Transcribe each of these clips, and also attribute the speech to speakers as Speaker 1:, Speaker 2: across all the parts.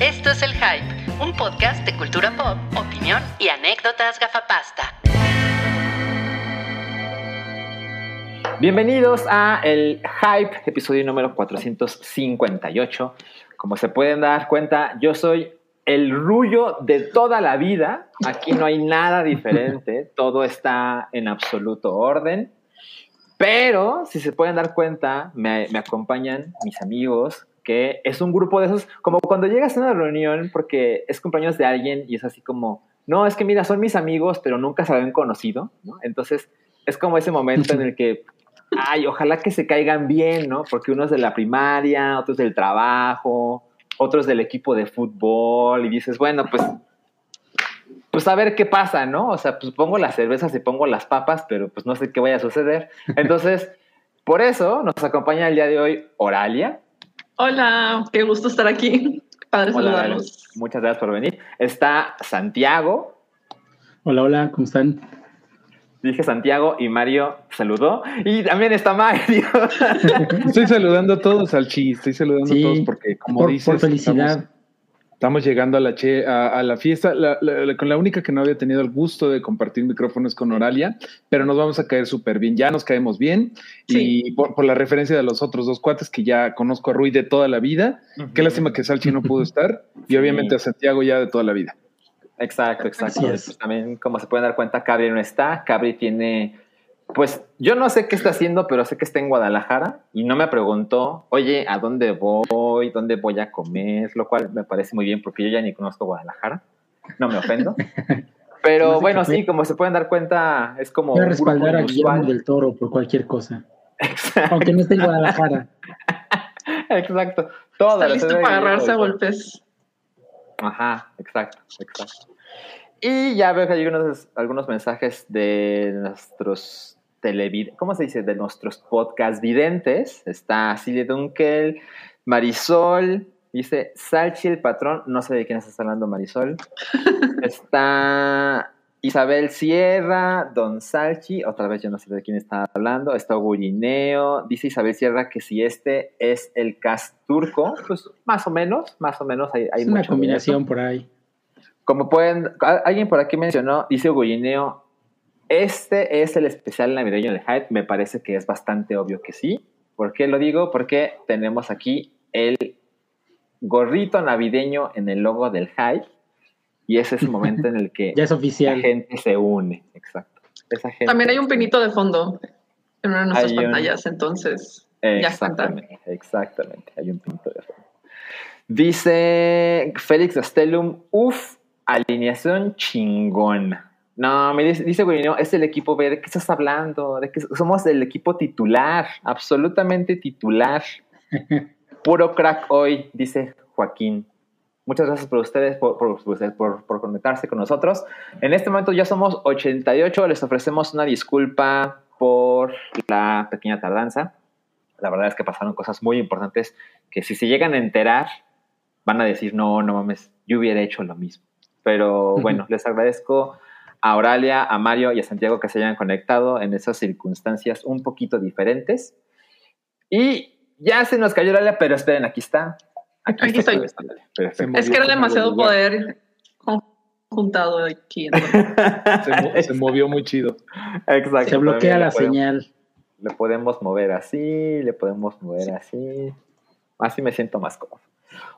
Speaker 1: Esto es El Hype, un podcast de cultura pop, opinión y anécdotas gafapasta.
Speaker 2: Bienvenidos a El Hype, episodio número 458. Como se pueden dar cuenta, yo soy el rullo de toda la vida. Aquí no hay nada diferente, todo está en absoluto orden. Pero, si se pueden dar cuenta, me, me acompañan mis amigos, que es un grupo de esos, como cuando llegas a una reunión porque es compañeros de alguien y es así como, no, es que mira, son mis amigos, pero nunca se habían conocido, ¿no? Entonces, es como ese momento en el que, ay, ojalá que se caigan bien, ¿no? Porque uno es de la primaria, otro es del trabajo, otros del equipo de fútbol y dices, bueno, pues, pues a ver qué pasa, ¿no? O sea, pues pongo las cervezas y pongo las papas, pero pues no sé qué vaya a suceder. Entonces, por eso nos acompaña el día de hoy Oralia.
Speaker 3: Hola, qué gusto estar aquí. Padre
Speaker 2: Hola,
Speaker 3: saludarlos.
Speaker 2: muchas gracias por venir. Está Santiago,
Speaker 4: Hola, hola, ¿cómo están?
Speaker 2: dije Santiago y Mario saludó. Y también está Mario.
Speaker 5: Estoy saludando a todos, Alchi, estoy saludando
Speaker 4: Sí,
Speaker 5: a todos porque, como
Speaker 4: por,
Speaker 5: dices,
Speaker 4: por felicidad.
Speaker 5: Estamos, llegando a la, che- a, a la fiesta, la- la- la- con la única que no había tenido el gusto de compartir micrófonos con Oralia, pero nos vamos a caer súper bien, ya nos caemos bien, y por, por la referencia de los otros dos cuates que ya conozco a Rui de toda la vida, qué lástima que Salchi no pudo estar, y
Speaker 2: Sí.
Speaker 5: obviamente a Santiago ya de toda la vida.
Speaker 2: Exacto, exacto. Pues también, como se pueden dar cuenta, Cabri no está. Cabri tiene, pues, yo no sé qué está haciendo, pero sé que está en Guadalajara y no me preguntó, oye, ¿a dónde voy? ¿Dónde voy a comer? Lo cual me parece muy bien porque yo ya ni conozco Guadalajara. No me ofendo. Pero
Speaker 4: No sé
Speaker 2: bueno, sí, como se pueden dar cuenta, es como
Speaker 4: Voy a respaldar a Guillermo del Toro por cualquier cosa.
Speaker 2: Exacto,
Speaker 4: Aunque no esté en Guadalajara.
Speaker 2: exacto. Toda
Speaker 3: Está listo para agarrarse a golpes.
Speaker 2: Ajá, exacto, exacto. Y ya veo que hay unos, algunos mensajes de nuestros televidentes, ¿cómo se dice? De nuestros podcast videntes. Está Silvia Dunkel, Marisol, dice Salchi el patrón, no sé de quién estás hablando Marisol. Está Isabel Sierra, Don Salchi, otra vez yo no sé de quién está hablando. Está Gurineo, dice Isabel Sierra que si este es el cast turco, pues más o menos, más o menos hay, hay
Speaker 4: Es una
Speaker 2: mucho
Speaker 4: combinación por ahí.
Speaker 2: Como pueden, alguien por aquí mencionó, dice Gurineo, este es el especial navideño de Hype. Me parece que es bastante obvio que sí. ¿Por qué lo digo? Porque tenemos aquí el gorrito navideño en el logo del Hype. Y ese es el momento en el que
Speaker 4: Ya es
Speaker 2: la
Speaker 4: oficial.
Speaker 2: gente se une. Exacto. Esa gente-
Speaker 3: También hay un pinito de fondo en una de nuestras
Speaker 2: Hay un-
Speaker 3: pantallas, entonces ya cuenta.
Speaker 2: Exactamente, exactamente. Hay un pinto de fondo. Dice Félix Astelum, uff, alineación chingona. No, me dice, dice güey, no, es el equipo B. ¿De qué estás hablando? De que somos el equipo titular, absolutamente titular. Puro crack hoy, dice Joaquín. Muchas gracias por ustedes, por, por, por- por- por conectarse con nosotros. En este momento ya somos 88. Les ofrecemos una disculpa por la pequeña tardanza. La verdad es que pasaron cosas muy importantes que si se llegan a enterar, van a decir, no, no mames, yo hubiera hecho lo mismo. Pero bueno, les agradezco a Oralia, a Mario y a Santiago que se hayan conectado en esas circunstancias un poquito diferentes. Y ya se nos cayó Oralia, pero esperen, aquí está.
Speaker 3: Aquí
Speaker 2: está,
Speaker 3: estoy.
Speaker 2: está, Perfecto.
Speaker 3: Es que era demasiado poder juntado aquí. ¿no?
Speaker 5: Se, se movió muy chido.
Speaker 2: Exacto.
Speaker 4: Se bloquea la
Speaker 2: podemos-
Speaker 4: señal.
Speaker 2: Le podemos mover así, le podemos mover así. Así me siento más cómodo.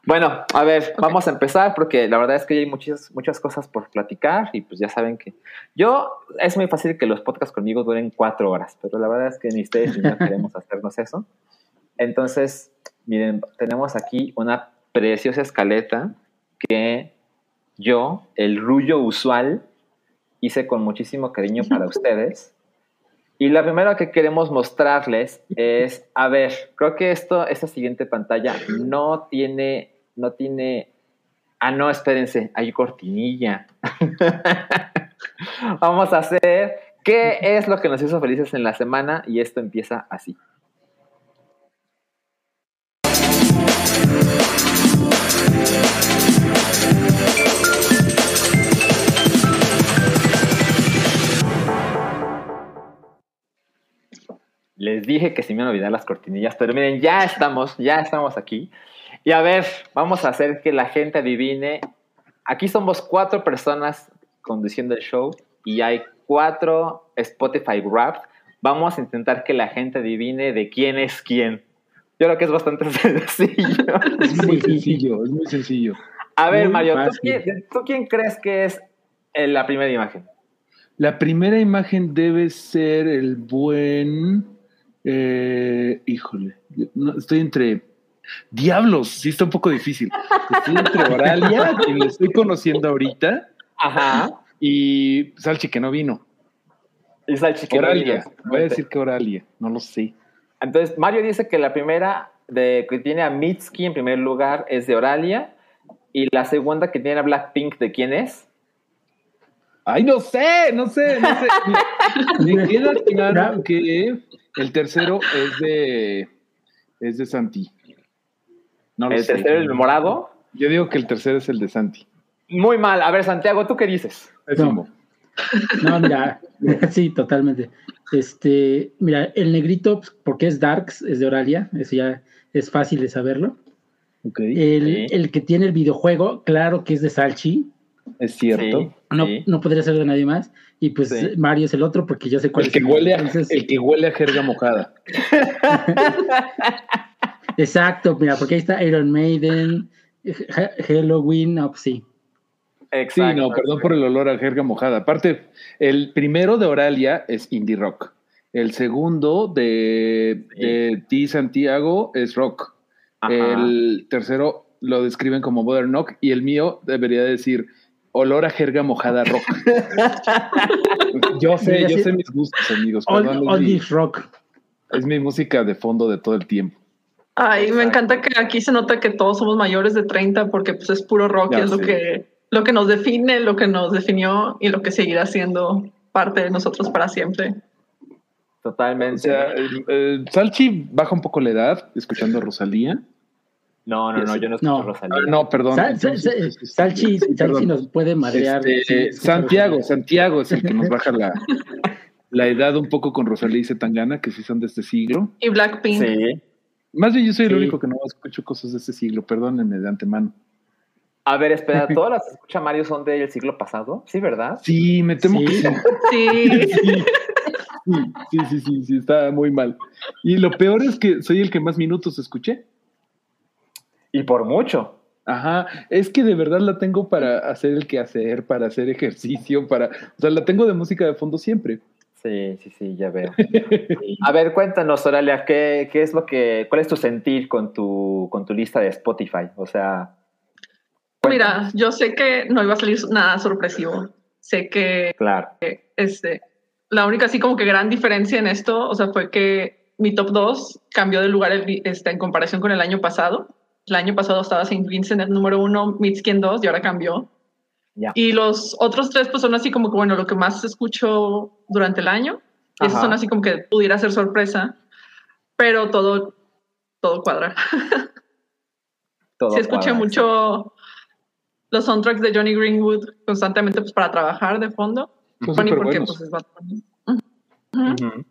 Speaker 2: Bueno, a ver, vamos a empezar porque la verdad es que hay muchas, muchas cosas por platicar y pues ya saben que yo es muy fácil que los podcasts conmigo duren cuatro horas, pero la verdad es que ni ustedes ni yo queremos hacernos eso. Entonces, miren, tenemos aquí una preciosa escaleta que yo, el rullo usual, hice con muchísimo cariño para ustedes. Y la primera que queremos mostrarles es, a ver, creo que esto, esta siguiente pantalla no tiene, no tiene, ah, no, espérense, hay cortinilla. Vamos a hacer, ¿qué es lo que nos hizo felices en la semana? Y esto empieza así. Les dije que se me iban a olvidar las cortinillas, pero miren, ya estamos, ya estamos aquí. Y a ver, vamos a hacer que la gente adivine. Aquí somos cuatro personas conduciendo el show y hay cuatro Spotify Wrapped. Vamos a intentar que la gente adivine de quién es quién. Yo creo que es bastante sencillo.
Speaker 5: Es muy sencillo, es muy sencillo.
Speaker 2: A ver,
Speaker 4: Muy
Speaker 2: Mario, ¿tú quién, tú quién crees que es eh, la primera imagen?
Speaker 5: La primera imagen debe ser el buen. Eh, híjole, no, estoy entre. Diablos, sí está un poco difícil. Estoy entre Oralia, quien le estoy conociendo ahorita,
Speaker 2: Ajá.
Speaker 5: y Salchi, que no vino.
Speaker 2: Y Salchi, que no
Speaker 5: Oralia,
Speaker 2: vino.
Speaker 5: voy a decir que Oralia, no lo sé.
Speaker 2: Entonces, Mario dice que la primera de, que tiene a Mitski en primer lugar es de Oralia. Y la segunda que tiene a Blackpink, ¿de quién es?
Speaker 5: Ay, no sé, no sé, no sé. Me queda claro que el tercero es de es de Santi. No lo
Speaker 2: ¿El
Speaker 5: sé.
Speaker 2: tercero, el morado?
Speaker 5: Yo digo que el tercero es el de Santi.
Speaker 2: Muy mal. A ver, Santiago, ¿tú qué dices?
Speaker 5: Pésimo.
Speaker 4: No, mira, sí, totalmente. Este, mira, el negrito, pues, porque es Darks, es de Oralia, eso ya es fácil de saberlo.
Speaker 5: Ok,
Speaker 4: El, el que tiene el videojuego, claro que es de Salchi,
Speaker 5: es cierto.
Speaker 2: Sí,
Speaker 4: no,
Speaker 2: sí.
Speaker 4: no podría ser de nadie más. Y pues
Speaker 2: Sí.
Speaker 4: Mario es el otro, porque yo sé cuál
Speaker 5: El
Speaker 4: es
Speaker 5: que,
Speaker 4: el
Speaker 5: huele a,
Speaker 4: entonces-
Speaker 5: el que huele a jerga mojada.
Speaker 4: Exacto, mira, porque ahí está Iron Maiden, Ha- Halloween, no, pues sí.
Speaker 5: Sí,
Speaker 2: Exacto.
Speaker 5: no, perdón por el olor a jerga mojada. Aparte, el primero de Oralia es indie rock. El segundo de, de Ti Santiago es rock.
Speaker 2: Ajá.
Speaker 5: El tercero lo describen como modern rock y el mío debería decir olor a jerga mojada rock. yo sé, yo sé mis gustos, amigos.
Speaker 4: All,
Speaker 5: perdón,
Speaker 4: all
Speaker 5: es, mi,
Speaker 4: this rock.
Speaker 5: es mi música de fondo de todo el tiempo.
Speaker 3: Ay, me encanta que aquí se nota que todos somos mayores de 30 porque pues es puro rock y es lo que, lo que nos define, lo que nos definió y lo que seguirá siendo parte de nosotros para siempre.
Speaker 2: Totalmente.
Speaker 5: O sea, el- el Salchi baja un poco la edad escuchando a Rosalía.
Speaker 2: No, no, no, yo no escucho
Speaker 4: No.
Speaker 2: Rosalía.
Speaker 5: Ah, no, perdón.
Speaker 4: Sal- sal- Salchi,
Speaker 5: sí,
Speaker 4: Salchi
Speaker 5: perdón.
Speaker 4: nos puede madrear.
Speaker 5: Este,
Speaker 4: sí,
Speaker 5: Santiago,
Speaker 4: Rosalía.
Speaker 5: Santiago es el que nos baja la, la edad un poco con Rosalía y Zetangana, que sí son de este siglo.
Speaker 3: Y Blackpink.
Speaker 2: Sí.
Speaker 5: Más bien yo soy el único que no escucho cosas de este siglo, perdónenme de antemano.
Speaker 2: A ver, espera, ¿todas las que escucha Mario son del siglo pasado? Sí, ¿verdad?
Speaker 5: Sí, me temo
Speaker 4: Sí.
Speaker 5: que sí.
Speaker 3: Sí,
Speaker 5: Sí, sí, sí, sí, sí, está muy mal. Y lo peor es que soy el que más minutos escuché.
Speaker 2: Y por mucho.
Speaker 5: Ajá, es que de verdad la tengo para hacer el quehacer, para hacer ejercicio, para... O sea, la tengo de música de fondo siempre.
Speaker 2: Sí, sí, sí, ya veo. A ver, cuéntanos, Oralia, ¿qué, qué es lo que, cuál es tu sentir con tu, con tu lista de Spotify? O sea,
Speaker 3: mira, yo sé que no iba a salir nada sorpresivo. Sé que
Speaker 2: claro.
Speaker 3: este, la única así como que gran diferencia en esto, o sea, fue que mi top 2 cambió de lugar el- este, en comparación con el año pasado. El año pasado estaba Saint Vincent en el número uno, Mitski en dos y ahora cambió.
Speaker 2: Ya.
Speaker 3: Y los otros tres pues son así como que, bueno, lo que más escucho durante el año. Y esos son así como que pudiera ser sorpresa, pero todo, todo cuadra.
Speaker 2: Todo
Speaker 3: Sí escuché
Speaker 2: cuadra,
Speaker 3: mucho los soundtracks de Johnny Greenwood constantemente pues para trabajar de fondo.
Speaker 5: Son
Speaker 3: Funny porque
Speaker 5: buenos.
Speaker 3: pues es Bad Bunny.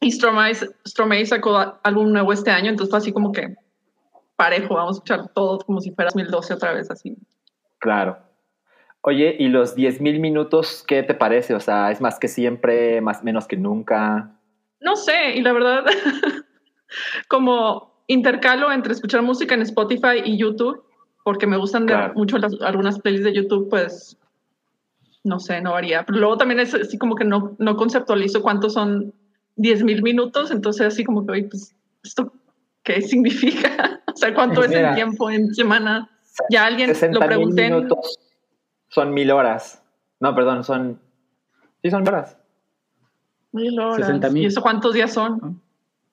Speaker 3: Y Stromae, Stromae sacó álbum nuevo este año, entonces fue así como que parejo, vamos a escuchar todo como si fuera 2012 otra vez así.
Speaker 2: Claro. Oye, ¿y los 10.000 minutos qué te parece? O sea, ¿es más que siempre, más menos que nunca?
Speaker 3: No sé, y la verdad, como intercalo entre escuchar música en Spotify y YouTube, porque me gustan
Speaker 2: Claro.
Speaker 3: mucho las- algunas playlists de YouTube, pues no sé, no varía. Pero luego también es así como que no, no conceptualizo cuántos son 10 mil minutos, entonces así como que, oye, pues, ¿esto qué significa? sea, ¿cuánto es
Speaker 2: Mira.
Speaker 3: el tiempo en semana? Ya alguien
Speaker 2: 60
Speaker 3: lo pregunté.
Speaker 2: minutos son mil horas. No, perdón, son... Sí, son horas.
Speaker 3: Mil horas.
Speaker 4: 60,000.
Speaker 3: ¿Y eso cuántos días son?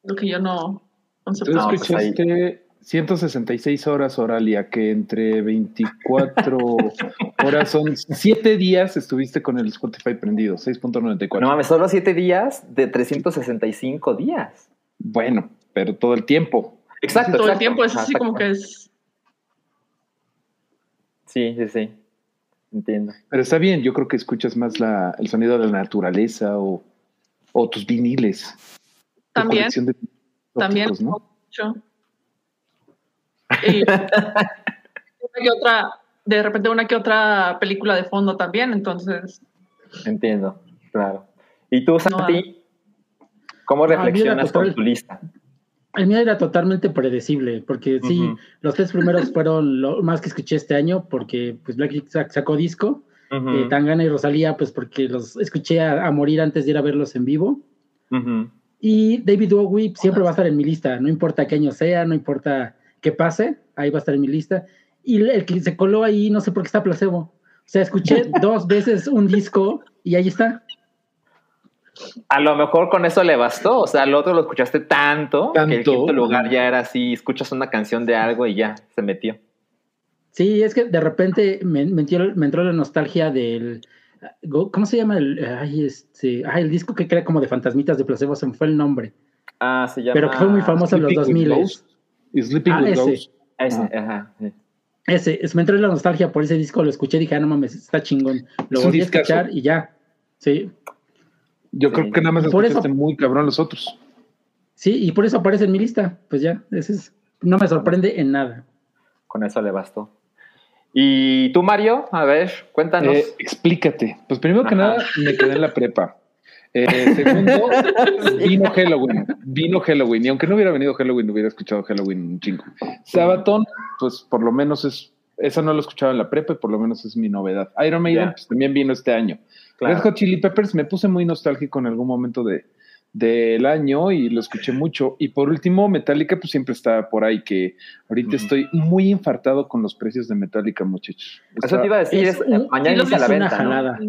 Speaker 3: Lo que yo no
Speaker 5: Tú
Speaker 2: pues
Speaker 5: escuchaste 166 horas, Oralia, que entre 24 horas son 7 días estuviste con el Spotify prendido, 6.94.
Speaker 2: No mames, solo 7 días de 365 días.
Speaker 5: Bueno, pero todo el tiempo.
Speaker 2: Exacto.
Speaker 3: todo el tiempo es así como que es
Speaker 2: Sí, sí, sí. Entiendo.
Speaker 5: Pero está bien, yo creo que escuchas más la, el sonido de la naturaleza o, o tus viniles.
Speaker 3: También,
Speaker 5: de
Speaker 3: también
Speaker 5: ópticos, ¿no?
Speaker 3: mucho. Y una que otra, de repente una que otra película de fondo también, entonces
Speaker 2: Entiendo, claro. ¿Y tú, Santi?
Speaker 3: No.
Speaker 2: ¿Cómo reflexionas con tu lista?
Speaker 4: El mío era totalmente predecible, porque sí,
Speaker 2: Ujú.
Speaker 4: los tres primeros fueron lo más que escuché este año, porque pues Black sac- sacó disco,
Speaker 2: Ujú,
Speaker 4: eh, Tangana y Rosalía, pues porque los escuché a, a morir antes de ir a verlos en vivo.
Speaker 2: ujú.
Speaker 4: Y David Bowie siempre va a estar en mi lista, no importa qué año sea, no importa qué pase, ahí va a estar en mi lista. Y el que se coló ahí, no sé por qué está placebo. O sea, escuché dos veces un disco y ahí está.
Speaker 2: A lo mejor con eso le bastó, o sea, al otro lo escuchaste tanto, que el quinto lugar ya era así, escuchas una canción de algo y ya, se metió.
Speaker 4: Sí, es que de repente me, me entró, me entró la nostalgia del. ¿Cómo se llama? El, ay, este, ay, el disco que crea como de fantasmitas de placebo, se me fue el nombre.
Speaker 2: Ah, se llama...
Speaker 4: Pero que fue muy famoso en los
Speaker 5: Sleeping with
Speaker 4: 2000.
Speaker 5: Ghosts. Y Sleeping
Speaker 4: Ah,
Speaker 5: with
Speaker 4: ese.
Speaker 2: Ese,
Speaker 5: Ah.
Speaker 2: ajá, sí.
Speaker 4: Ese, es- me entró la nostalgia por ese disco, lo escuché y dije, ah, no mames, está chingón. Lo
Speaker 5: Es
Speaker 4: volví a escuchar y ya. Sí,
Speaker 5: Yo
Speaker 2: Sí.
Speaker 5: creo que nada más
Speaker 4: Por
Speaker 5: escuchaste
Speaker 4: eso-
Speaker 5: muy cabrón los otros.
Speaker 4: sí, y por eso aparece en mi lista. Pues ya, ese es, no me sorprende en nada.
Speaker 2: Con eso le bastó. ¿Y tú, Mario? A ver, cuéntanos.
Speaker 5: Eh, explícate. Pues primero que
Speaker 2: Ajá.
Speaker 5: nada, me quedé en la prepa. Eh, segundo, vino Halloween. Vino Halloween. Y aunque no hubiera venido Halloween, hubiera escuchado Halloween un chingo. Sabatón, pues por lo menos es. Esa no lo escuchaba en la prepa y por lo menos es mi novedad. Iron Maiden, pues también vino este año.
Speaker 2: Claro.
Speaker 5: Red Hot Chili Peppers me puse muy nostálgico en algún momento de, del año y lo escuché mucho. Y por último, Metallica, pues siempre está por ahí, que ahorita estoy muy infartado con los precios de Metallica, muchachos.
Speaker 2: Eso te iba a decir,
Speaker 4: Es
Speaker 2: es,
Speaker 4: un-
Speaker 2: mañana
Speaker 3: lo
Speaker 2: inicia la
Speaker 4: es una
Speaker 2: venta, ¿no?
Speaker 4: jalada.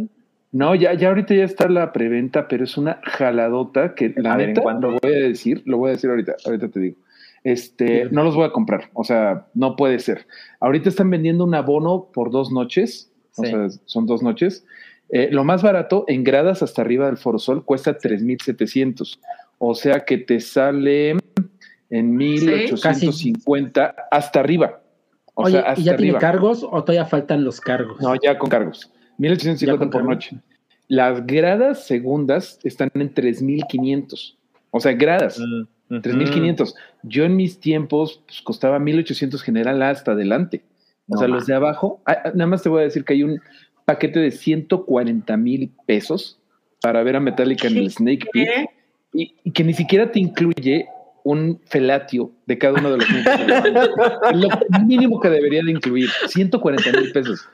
Speaker 5: No, ya, ya ahorita ya está la preventa, pero es una jaladota que la
Speaker 2: A ver, ¿en
Speaker 5: neta,
Speaker 2: cuánto?
Speaker 5: lo voy a decir, lo voy a decir ahorita, ahorita te digo. Este, no los voy a comprar, o sea, no puede ser. Ahorita están vendiendo un abono por dos noches, o sea, son dos noches. Eh, lo más barato en gradas hasta arriba del Foro Sol cuesta 3,700, o sea que te sale en 1850 hasta arriba. O
Speaker 4: Oye,
Speaker 5: sea,
Speaker 4: ¿y ya tiene
Speaker 5: arriba.
Speaker 4: cargos o todavía faltan los cargos?
Speaker 5: No, ya con cargos. 1850
Speaker 4: Ya con
Speaker 5: por
Speaker 4: cargos.
Speaker 5: noche. Las gradas segundas están en 3500. O sea, gradas,
Speaker 2: Mm, ujú.
Speaker 5: 3500. Yo en mis tiempos pues, costaba 1800 general hasta adelante. O
Speaker 2: No
Speaker 5: sea, los de abajo, ah, ah, nada más te voy a decir que hay un paquete de 140 mil pesos para ver a Metallica en el Snake Pit y, y que ni siquiera te incluye un felatio de cada uno de los miembros. Lo mínimo que debería de incluir, 140 mil pesos.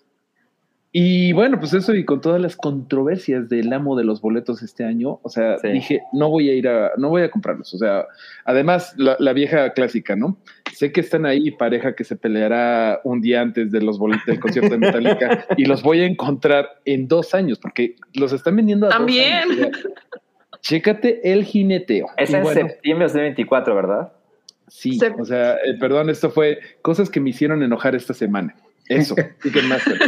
Speaker 5: Y bueno, pues eso y con todas las controversias del amo de los boletos este año, o sea,
Speaker 2: Sí.
Speaker 5: dije, no voy a ir a, no voy a comprarlos. O sea, además, la, la vieja clásica, ¿no? Sé que están ahí pareja que se peleará un día antes de los boletos del concierto de Metallica y los voy a encontrar en dos años, porque los están vendiendo a dos
Speaker 3: También.
Speaker 5: años. Chécate el jineteo.
Speaker 2: Es
Speaker 5: Y
Speaker 2: en
Speaker 5: bueno,
Speaker 2: septiembre de 2024, ¿verdad?
Speaker 5: Sí,
Speaker 3: Se-
Speaker 5: o sea, eh, perdón, esto fue cosas que me hicieron enojar esta semana. Eso, Ticketmaster.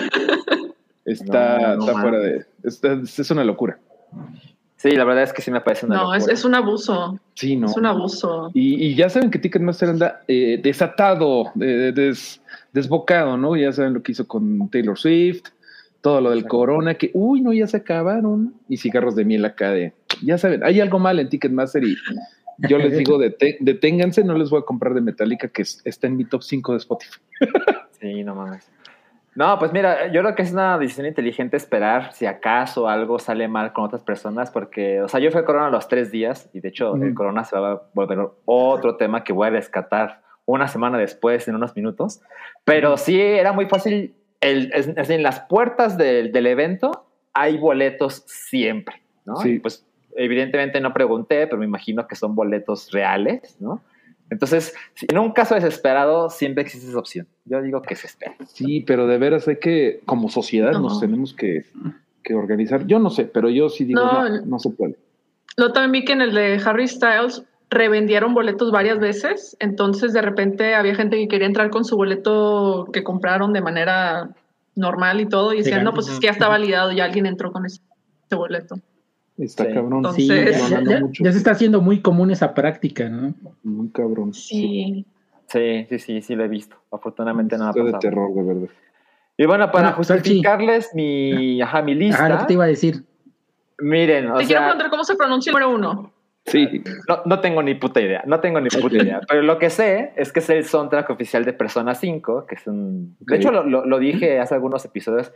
Speaker 5: Está,
Speaker 2: No, no
Speaker 5: está fuera de. está- es una locura.
Speaker 2: Sí, la verdad es que sí me parece una
Speaker 3: No, es, un abuso.
Speaker 5: Sí, no.
Speaker 3: Es un abuso.
Speaker 5: Y, y ya saben que Ticketmaster anda eh, desatado, eh, des- desbocado, ¿no? Ya saben lo que hizo con Taylor Swift, todo lo del
Speaker 2: Exacto.
Speaker 5: corona, que, uy, no, ya se acabaron. Y cigarros de miel acá de. Ya saben, hay algo mal en Ticketmaster y yo les digo, deténganse, no les voy a comprar de Metallica, que es- está en mi top 5 de Spotify.
Speaker 2: Sí, no mames. No, pues mira, yo creo que es una decisión inteligente esperar si acaso algo sale mal con otras personas, porque, o sea, yo fui a Corona los tres días y de hecho el. Corona se va a volver otro tema que voy a rescatar una semana después, en unos minutos. Pero sí era muy fácil, el, es, es en las puertas del, del evento hay boletos siempre, ¿no?
Speaker 5: Sí.
Speaker 2: Y pues evidentemente no pregunté, pero me imagino que son boletos reales, ¿no? Entonces, si- en un caso desesperado, siempre existe esa opción. Yo digo que se espera.
Speaker 5: Sí, pero de veras hay que, como sociedad,
Speaker 3: No.
Speaker 5: nos tenemos que, que organizar. Yo no sé, pero yo sí digo,
Speaker 3: No,
Speaker 5: no, no se puede.
Speaker 3: Lo también vi que en el de Harry Styles revendieron boletos varias veces, entonces de repente había gente que quería entrar con su boleto que compraron de manera normal y todo, y decían, no, pues es que ya está validado, ya alguien entró con ese, ese boleto.
Speaker 5: Está
Speaker 2: Sí.
Speaker 5: cabrón.
Speaker 3: Entonces-
Speaker 4: Sí, ya, ya-
Speaker 5: mucho.
Speaker 4: ya se está haciendo muy común esa práctica, ¿no?
Speaker 5: Muy cabrón.
Speaker 3: Sí.
Speaker 2: Sí, sí, sí, sí lo he visto. Afortunadamente no me ha
Speaker 5: Está de
Speaker 2: pasado.
Speaker 5: terror, de verdad.
Speaker 2: Y bueno, para
Speaker 4: Bueno, Salchi.
Speaker 2: justificarles mi, ajá, mi lista,
Speaker 4: Ajá, lo que te iba a decir.
Speaker 2: miren, o
Speaker 3: Te quiero preguntar cómo se pronuncia el número uno.
Speaker 5: Sí.
Speaker 2: No, no tengo ni puta idea, no tengo ni puta idea. Pero lo que sé es que es el soundtrack oficial de Persona 5, que es un... De hecho, lo, lo- lo dije hace algunos episodios.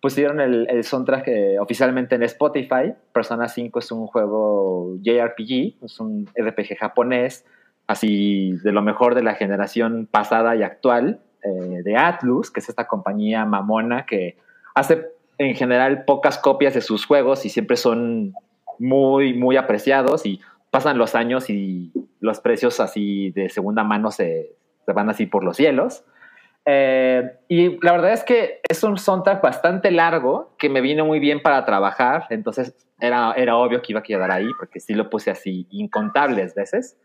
Speaker 2: Pusieron el, el soundtrack eh, oficialmente en Spotify. Persona 5 es un juego JRPG, es un RPG japonés, así de lo mejor de la generación pasada y actual, eh, de Atlus, que es esta compañía mamona que hace en general pocas copias de sus juegos y siempre son muy, muy apreciados y pasan los años y los precios así de segunda mano se, se van así por los cielos. Eh, y la verdad es que es un soundtrack bastante largo que me vino muy bien para trabajar, entonces era, era obvio que iba a quedar ahí porque sí lo puse así incontables veces.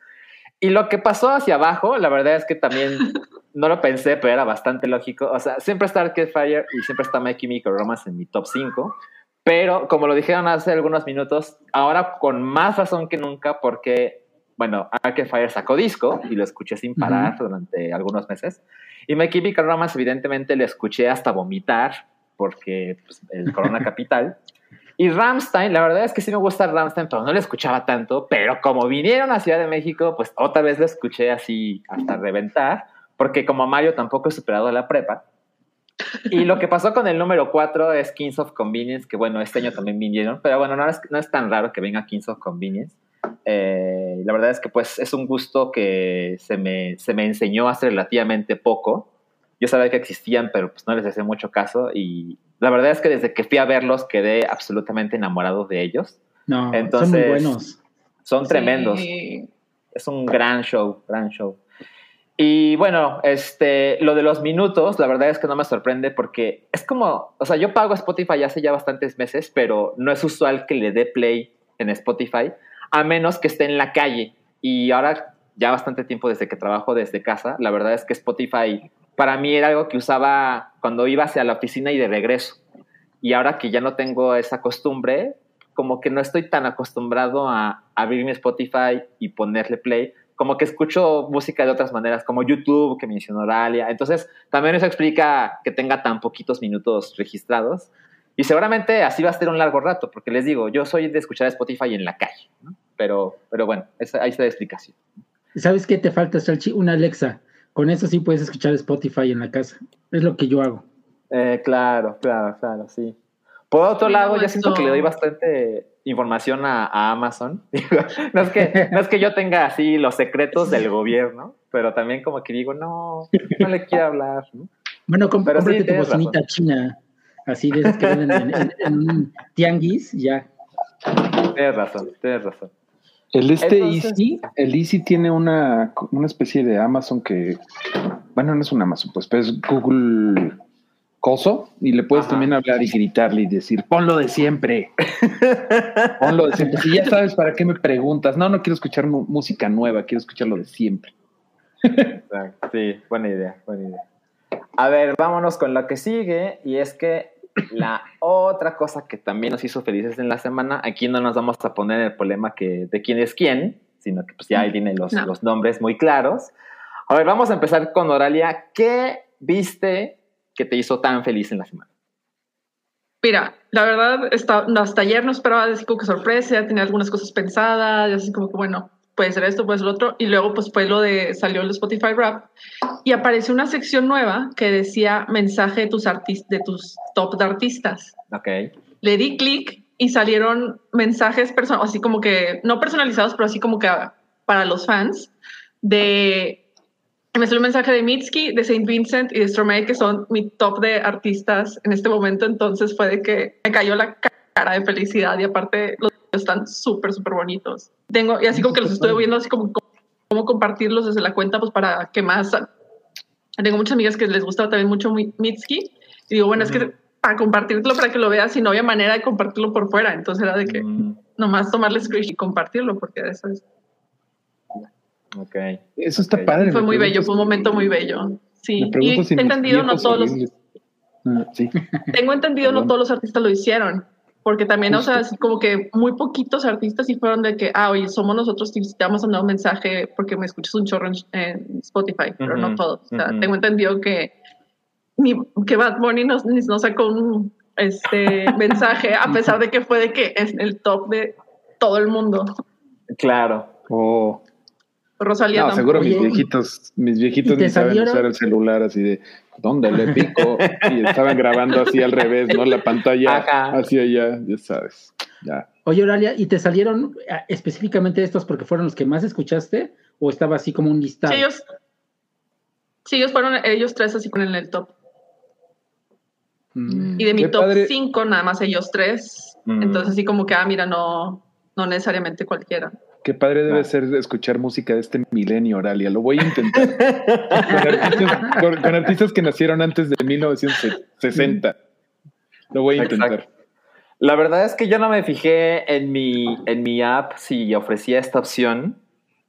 Speaker 2: Y lo que pasó hacia abajo, la verdad es que también no lo pensé, pero era bastante lógico. O sea, siempre está Arcade Fire y siempre está My Chemical Romance en mi top 5. Pero como lo dijeron hace algunos minutos, ahora con más razón que nunca, porque, bueno, Arcade Fire sacó disco y lo escuché sin parar durante algunos meses. Y My Chemical Romance, evidentemente, lo escuché hasta vomitar, porque pues, el Corona Capital. Y Ramstein, la verdad es que sí me gusta Ramstein, pero no lo escuchaba tanto. Pero como vinieron a Ciudad de México, pues otra vez lo escuché así hasta reventar, porque como Mario tampoco he superado la prepa. Y lo que pasó con el número 4 es Kings of Convenience, que bueno, este año también vinieron, pero bueno, no es, no es tan raro que venga Kings of Convenience. Eh, la verdad es que pues es un gusto que se me, se me enseñó hace relativamente poco. Yo sabía que existían, pero pues no les hacía mucho caso y la verdad es que desde que fui a verlos quedé absolutamente enamorado de ellos.
Speaker 4: No, son
Speaker 2: Entonces,
Speaker 4: muy buenos.
Speaker 2: Son tremendos
Speaker 3: Sí.
Speaker 2: es un gran show, gran show. Y bueno, este, lo de los minutos, la verdad es que no me sorprende porque es como, o sea, yo pago Spotify hace ya bastantes meses, pero no es usual que le dé play en Spotify, a menos que esté en la calle. Y ahora, ya bastante tiempo desde que trabajo desde casa, la verdad es que Spotify para mí era algo que usaba cuando iba hacia la oficina y de regreso. Y ahora que ya no tengo esa costumbre, como que no estoy tan acostumbrado a abrir mi Spotify y ponerle play, como que escucho música de otras maneras, como YouTube, que mencionó Oralia. Entonces, también eso explica que tenga tan poquitos minutos registrados. Y seguramente así va a ser un largo rato, porque les digo, yo soy de escuchar Spotify en la calle. Pero, pero bueno, esa, ahí está la explicación.
Speaker 4: ¿Sabes qué te falta, Salchi? Una Alexa. Con eso sí puedes escuchar Spotify en la casa. Es lo que yo hago.
Speaker 2: Eh, claro, claro, claro, sí. Por otro
Speaker 3: Mira,
Speaker 2: lado, ya siento
Speaker 3: esto-
Speaker 2: que le doy bastante información a, a Amazon. no, es que, no es que yo tenga así los secretos del gobierno, pero también como que digo, no, no le quiero hablar. ¿no?
Speaker 4: Bueno, comp-
Speaker 2: Pero sí,
Speaker 4: tu bocinita china. Así de esas que venden en, en- en un tianguis, ya.
Speaker 2: Tienes razón, tienes razón.
Speaker 5: El este
Speaker 2: Entonces-
Speaker 5: Easy, el Easy tiene una, una especie de Amazon que, bueno, no es un Amazon, pues, pero es Google Coso y le puedes
Speaker 2: Ajá.
Speaker 5: también hablar y gritarle y decir, ponlo de siempre. ponlo de siempre. Si ya sabes para qué me preguntas, no, no quiero escuchar música nueva, quiero escuchar lo de siempre.
Speaker 2: Exacto. Sí, buena idea, buena idea. A ver, vámonos con lo que sigue, y es que la otra cosa que también nos hizo felices en la semana, aquí no nos vamos a poner el problema que, de quién es quién, sino que pues ya ahí tienen los,
Speaker 3: No.
Speaker 2: los nombres muy claros. A ver, vamos a empezar con Oralia. ¿Qué viste que te hizo tan feliz en la semana?
Speaker 3: Mira, la verdad, hasta ayer no esperaba así como que sorpresa, ya tenía algunas cosas pensadas, y así como que bueno, puede ser esto, puede ser lo otro, y luego pues fue lo de, salió el Spotify Rap, y apareció una sección nueva que decía mensaje de tus, artis- de tus top de artistas.
Speaker 2: Ok.
Speaker 3: Le di clic y salieron mensajes, así como que, no personalizados, pero así como que para los fans, de... Me salió un mensaje de Mitski, de Saint Vincent y de Stromae, que son mi top de artistas en este momento. Entonces fue de que me cayó la cara de felicidad y aparte los están súper, súper bonitos. Tengo, y así como que los estoy viendo, así como cómo compartirlos desde la cuenta, pues para que más. Tengo muchas amigas que les gusta también mucho Mi- Mitski. Y digo, bueno, es que para compartirlo, para que lo veas, y no había manera de compartirlo por fuera. Entonces era de que
Speaker 2: Mm,
Speaker 3: nomás tomarle screenshot y compartirlo, porque eso es-
Speaker 2: ok.
Speaker 5: Eso está
Speaker 2: Ok.
Speaker 5: padre.
Speaker 3: fue muy bello, fue un momento muy bello. Sí, y
Speaker 5: si
Speaker 3: entendido, no todos los,
Speaker 5: Ah, sí.
Speaker 3: tengo entendido, no todos los artistas lo hicieron, porque también, o sea, así como que muy poquitos artistas sí fueron de que, ah, oye, somos nosotros, te te vamos a mandar un mensaje porque me escuchas un chorro en, en Spotify, pero no todos. O sea, tengo entendido que, ni, que Bad Bunny nos, ni- nos sacó un este, mensaje, a pesar de que fue de que es el top de todo el mundo.
Speaker 2: Claro.
Speaker 5: Oh.
Speaker 3: Rosalía
Speaker 5: No, seguro mis viejitos, mis viejitos
Speaker 4: ¿y
Speaker 5: ni saben usar el celular así de ¿dónde le pico? Y estaban grabando así al revés, ¿no? La pantalla
Speaker 2: Ajá.
Speaker 5: hacia allá, ya sabes. Ya.
Speaker 4: Oye, Oralia, ¿y te salieron ah, específicamente estos porque fueron los que más escuchaste? ¿O estaba así como un listado?
Speaker 3: Sí, ellos, sí, ellos fueron ellos tres así con el top.
Speaker 4: Mm.
Speaker 3: Y de mi
Speaker 5: Qué
Speaker 3: top
Speaker 5: padre.
Speaker 3: 5, nada más ellos tres.
Speaker 2: Mm.
Speaker 3: Entonces, así como que, ah, mira, no, no necesariamente cualquiera.
Speaker 5: Qué padre debe ser escuchar música de este milenio, Oralia. Lo voy a intentar. con, artistas, con- con artistas que nacieron antes de 1960. Lo voy a intentar.
Speaker 2: Exacto. La verdad es que yo no me fijé en mi, en mi app si ofrecía esta opción,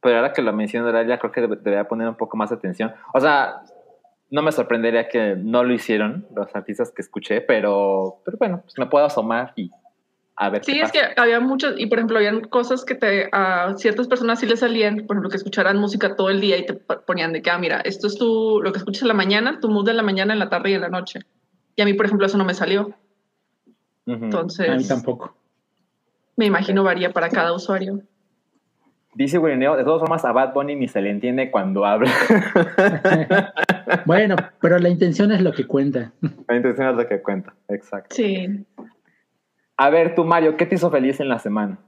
Speaker 2: pero ahora que lo menciono, ya creo que debe- debería poner un poco más de atención. O sea, no me sorprendería que no lo hicieron los artistas que escuché, pero, pero bueno, pues me puedo asomar y a ver.
Speaker 3: Sí,
Speaker 2: qué
Speaker 3: es
Speaker 2: pasa.
Speaker 3: que había muchos, y por ejemplo, habían cosas que te, a ciertas personas sí les salían, por ejemplo, que escucharan música todo el día y te po- ponían de que, ah, mira, esto es tu, lo que escuchas en la mañana, tu mood de la mañana, en la tarde y en la noche. Y a mí, por ejemplo, eso no me salió. Entonces,
Speaker 4: A mí tampoco.
Speaker 3: me imagino varía para cada usuario.
Speaker 2: Dice Wirineo, de todas formas, a Bad Bunny ni se le entiende cuando habla.
Speaker 4: bueno, pero la intención es lo que cuenta.
Speaker 2: La intención es lo que cuenta, exacto.
Speaker 3: Sí.
Speaker 2: A ver, tú, Mario, ¿qué te hizo feliz en la semana?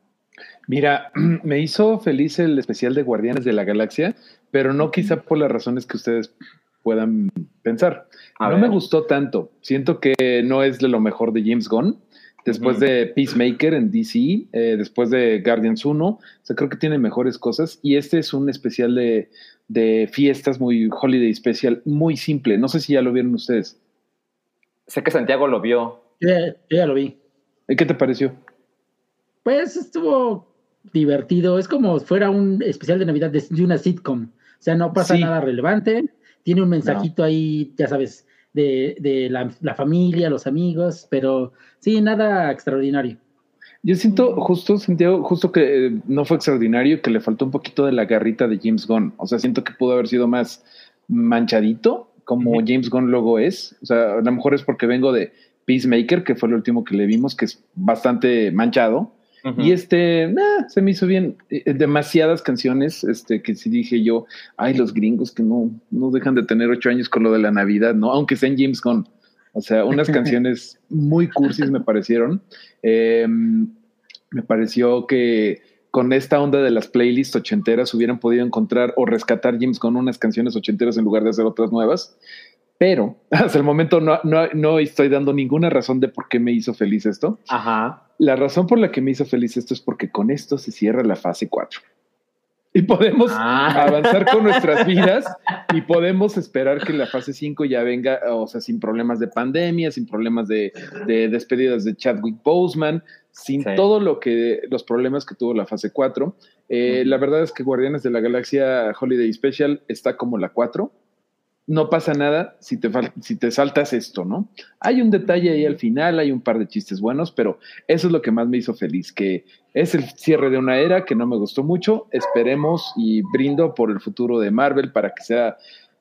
Speaker 5: Mira, me hizo feliz el especial de Guardianes de la Galaxia, pero no quizá por las razones que ustedes puedan pensar.
Speaker 2: A
Speaker 5: no
Speaker 2: ver.
Speaker 5: me gustó tanto. Siento que no es de lo mejor de James Gunn. Después de Peacemaker en DC, eh, después de Guardians 1, o sea, creo que tiene mejores cosas. Y este es un especial de, de fiestas, muy holiday special, muy simple. No sé si ya lo vieron ustedes.
Speaker 2: Sé que Santiago lo vio.
Speaker 4: Yo ya, yo ya lo vi.
Speaker 5: ¿Eh, ¿Qué te pareció?
Speaker 4: Pues estuvo divertido. Es como si fuera un especial de Navidad de, de una sitcom. O sea, no pasa
Speaker 5: Sí.
Speaker 4: nada relevante. Tiene un mensajito ahí, ya sabes, de, de la, la familia, los amigos, pero sí, nada extraordinario.
Speaker 5: Yo siento justo, Santiago, justo que eh, no fue extraordinario, que le faltó un poquito de la garrita de James Gunn. O sea, siento que pudo haber sido más manchadito, como. James Gunn luego es. O sea, a lo mejor es porque vengo de Peacemaker, que fue el último que le vimos, que es bastante manchado. Y este, nah, se me hizo bien. Eh, demasiadas canciones, este, que sí dije yo, ay, los gringos que no, no dejan de tener ocho años con lo de la Navidad, ¿no? Aunque sea en James Gunn. O sea, unas canciones muy cursis me parecieron. Eh, me pareció que con esta onda de las playlists ochenteras hubieran podido encontrar o rescatar James con unas canciones ochenteras en lugar de hacer otras nuevas. Pero hasta el momento no, no, no estoy dando ninguna razón de por qué me hizo feliz esto.
Speaker 2: Ajá.
Speaker 5: La razón por la que me hizo feliz esto es porque con esto se cierra la fase 4. Y podemos
Speaker 2: Ah.
Speaker 5: avanzar con nuestras vidas y podemos esperar que la fase 5 ya venga, o sea, sin problemas de pandemia, sin problemas de, de despedidas de Chadwick Boseman, sin
Speaker 2: Sí.
Speaker 5: todo lo que los problemas que tuvo la fase 4. Eh. La verdad es que Guardianes de la Galaxia Holiday Special está como la 4. No pasa nada si te, si te saltas esto, ¿no? Hay un detalle ahí al final, hay un par de chistes buenos, pero eso es lo que más me hizo feliz, que es el cierre de una era que no me gustó mucho. Esperemos y brindo por el futuro de Marvel para que sea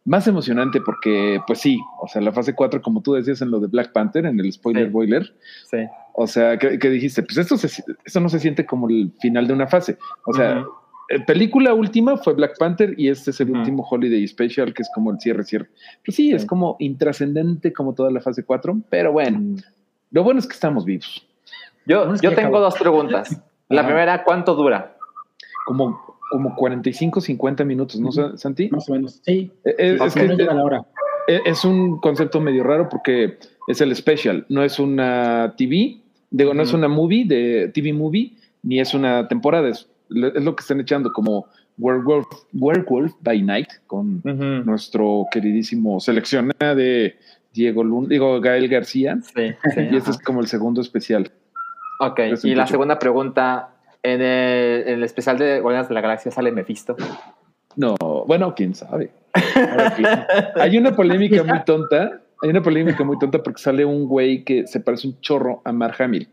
Speaker 5: más emocionante, porque, pues sí, o sea, la fase 4, como tú decías en lo de Black Panther, en el spoiler
Speaker 2: Sí.
Speaker 5: boiler,
Speaker 2: Sí.
Speaker 5: o sea, que, que dijiste, pues esto, se, esto no se siente como el final de una fase. O sea, película última fue Black Panther y este es el último Holiday Special, que es como el cierre, cierre. Pues sí, es como intrascendente como toda la fase 4, pero bueno, lo bueno es que estamos vivos.
Speaker 2: Yo,
Speaker 4: es
Speaker 2: yo tengo
Speaker 4: acabó.
Speaker 2: dos preguntas. La primera, ¿cuánto dura?
Speaker 5: Como, como 45, 50 minutos, ¿no,
Speaker 4: Ujú.
Speaker 5: Santi?
Speaker 4: Más o menos. Sí,
Speaker 5: Eh, eh,
Speaker 2: Sí,
Speaker 5: es que
Speaker 4: llega la hora.
Speaker 5: eh, es un concepto medio raro porque es el special, no es una TV, digo, no es una movie de TV movie, ni es una temporada, es, es lo que están echando como Werewolf, Werewolf by Night con nuestro queridísimo seleccionado de Diego Lund, digo Gael García,
Speaker 2: Sí, sí,
Speaker 5: y este es como el segundo especial.
Speaker 2: Ok,
Speaker 5: Es
Speaker 2: y la segunda pregunta, en el, en el especial de Guardianes de la Galaxia sale Mephisto.
Speaker 5: No, bueno, quién sabe. Hay una polémica muy tonta, hay una polémica muy tonta porque sale un güey que se parece un chorro a Mark Hamill,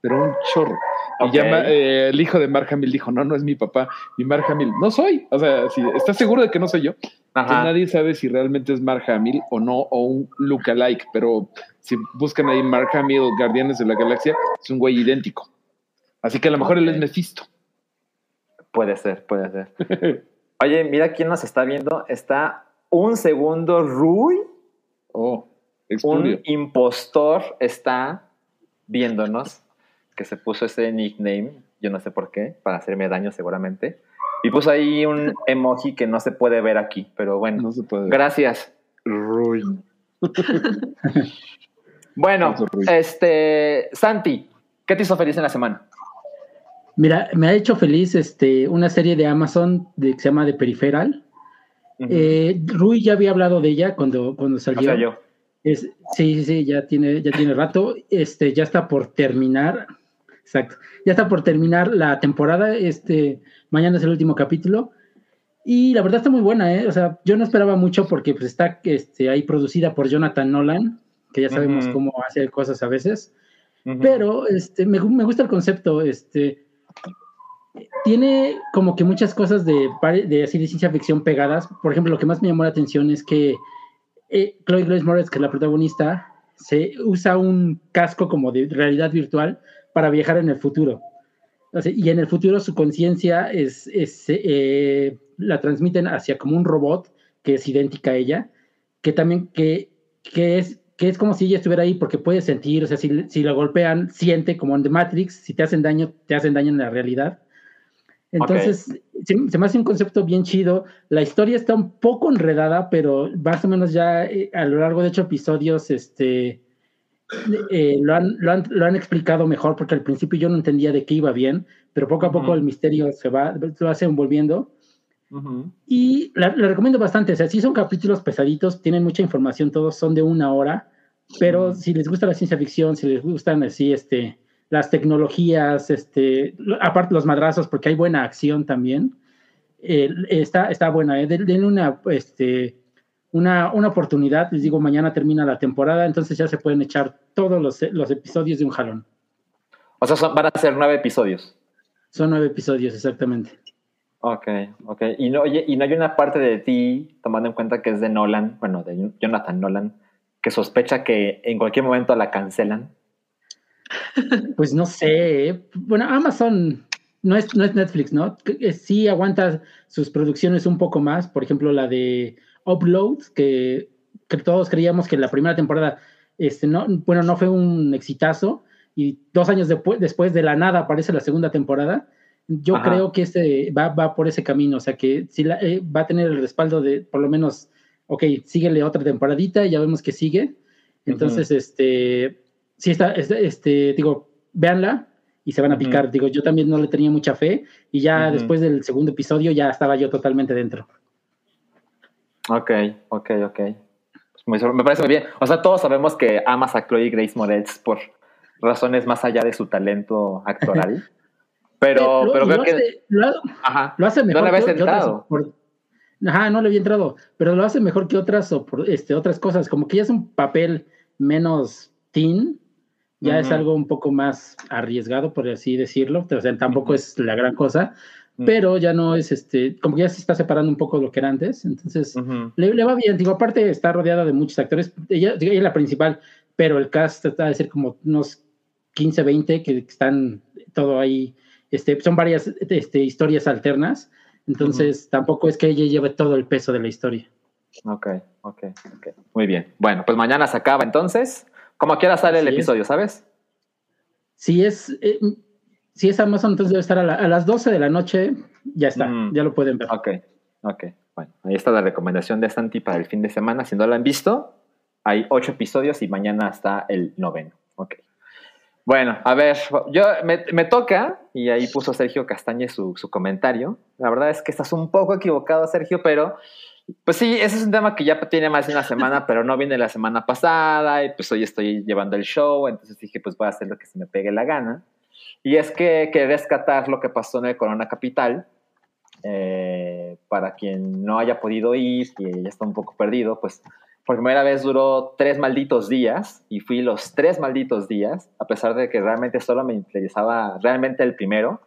Speaker 5: pero un chorro. Y llama, eh, el hijo de Mark Hamill dijo, no, no es mi papá. Y Mark Hamill, no soy. O sea, si ¿estás seguro de que no soy yo?
Speaker 2: Ajá.
Speaker 5: nadie sabe si realmente es Mark Hamill o no, o un lookalike, pero si buscan ahí Mark Hamill, Guardianes de la Galaxia, es un güey idéntico. Así que a lo mejor él es. Mephisto.
Speaker 2: Puede ser, puede ser. Oye, mira quién nos está viendo. Está un segundo Rui,
Speaker 5: Oh,
Speaker 2: un impostor está viéndonos, que se puso ese nickname, yo no sé por qué, para hacerme daño seguramente. Y puso ahí un emoji que no se puede ver aquí, pero bueno.
Speaker 5: No se puede.
Speaker 2: Gracias, Rui. bueno,
Speaker 5: Rui.
Speaker 2: este, Santi, ¿qué te hizo feliz en la semana?
Speaker 4: Mira, me ha hecho feliz este, una serie de Amazon de, que se llama The Peripheral.
Speaker 2: Ujú.
Speaker 4: Eh, Rui ya había hablado de ella cuando, cuando
Speaker 2: o
Speaker 4: salió.
Speaker 2: sea, yo.
Speaker 4: Es, sí, sí, sí, ya tiene, ya tiene rato. Este, ya está por terminar. Exacto. Ya está por terminar la temporada. Este, mañana es el último capítulo. Y la verdad está muy buena, ¿eh? O sea, yo no esperaba mucho porque pues, está este, ahí producida por Jonathan Nolan, que ya sabemos
Speaker 2: Ujú.
Speaker 4: cómo hace cosas a veces.
Speaker 2: Ujú.
Speaker 4: Pero este, me, me gusta el concepto. Este, tiene como que muchas cosas de, de, así de ciencia ficción pegadas. Por ejemplo, lo que más me llamó la atención es que eh, Chloe Grace Moretz, que es la protagonista, se usa un casco como de realidad virtual para viajar en el futuro. Y en el futuro su conciencia es, es, eh, la transmiten hacia como un robot que es idéntica a ella, que también que, que es que es como si ella estuviera ahí porque puede sentir, o sea, si, si la golpean, siente como en The Matrix, si te hacen daño, te hacen daño en la realidad. Entonces, se, se me hace un concepto bien chido. La historia está un poco enredada, pero más o menos ya eh, a lo largo de ocho episodios, este, eh, lo, han, lo, han, lo, han, explicado mejor, porque al principio yo no entendía de qué iba bien, pero poco a poco uh -huh. el misterio se va, se va envolviendo. Uh -huh. Y la, la, recomiendo bastante. O sea, sí son capítulos pesaditos, tienen mucha información, todos son de una hora, pero uh -huh. si les gusta la ciencia ficción, si les gustan así, este, las tecnologías, este, aparte los madrazos, porque hay buena acción también, eh, está, está buena. Eh, denle una, este, una, una oportunidad. Les digo, mañana termina la temporada, entonces ya se pueden echar todos los, los episodios de un jalón.
Speaker 2: O sea, son, van a ser nueve episodios.
Speaker 4: Son nueve episodios, exactamente.
Speaker 2: Ok, ok. Y no, oye, y no hay una parte de ti, tomando en cuenta que es de Nolan, bueno, de Jonathan Nolan, que sospecha que en cualquier momento la cancelan.
Speaker 4: Pues no sé. ¿eh? Bueno, Amazon no es, no es Netflix, ¿no? Sí aguanta sus producciones un poco más. Por ejemplo, la de Upload, que, que todos creíamos que la primera temporada, este, no, bueno, no fue un exitazo. Y dos años después, después de la nada aparece la segunda temporada. Yo Ajá. creo que este va, va por ese camino. O sea, que la, eh, va a tener el respaldo de, por lo menos, ok, síguele otra temporadita y ya vemos que sigue. Entonces, uh -huh. este sí está, este, este, digo, véanla y se van a picar. Uh -huh. Digo, yo también no le tenía mucha fe y ya uh -huh. después del segundo episodio ya estaba yo totalmente dentro.
Speaker 2: Ok, ok, ok. Pues me parece muy bien. O sea, todos sabemos que amas a Chloe Grace Moretz por razones más allá de su talento actoral. Pero,
Speaker 4: lo,
Speaker 2: pero
Speaker 4: lo
Speaker 2: creo
Speaker 4: hace,
Speaker 2: que.
Speaker 4: Lo,
Speaker 2: Ajá.
Speaker 4: lo hace mejor
Speaker 2: no le otras.
Speaker 4: Por, ajá, no le había entrado. Pero lo hace mejor que otras, o por, este, otras cosas. Como que ya es un papel menos teen, ya uh -huh. es algo un poco más arriesgado, por así decirlo. O sea, tampoco uh -huh. es la gran cosa. Pero ya no es este, como que ya se está separando un poco de lo que era antes. Entonces, le, le, va bien. Digo, aparte está rodeada de muchos actores. Ella, ella es la principal, pero el cast está a decir como unos 15, 20 que están todo ahí. Este, son varias este, historias alternas. Entonces, tampoco es que ella lleve todo el peso de la historia.
Speaker 2: Ok, ok, ok. Muy bien. Bueno, pues mañana se acaba entonces. Como quiera sale el episodio, es. ¿sabes?
Speaker 4: Si es, eh, si es Amazon, entonces debe estar a, la, a, las 12 de la noche. Ya está, mm. ya lo pueden ver.
Speaker 2: Ok, ok. Bueno, ahí está la recomendación de Santi para el fin de semana. Si no lo han visto, hay ocho episodios y mañana está el noveno. Ok. Bueno, a ver, yo me, me toca, y ahí puso Sergio Castañe su, su comentario. La verdad es que estás un poco equivocado, Sergio, pero pues sí, ese es un tema que ya tiene más de una semana, pero no viene la semana pasada y pues hoy estoy llevando el show, entonces dije pues voy a hacer lo que se me pegue la gana. Y es que quería rescatar lo que pasó en el Corona Capital. Eh, para quien no haya podido ir y ya está un poco perdido, pues por primera vez duró tres malditos días y fui los tres malditos días, a pesar de que realmente solo me interesaba realmente el primero.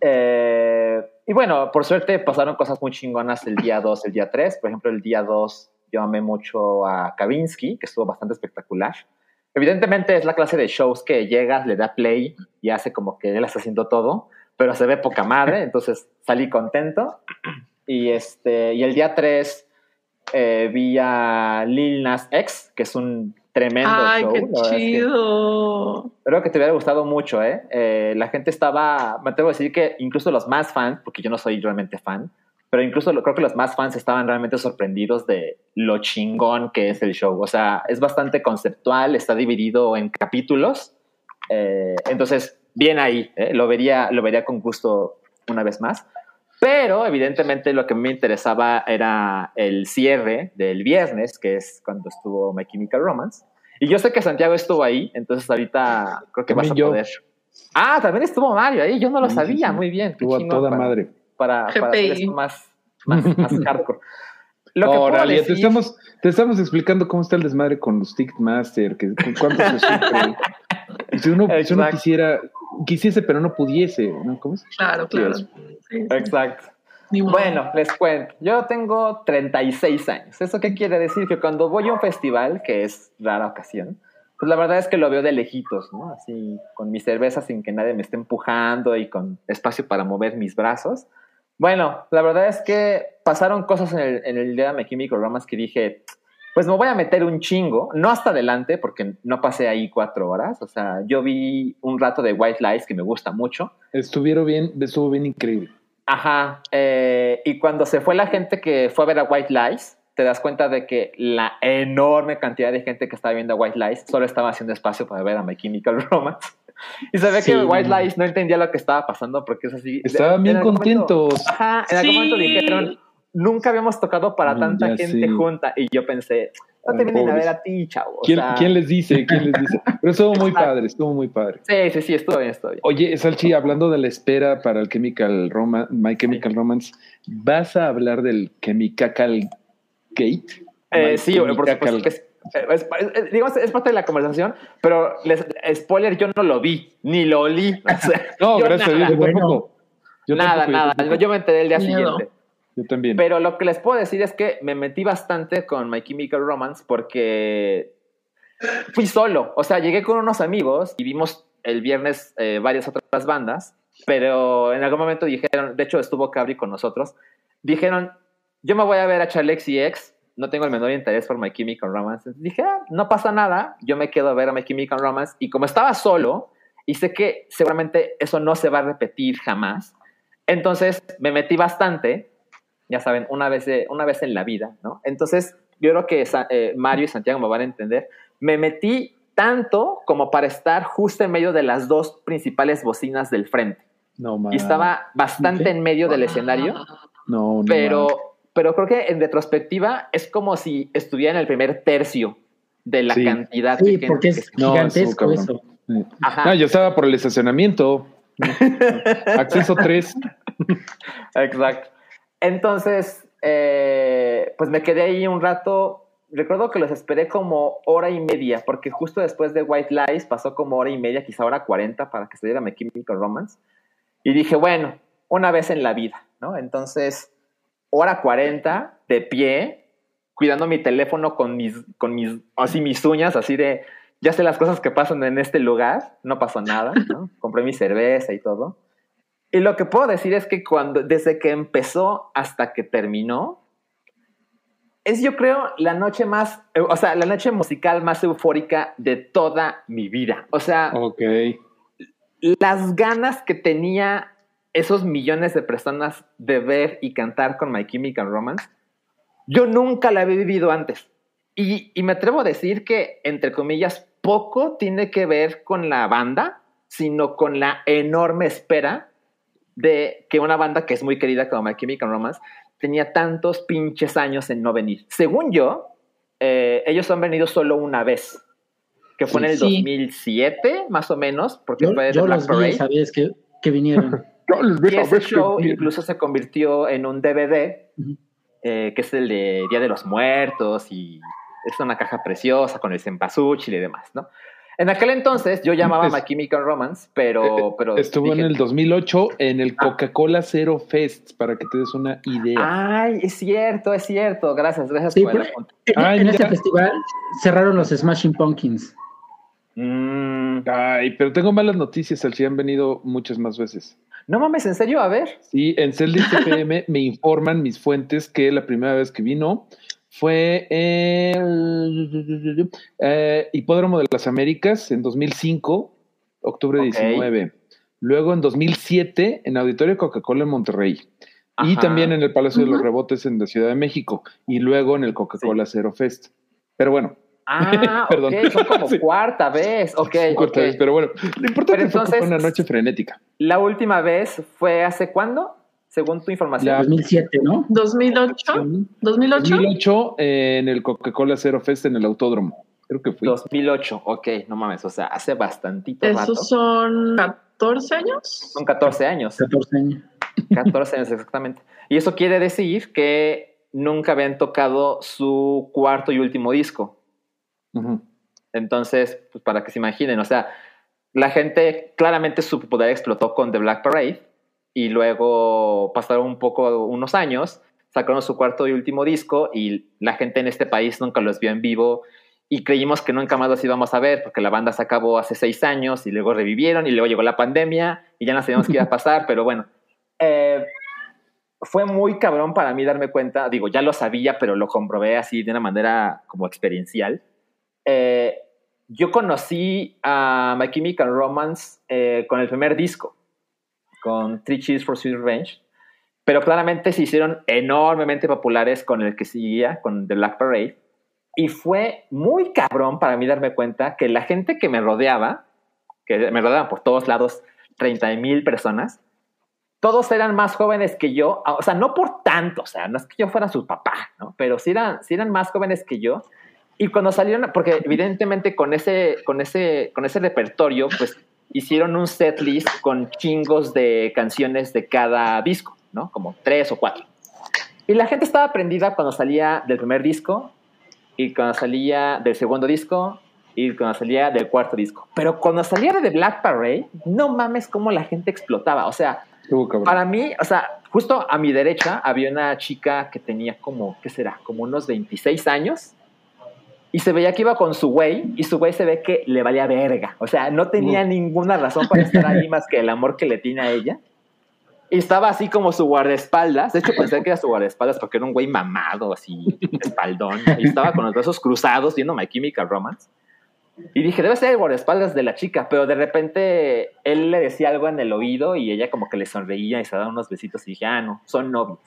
Speaker 2: Eh, y bueno, por suerte pasaron cosas muy chingonas el día 2, el día 3. Por ejemplo, el día 2 yo amé mucho a Kavinsky, que estuvo bastante espectacular. Evidentemente es la clase de shows que llegas, le da play y hace como que él está haciendo todo, pero se ve poca madre, entonces salí contento. Y, este, y el día 3 eh, vi a Lil Nas X, que es un tremendo
Speaker 3: Ay,
Speaker 2: show.
Speaker 3: qué
Speaker 2: la verdad es que-
Speaker 3: chido.
Speaker 2: Espero que te hubiera gustado mucho, ¿eh? Eh, La gente estaba, me atrevo a decir que incluso los más fans, porque yo no soy realmente fan, pero incluso lo- creo que los más fans estaban realmente sorprendidos de lo chingón que es el show. O sea, es bastante conceptual, está dividido en capítulos. eh, entonces, bien ahí, ¿eh? lo, vería, lo vería con gusto una vez más. Pero evidentemente lo que me interesaba era el cierre del viernes, que es cuando estuvo My Chemical Romance. Y yo sé que Santiago estuvo ahí, entonces ahorita creo que vas a
Speaker 5: También yo.
Speaker 2: poder. Ah, también estuvo Mario ahí, yo no lo
Speaker 5: Sí, sí,
Speaker 2: sabía,
Speaker 5: sí.
Speaker 2: muy bien.
Speaker 5: Estuvo a toda
Speaker 2: para,
Speaker 5: madre.
Speaker 2: Para, para hacer esto más, más, más hardcore. Lo que puedo
Speaker 5: Oralia, te
Speaker 2: decir-
Speaker 5: estamos, te estamos explicando cómo está el desmadre con los Ticketmaster, que cu- cuánto se sufre. Si uno, si uno quisiera, quisiese, pero no pudiese, ¿no? ¿Cómo es?
Speaker 3: Claro, claro.
Speaker 5: Sí,
Speaker 3: Sí.
Speaker 2: Exacto. Bueno, les cuento. Yo tengo 36 años. ¿Eso qué quiere decir? Que cuando voy a un festival, que es rara ocasión, pues la verdad es que lo veo de lejitos, ¿no? Así, con mi cerveza sin que nadie me esté empujando y con espacio para mover mis brazos. Bueno, la verdad es que pasaron cosas en el, en el día de Chemical Romance que dije, pues me voy a meter un chingo, no hasta adelante, porque no pasé ahí cuatro horas. O sea, yo vi un rato de White Lies que me gusta mucho.
Speaker 5: Estuvieron bien, estuvo bien increíble.
Speaker 2: Ajá. eh, y cuando se fue la gente que fue a ver a White Lies, te das cuenta de que la enorme cantidad de gente que estaba viendo a White Lies solo estaba haciendo espacio para ver a My Chemical Romance. Y se ve
Speaker 4: Sí.
Speaker 2: que White Lies no entendía lo que estaba pasando porque es así.
Speaker 5: Estaban
Speaker 2: en
Speaker 5: bien
Speaker 2: momento-
Speaker 5: contentos.
Speaker 2: ajá, en algún momento dijeron, nunca habíamos tocado para
Speaker 5: Mm,
Speaker 2: tanta
Speaker 5: ya
Speaker 2: gente junta. Y yo pensé, no te vienen a ver a ti, chavo. O
Speaker 5: ¿Quién,
Speaker 2: sea,
Speaker 5: quién les dice? ¿Quién les dice? Pero estuvo muy padre, estuvo muy padre.
Speaker 2: Sí, sí, sí, estuvo bien, estuvo bien.
Speaker 5: Oye, Salchi, hablando de la espera para el Chemical Romance, My Chemical Romance, ¿vas a hablar del Chemical Gate?
Speaker 2: Eh, sí, por supuesto que es, es- es- digamos, es parte de la conversación, pero les, spoiler, yo no lo vi, ni lo olí. O sea,
Speaker 5: No,
Speaker 2: yo
Speaker 5: gracias
Speaker 2: nada,
Speaker 5: yo
Speaker 4: Bueno.
Speaker 5: tampoco. Yo
Speaker 2: nada,
Speaker 5: tampoco, yo
Speaker 2: nada.
Speaker 5: tampoco.
Speaker 2: Yo me enteré el día
Speaker 3: Miedo.
Speaker 2: siguiente.
Speaker 5: Yo también.
Speaker 2: Pero lo que les puedo decir es que me metí bastante con My Chemical Romance porque fui solo. O sea, llegué con unos amigos y vimos el viernes eh, varias otras bandas, pero en algún momento dijeron, de hecho estuvo Cabri con nosotros, dijeron, yo me voy a ver a Charlex y X, no tengo el menor interés por My Chemical Romance. Dije, "Ah, no pasa nada, yo me quedo a ver a My Chemical Romance y como estaba solo y sé que seguramente eso no se va a repetir jamás, entonces me metí bastante ya saben, una vez, de- una vez en la vida, ¿no? Entonces, yo creo que eh, Mario y Santiago me van a entender. Me metí tanto como para estar justo en medio de las dos principales bocinas del frente.
Speaker 5: no,
Speaker 2: Y
Speaker 5: man.
Speaker 2: estaba bastante en medio del escenario,
Speaker 5: No, no,
Speaker 2: pero,
Speaker 5: man.
Speaker 2: Pero creo que en retrospectiva es como si estuviera en el primer tercio de la
Speaker 5: Sí.
Speaker 2: cantidad de
Speaker 4: Sí,
Speaker 2: gente
Speaker 4: porque
Speaker 2: que
Speaker 4: es
Speaker 5: No,
Speaker 4: gigantesco eso.
Speaker 2: Ajá.
Speaker 5: No, yo estaba por el estacionamiento. Acceso 3.
Speaker 2: Exacto. Entonces, eh, pues me quedé ahí un rato. Recuerdo que los esperé como hora y media, porque justo después de White Lies pasó como hora y media, quizá hora 40 para que se diera My Chemical Romance. Y dije, bueno, una vez en la vida, ¿no? Entonces, hora 40, de pie, cuidando mi teléfono con mis, con mis, así mis uñas, así de, ya sé las cosas que pasan en este lugar, no pasó nada, ¿no? Compré mi cerveza y todo. Y lo que puedo decir es que cuando, desde que empezó hasta que terminó, es yo creo la noche más, o sea, la noche musical más eufórica de toda mi vida. O sea,
Speaker 5: Ok.
Speaker 2: las ganas que tenía esos millones de personas de ver y cantar con My Chemical Romance, yo nunca la había vivido antes. Y, y me atrevo a decir que, entre comillas, poco tiene que ver con la banda, sino con la enorme espera de que una banda que es muy querida como My Chemical Romance tenía tantos pinches años en no venir. Según yo, eh, ellos han venido solo una vez, que fue en el
Speaker 3: Sí.
Speaker 2: 2007, más o menos, porque
Speaker 4: Yo,
Speaker 2: fue de
Speaker 4: yo
Speaker 2: Black
Speaker 4: los vi
Speaker 2: Parade.
Speaker 4: vez que, que vinieron.
Speaker 2: Y ese show incluso se convirtió en un DVD, eh, que es el de Día de los Muertos y es una caja preciosa con el cempasúchil y demás, ¿no? En aquel entonces yo llamaba
Speaker 5: Es-
Speaker 2: My Chemical Romance, pero... pero
Speaker 5: Eh, Estuvo en el 2008 en el Coca-Cola Zero Fest, para que te des una idea.
Speaker 2: Ay, es cierto, es cierto. Gracias, gracias
Speaker 4: Sí,
Speaker 2: por el
Speaker 4: pero-
Speaker 5: Ay,
Speaker 4: en
Speaker 5: mira.
Speaker 4: ese festival cerraron los Smashing Pumpkins.
Speaker 2: Mm,
Speaker 5: Ay, pero tengo malas noticias, al han venido muchas más veces.
Speaker 2: No mames, ¿en serio? A ver.
Speaker 5: Sí, en Celdis FM me informan mis fuentes que la primera vez que vino fue el eh, Hipódromo de las Américas en 2005, octubre
Speaker 2: Ok.
Speaker 5: 19. Luego en 2007 en Auditorio Coca-Cola en Monterrey. Y también en el Palacio de los. Rebotes en la Ciudad de México. Y luego en el Coca-Cola Zero Fest. Pero bueno,
Speaker 2: Ah,
Speaker 5: Perdón.
Speaker 2: ok, son como
Speaker 5: Sí.
Speaker 2: cuarta vez. Ok, ok.
Speaker 5: vez, pero bueno, lo importante
Speaker 2: Pero
Speaker 5: fue que fue
Speaker 2: entonces-
Speaker 5: una noche frenética.
Speaker 2: La última vez fue hace cuándo, según tu información.
Speaker 5: La-
Speaker 4: 2007, ¿no?
Speaker 3: 2008. 2008.
Speaker 5: 2008 eh, en el Coca-Cola Zero Fest en el Autódromo. Creo que fui.
Speaker 2: 2008, ok, no mames, o sea, hace bastantito rato.
Speaker 3: Esos son 14 años.
Speaker 2: Son 14 años,
Speaker 4: 14 años.
Speaker 2: 14 años exactamente. Y eso quiere decir que nunca habían tocado su cuarto y último disco. Entonces, pues para que se imaginen, o sea, la gente claramente su poder explotó con The Black Parade y luego pasaron un poco, unos años, sacaron su cuarto y último disco y la gente en este país nunca los vio en vivo y creímos que nunca más los íbamos a ver porque la banda se acabó hace seis años y luego revivieron y luego llegó la pandemia y ya no sabíamos qué iba a pasar, pero bueno. eh, fue muy cabrón para mí darme cuenta, digo, ya lo sabía, pero lo comprobé así de una manera como experiencial. Eh, yo conocí a My Chemical Romance eh, con el primer disco, con Three Cheers for Sweet Revenge, pero claramente se hicieron enormemente populares con el que seguía, con The Black Parade, y fue muy cabrón para mí darme cuenta que la gente que me rodeaba, que me rodeaban por todos lados, 30 mil personas, todos eran más jóvenes que yo, o sea, no por tanto, o sea, no es que yo fuera su papá, ¿no? Pero sí eran, sí eran más jóvenes que yo. Y cuando salieron, porque evidentemente con ese, con ese, con ese repertorio, pues hicieron un set list con chingos de canciones de cada disco, ¿no? Como tres o cuatro. Y la gente estaba prendida cuando salía del primer disco y cuando salía del segundo disco y cuando salía del cuarto disco. Pero cuando salía de The Black Parade, no mames cómo la gente explotaba. O sea,
Speaker 5: cabrón.
Speaker 2: para mí, o sea, justo a mi derecha había una chica que tenía como, ¿qué será? Como unos 26 años. Y se veía que iba con su güey y su güey se ve que le valía verga. O sea, no tenía
Speaker 5: Mm.
Speaker 2: ninguna razón para estar ahí más que el amor que le tiene a ella. Y estaba así como su guardaespaldas. De hecho, pensé que era su guardaespaldas porque era un güey mamado, así, espaldón. Y estaba con los brazos cruzados viendo My Chemical Romance. Y dije, debe ser el guardaespaldas de la chica, pero de repente él le decía algo en el oído y ella como que le sonreía y se daba unos besitos y dije, ah, no, son novios.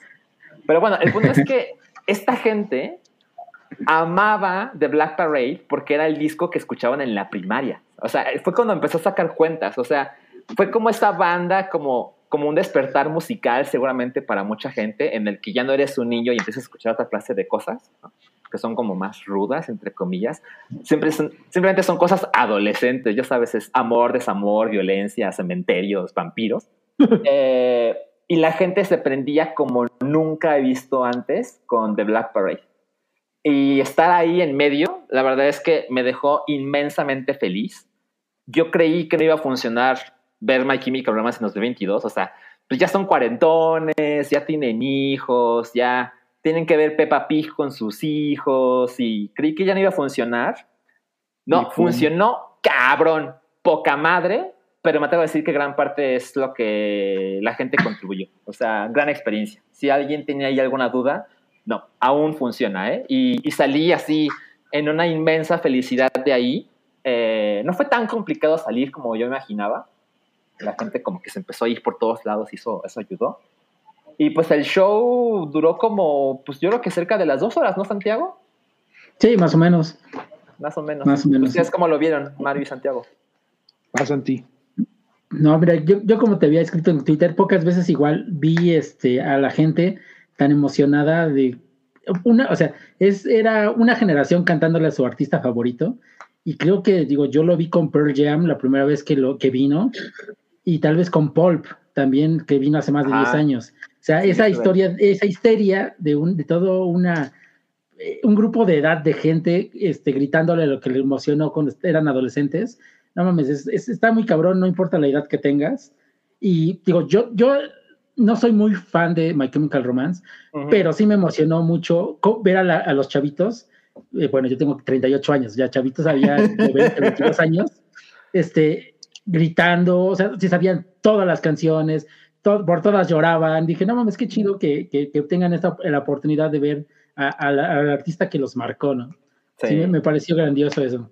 Speaker 2: Pero bueno, el punto es que esta gente amaba The Black Parade porque era el disco que escuchaban en la primaria. O sea, fue cuando empezó a sacar cuentas. O sea, fue como esta banda, como, como un despertar musical seguramente para mucha gente en el que ya no eres un niño y empiezas a escuchar otra clase de cosas. ¿no? que son como más rudas, entre comillas, siempre son, simplemente son cosas adolescentes, ya sabes, es amor, desamor, violencia, cementerios, vampiros. Eh, y la gente se prendía como nunca he visto antes con The Black Parade. Y estar ahí en medio, la verdad es que me dejó inmensamente feliz. Yo creí que no iba a funcionar ver My Chemical Romance en los de 22, o sea, pues ya son cuarentones, ya tienen hijos, ya tienen que ver Peppa Pig con sus hijos y creí que ya no iba a funcionar. No, funcionó cabrón, poca madre, pero me atrevo a decir que gran parte es lo que la gente contribuyó. O sea, gran experiencia. Si alguien tenía ahí alguna duda, no, aún funciona, ¿eh? Y, y salí así en una inmensa felicidad de ahí. Eh, no fue tan complicado salir como yo imaginaba. La gente como que se empezó a ir por todos lados y eso, eso ayudó. Y pues el show duró como, pues yo creo que cerca de las dos horas, ¿no, Santiago?
Speaker 4: Sí, más o menos.
Speaker 2: Más o menos.
Speaker 4: Más o menos.
Speaker 2: ¿Ustedes cómo lo vieron, Mario y Santiago?
Speaker 5: Ah, Santi.
Speaker 4: No, mira, yo, yo como te había escrito en Twitter, pocas veces igual vi este, a la gente tan emocionada de una, o sea, es, era una generación cantándole a su artista favorito. Y creo que, digo, yo lo vi con Pearl Jam la primera vez que, lo, que vino, y tal vez con Pulp también, que vino hace más de
Speaker 2: Ah,
Speaker 4: 10 años. O sea,
Speaker 2: sí,
Speaker 4: esa historia, esa histeria de, un, de todo una, eh, un grupo de edad de gente este, gritándole lo que le emocionó cuando eran adolescentes. No mames, es, es- está muy cabrón, no importa la edad que tengas. Y digo, yo, yo no soy muy fan de My Chemical Romance, pero sí me emocionó mucho ver a, la- a los chavitos. eh, bueno, yo tengo 38 años, ya chavitos había de 20, 22 años, este, gritando, o sea, sí sabían todas las canciones, to- por todas lloraban. Dije, no mames, qué chido que, que, que tengan esta, la oportunidad de ver al artista que los marcó, ¿no?
Speaker 2: Sí,
Speaker 4: Sí, me, me pareció grandioso eso.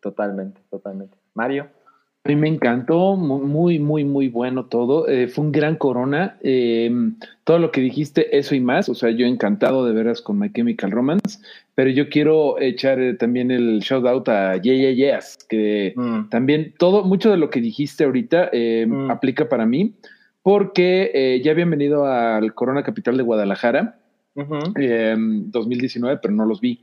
Speaker 2: totalmente, totalmente. Mario.
Speaker 5: A mí me encantó, mu- muy, muy, muy bueno todo. Eh, fue un gran corona. Eh, todo lo que dijiste, eso y más. O sea, yo encantado de veras con My Chemical Romance. Pero yo quiero echar eh, también el shout out a Yeah Yeah Yeahs, que
Speaker 2: Mm.
Speaker 5: también todo, mucho de lo que dijiste ahorita eh,
Speaker 2: Mm.
Speaker 5: aplica para mí, porque eh, ya habían venido al Corona Capital de Guadalajara eh, 2019, pero no los vi.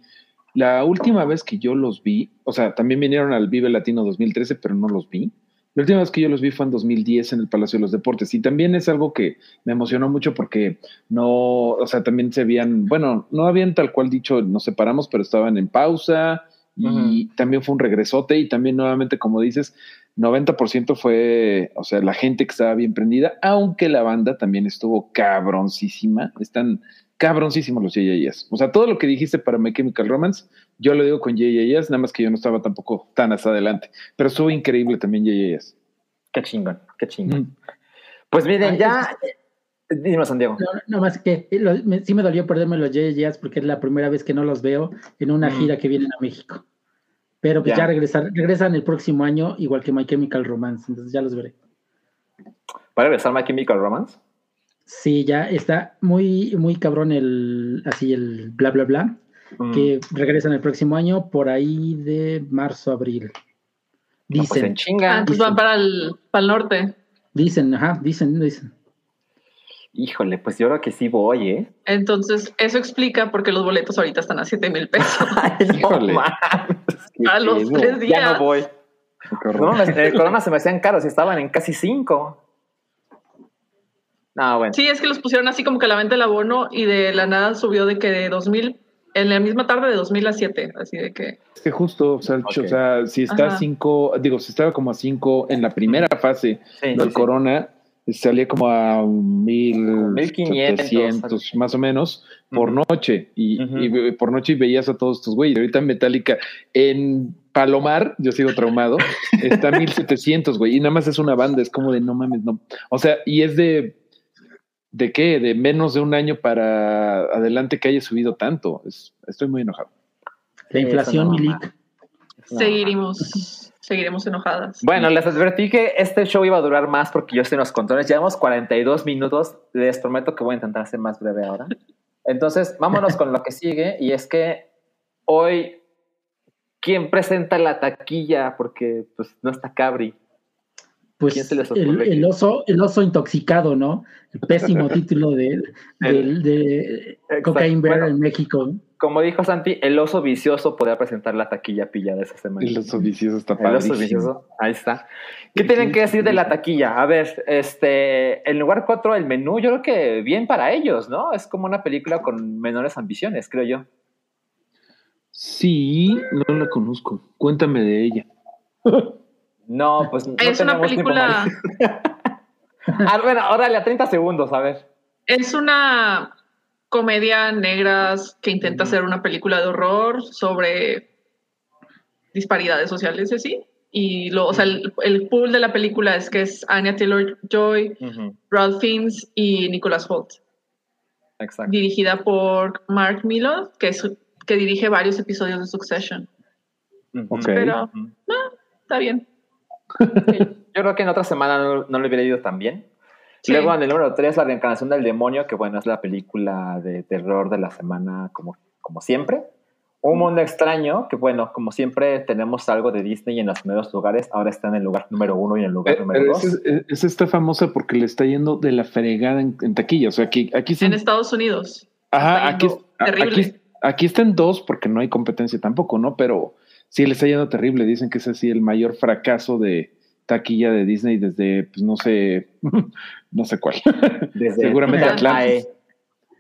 Speaker 5: La última vez que yo los vi, o sea, también vinieron al Vive Latino 2013, pero no los vi. La última vez que yo los vi fue en 2010 en el Palacio de los Deportes. Y también es algo que me emocionó mucho porque no, o sea, también se habían, bueno, no habían tal cual dicho nos separamos, pero estaban en pausa y también fue un regresote y también nuevamente, como dices, 90% fue, o sea, la gente que estaba bien prendida, aunque la banda también estuvo cabroncísima, están cabroncísimos los JJS. O sea, todo lo que dijiste para My Chemical Romance, yo lo digo con JJS, nada más que yo no estaba tampoco tan hasta adelante, pero estuvo increíble también JJS.
Speaker 2: Qué chingón, qué chingón.
Speaker 5: Mm.
Speaker 2: Pues miren,
Speaker 4: Ay,
Speaker 2: ya. Dime, San Diego.
Speaker 4: No, no más que eh, lo- me- sí me dolió perderme los JJs porque es la primera vez que no los veo en una
Speaker 2: Mm.
Speaker 4: gira que vienen a México. Pero pues
Speaker 2: Ya.
Speaker 4: ya, regresan, regresan el próximo año, igual que My Chemical Romance, entonces ya los veré.
Speaker 2: ¿Va a regresar My Chemical Romance?
Speaker 4: Sí, ya está muy, muy cabrón el, así el bla, bla, bla,
Speaker 2: mm.
Speaker 4: que regresan el próximo año por ahí de marzo, abril. Dicen.
Speaker 2: No, pues chinga.
Speaker 3: Ah, pues Entonces van para el, para el norte.
Speaker 4: Dicen, ajá, dicen, dicen.
Speaker 2: Híjole, pues yo creo que sí voy, ¿eh?
Speaker 3: Entonces, eso explica por qué los boletos ahorita están a 7 mil pesos.
Speaker 5: Híjole.
Speaker 3: A los tres días.
Speaker 2: Ya no voy. Corona, el se me hacían caros y estaban en casi cinco
Speaker 3: Sí, es que los pusieron así como que la venta del abono y de la nada subió de que de 2000, en la misma tarde de 2000 a 7, así de que...
Speaker 5: Es que justo, o sea, o sea si está a 5, digo, si estaba como a 5 en la primera fase del
Speaker 2: sí.
Speaker 5: corona, salía como a
Speaker 2: 1500,
Speaker 5: más o menos, por noche. Y,
Speaker 2: uh
Speaker 5: -huh. y, por noche veías a todos estos güeyes. Ahorita en Metallica, en Palomar, yo sigo traumado, está 1700, güey. Y nada más es una banda, es como de no mames, no. O sea, y es de ¿de qué? De menos de un año para adelante que haya subido tanto. Es- estoy muy enojado.
Speaker 4: La inflación,
Speaker 2: no,
Speaker 4: Milik.
Speaker 3: Seguiremos, seguiremos enojadas.
Speaker 2: Bueno, les advertí que este show iba a durar más porque yo estoy en los controles. Llevamos 42 minutos. Les prometo que voy a intentar ser más breve ahora. Entonces, vámonos con lo que sigue. Y es que hoy, ¿quién presenta la taquilla? Porque pues no está Cabri.
Speaker 4: Pues
Speaker 2: ¿Quién se les
Speaker 4: el, oso, el oso intoxicado, ¿no? El pésimo título de, del- de Cocaine Bear
Speaker 2: Bueno.
Speaker 4: en México.
Speaker 2: Como dijo Santi, el oso vicioso podría presentar la taquilla pillada esa semana.
Speaker 5: El oso vicioso está
Speaker 2: El oso vicioso, ahí está. ¿Qué tienen que decir de la taquilla? A ver, este, en lugar 4, el menú, yo creo que bien para ellos, ¿no? Es como una película con menores ambiciones, creo yo.
Speaker 5: Sí, no la conozco. Cuéntame de ella.
Speaker 2: No, pues no
Speaker 3: es una película,
Speaker 2: ah, bueno, órale, a 30 segundos, a ver.
Speaker 3: es una comedia negra que intenta hacer una película de horror sobre disparidades sociales y así. Y lo, o sea, el, el pool de la película es que es Anya Taylor Joy, Ralph Fiennes y Nicholas Holt.
Speaker 2: Exacto.
Speaker 3: dirigida por Mark Milo, que, es, que dirige varios episodios de Succession.
Speaker 5: Ok.
Speaker 3: Pero
Speaker 2: Ujú.
Speaker 3: está bien.
Speaker 2: Yo creo que en otra semana no, no le hubiera ido tan bien.
Speaker 3: Sí.
Speaker 2: Luego en el número 3, La reencarnación del demonio, que bueno, es la película de terror de la semana como, como siempre. Un mundo extraño, que bueno, como siempre tenemos algo de Disney en los primeros lugares, ahora está en el lugar número uno y en el lugar
Speaker 5: Eh,
Speaker 2: número
Speaker 5: pero
Speaker 2: dos.
Speaker 5: esa, es- esa está famosa porque le está yendo de la fregada en, en taquilla. O sea, aquí, aquí sí.
Speaker 3: En Estados Unidos.
Speaker 5: Ajá,
Speaker 3: está
Speaker 5: aquí,
Speaker 3: terrible.
Speaker 5: aquí, aquí está en dos porque no hay competencia tampoco, ¿no? Pero sí le está yendo terrible. Dicen que es así el mayor fracaso de taquilla de Disney desde, pues no sé, no sé cuál.
Speaker 2: Desde
Speaker 5: seguramente. Atlantis.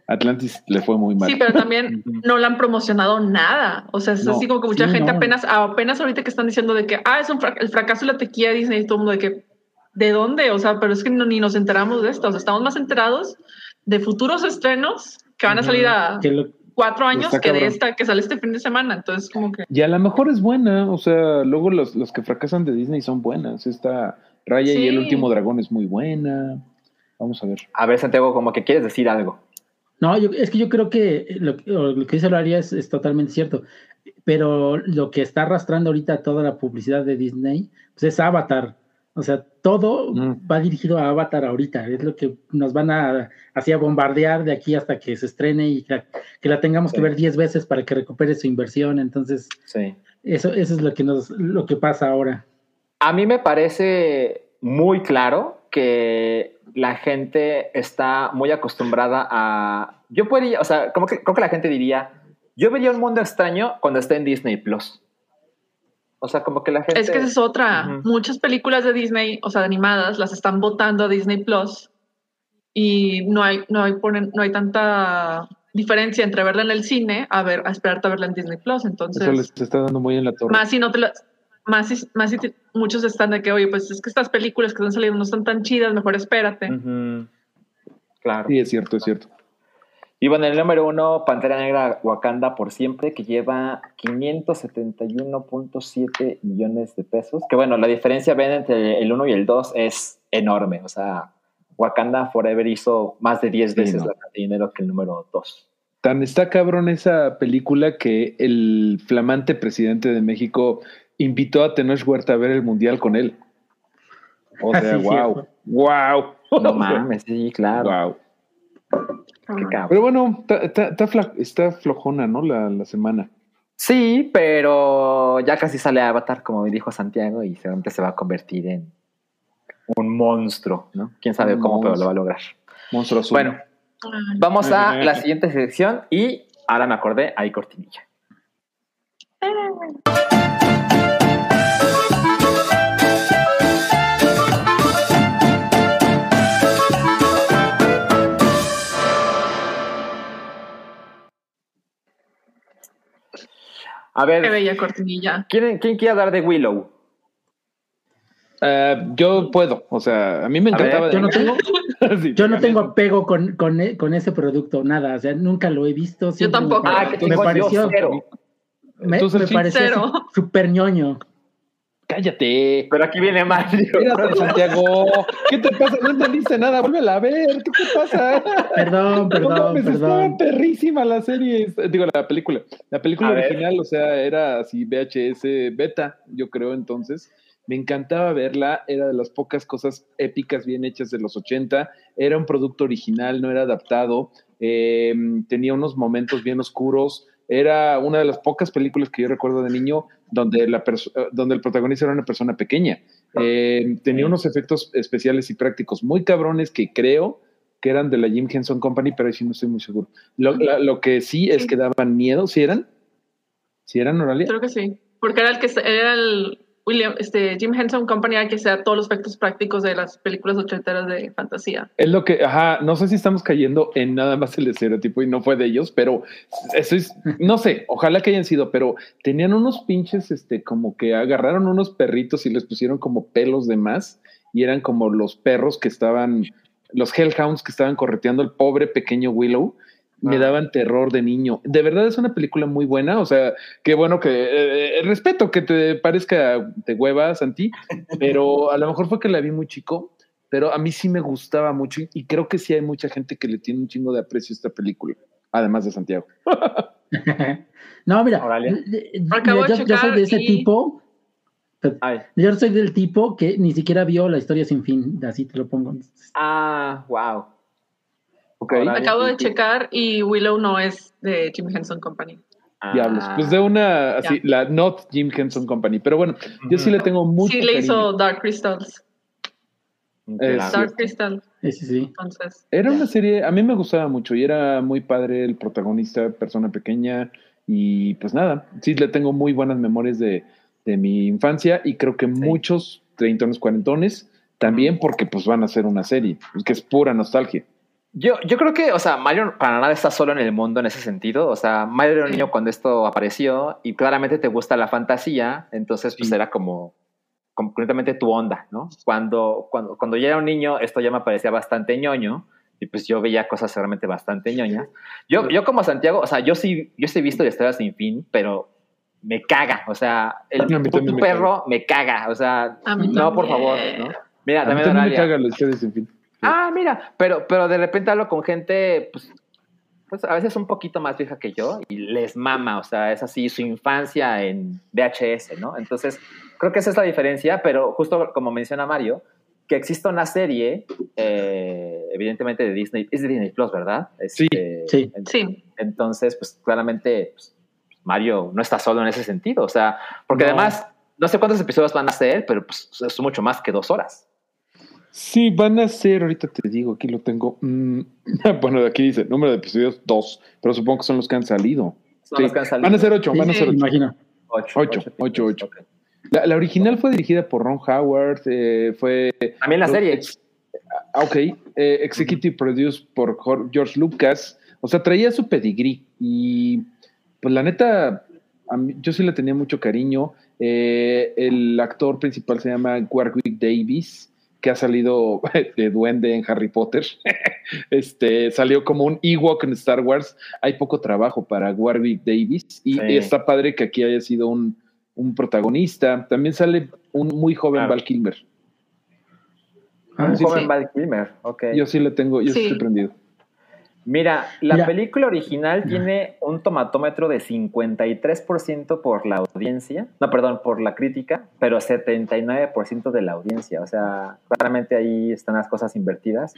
Speaker 5: Atlantis le fue muy mal.
Speaker 3: Sí, pero también no la han promocionado nada. O sea, es
Speaker 5: No,
Speaker 3: así como que mucha
Speaker 4: sí,
Speaker 3: gente
Speaker 4: no.
Speaker 3: apenas, apenas ahorita que están diciendo de que, ah, es un fra- el fracaso de la tequilla de Disney y todo el mundo de que, ¿de dónde? O sea, pero es que no- ni nos enteramos de esto. O sea, estamos más enterados de futuros estrenos que van a salir a
Speaker 4: Que lo-
Speaker 3: cuatro años que de esta que sale este fin de semana. Entonces, como que
Speaker 5: Y a lo mejor es buena, o sea, luego los, los que fracasan de Disney son buenas. Esta Raya y el último dragón es muy buena. Vamos a ver.
Speaker 2: A ver, Santiago, como que quieres decir algo.
Speaker 4: No, yo, es que yo creo que lo, lo que dice Laria es, es totalmente cierto. Pero lo que está arrastrando ahorita toda la publicidad de Disney, pues es Avatar. O sea, todo
Speaker 5: Mm.
Speaker 4: va dirigido a Avatar ahorita. Es lo que nos van a así a bombardear de aquí hasta que se estrene y que, que la tengamos que ver 10 veces para que recupere su inversión. Entonces,
Speaker 2: Sí.
Speaker 4: eso, eso es lo que nos, lo que pasa ahora.
Speaker 2: A mí me parece muy claro que la gente está muy acostumbrada a. Yo podría, o sea, como que creo que la gente diría, yo vería un mundo extraño cuando esté en Disney Plus. O sea, como que la gente.
Speaker 3: Es que esa es otra. Muchas películas de Disney, o sea, animadas, las están votando a Disney Plus y no hay, no hay, ponen, no hay tanta diferencia entre verla en el cine a ver, a esperarte a verla en Disney Plus. Entonces,
Speaker 5: Eso les está dando muy en la torre.
Speaker 3: más si no te las, más si, más si te- muchos están de que, oye, pues es que estas películas que están saliendo no están tan chidas, mejor espérate.
Speaker 2: Claro.
Speaker 5: Sí, es cierto, es cierto.
Speaker 2: Y bueno, el número uno, Pantera Negra Wakanda por siempre, que lleva 571.7 millones de pesos. Que bueno, la diferencia ven entre el 1 y el 2 es enorme. O sea, Wakanda Forever hizo más de 10
Speaker 5: Sí,
Speaker 2: veces
Speaker 5: no.
Speaker 2: la cantidad de dinero que el número 2.
Speaker 5: Tan está cabrón esa película que el flamante presidente de México invitó a Tenoch Huerta a ver el mundial con él. O sea,
Speaker 4: sí,
Speaker 5: wow,
Speaker 4: cierto.
Speaker 5: wow.
Speaker 2: No mames, sí, claro.
Speaker 5: Wow. Pero bueno, está, flojona, ¿no? La, la semana.
Speaker 2: Sí, pero ya casi sale Avatar, como dijo Santiago, y seguramente se va a convertir en un monstruo, ¿no? Quién sabe
Speaker 5: Un
Speaker 2: cómo, pero lo va a lograr.
Speaker 5: Monstruo azul.
Speaker 2: Bueno, vamos a la siguiente sección y ahora me acordé, hay cortinilla. A
Speaker 3: qué
Speaker 2: ver,
Speaker 3: bella cortinilla.
Speaker 2: ¿quién, quién quiere hablar de Willow?
Speaker 5: Ah, yo puedo, o sea, a mí me
Speaker 2: ver,
Speaker 5: encantaba.
Speaker 4: Yo no tengo,
Speaker 5: Sí,
Speaker 4: yo no tengo apego con, con, e- con ese producto, nada. O sea, nunca lo he visto. me
Speaker 3: tampoco.
Speaker 2: Ah, que
Speaker 4: me
Speaker 2: tengo
Speaker 4: pareció,
Speaker 2: yo cero.
Speaker 4: me,
Speaker 5: Tú,
Speaker 4: me pareció súper ñoño.
Speaker 5: Cállate.
Speaker 2: Pero aquí viene Mario.
Speaker 5: Espérate, Santiago. ¿Qué te pasa? No entendiste nada. Vuélvela a ver. ¿Qué te pasa?
Speaker 4: Perdón,
Speaker 5: No
Speaker 4: perdón,
Speaker 5: mames, estaba
Speaker 4: perdón.
Speaker 5: perrísima la serie. Digo, la película. La película
Speaker 2: A ver.
Speaker 5: original, o sea, era así VHS beta, yo creo entonces. Me encantaba verla, era de las pocas cosas épicas bien hechas de los 80. Era un producto original, no era adaptado. Eh, tenía unos momentos bien oscuros. Era una de las pocas películas que yo recuerdo de niño donde, la eh, donde el protagonista era una persona pequeña. Eh, tenía unos efectos especiales y prácticos muy cabrones que creo que eran de la Jim Henson Company, pero ahí sí no estoy muy seguro. Lo, la- lo que sí es que daban miedo, ¿sí eran? ¿Sí eran, Oralia?
Speaker 3: Creo que sí. Porque era el que era el William, este, Jim Henson Company, que sea todos los efectos prácticos de las películas ochenteras de fantasía.
Speaker 5: Es lo que, ajá, no sé si estamos cayendo en nada más el estereotipo y no fue de ellos, pero eso es, no sé, ojalá que hayan sido, pero tenían unos pinches, este, como que agarraron unos perritos y les pusieron como pelos de más y eran como los perros que estaban, los Hellhounds que estaban correteando al pobre pequeño Willow. Me daban terror de niño. De verdad es una película muy buena. O sea, qué bueno que eh, eh, respeto que te parezca de hueva, Santi, pero a lo mejor fue que la vi muy chico pero a mí sí me gustaba mucho y, creo que sí hay mucha gente que le tiene un chingo de aprecio a esta película, además de Santiago.
Speaker 4: no, mira, yo, yo soy de ese
Speaker 3: y-
Speaker 4: tipo.
Speaker 2: Ay.
Speaker 4: Yo soy del tipo que ni siquiera vio la historia sin fin, así te lo pongo.
Speaker 2: Ah, wow.
Speaker 5: Ok,
Speaker 2: Ahora-
Speaker 3: Acabo de
Speaker 2: sí.
Speaker 3: checar y Willow no es de Jim Henson Company.
Speaker 5: diablos.
Speaker 2: Ah.
Speaker 5: Pues de una, así, la Not Jim Henson Company. Pero bueno, yo sí le tengo mucho
Speaker 3: sí, le
Speaker 5: cariño.
Speaker 3: hizo Dark Crystals.
Speaker 2: Claro.
Speaker 5: sí.
Speaker 3: Dark Crystal.
Speaker 4: Sí, sí, sí.
Speaker 3: Entonces,
Speaker 5: Era una serie, a mí me gustaba mucho y era muy padre el protagonista, persona pequeña y pues nada, sí le tengo muy buenas memorias de, de mi infancia y creo que muchos treintones, cuarentones también porque pues van a hacer una serie, pues, que es pura nostalgia.
Speaker 2: Yo, yo creo que, o sea, Mario para nada está solo en el mundo en ese sentido. O sea, Mario era un niño cuando esto apareció y claramente te gusta la fantasía, entonces pues
Speaker 5: Sí.
Speaker 2: era como completamente tu onda, ¿no? Cuando, cuando, cuando yo era un niño, esto ya me parecía bastante ñoño y pues yo veía cosas realmente bastante ñoñas. Yo, yo como Santiago, o sea, yo sí, yo sí he visto historias sin fin, pero me caga, o sea, el
Speaker 5: también
Speaker 2: puto
Speaker 5: me
Speaker 2: perro me caga, o sea, no, por
Speaker 3: también.
Speaker 2: favor, ¿no? Mira,
Speaker 5: A mí
Speaker 2: también
Speaker 5: también me cagan las historias sin fin.
Speaker 2: Ah, mira, pero, pero de repente hablo con gente, pues, pues a veces un poquito más vieja que yo y les mama, o sea, es así su infancia en VHS, ¿no? Entonces, creo que esa es la diferencia, pero justo como menciona Mario, que exista una serie, eh, evidentemente de Disney, es de Disney Plus, ¿verdad?
Speaker 5: Sí,
Speaker 2: Este,
Speaker 4: sí.
Speaker 2: en-
Speaker 3: Sí,
Speaker 2: Entonces, pues claramente pues, Mario no está solo en ese sentido, o sea, porque
Speaker 5: No.
Speaker 2: además, no sé cuántos episodios van a ser, pero pues es mucho más que dos horas.
Speaker 5: Sí, van a ser, ahorita te digo, aquí lo tengo. mm, bueno, aquí dice número de episodios dos, pero supongo que son los que han salido.
Speaker 2: Son
Speaker 5: Sí,
Speaker 2: los que han salido.
Speaker 5: Van a ser ocho, van a
Speaker 4: Sí,
Speaker 5: ser
Speaker 4: imagino.
Speaker 2: Ocho,
Speaker 5: Ocho,
Speaker 2: episodios,
Speaker 5: ocho, ocho.
Speaker 2: ok.
Speaker 5: La, la original fue dirigida por Ron Howard, eh, fue...
Speaker 2: También la serie.
Speaker 5: Ex- ah, ok, eh, executive produced por George Lucas. O sea, traía su pedigrí y pues la neta, a mí- yo sí le tenía mucho cariño. Eh, el actor principal se llama Warwick Davis, que ha salido de duende en Harry Potter. este salió como un Ewok en Star Wars. Hay poco trabajo para Warwick Davis y,
Speaker 2: Sí.
Speaker 5: está padre que aquí haya sido un, un protagonista. También sale un muy joven
Speaker 2: Claro.
Speaker 5: Val Kilmer.
Speaker 4: Ah,
Speaker 2: Un
Speaker 5: sí,
Speaker 2: joven
Speaker 3: sí.
Speaker 2: Val Kilmer, ok.
Speaker 5: Yo sí le tengo, yo Sí. estoy prendido.
Speaker 2: Mira, la
Speaker 4: Mira.
Speaker 2: película original tiene un tomatómetro de 53% por la audiencia, no, perdón, por la crítica, pero 79% de la audiencia. O sea, claramente ahí están las cosas invertidas.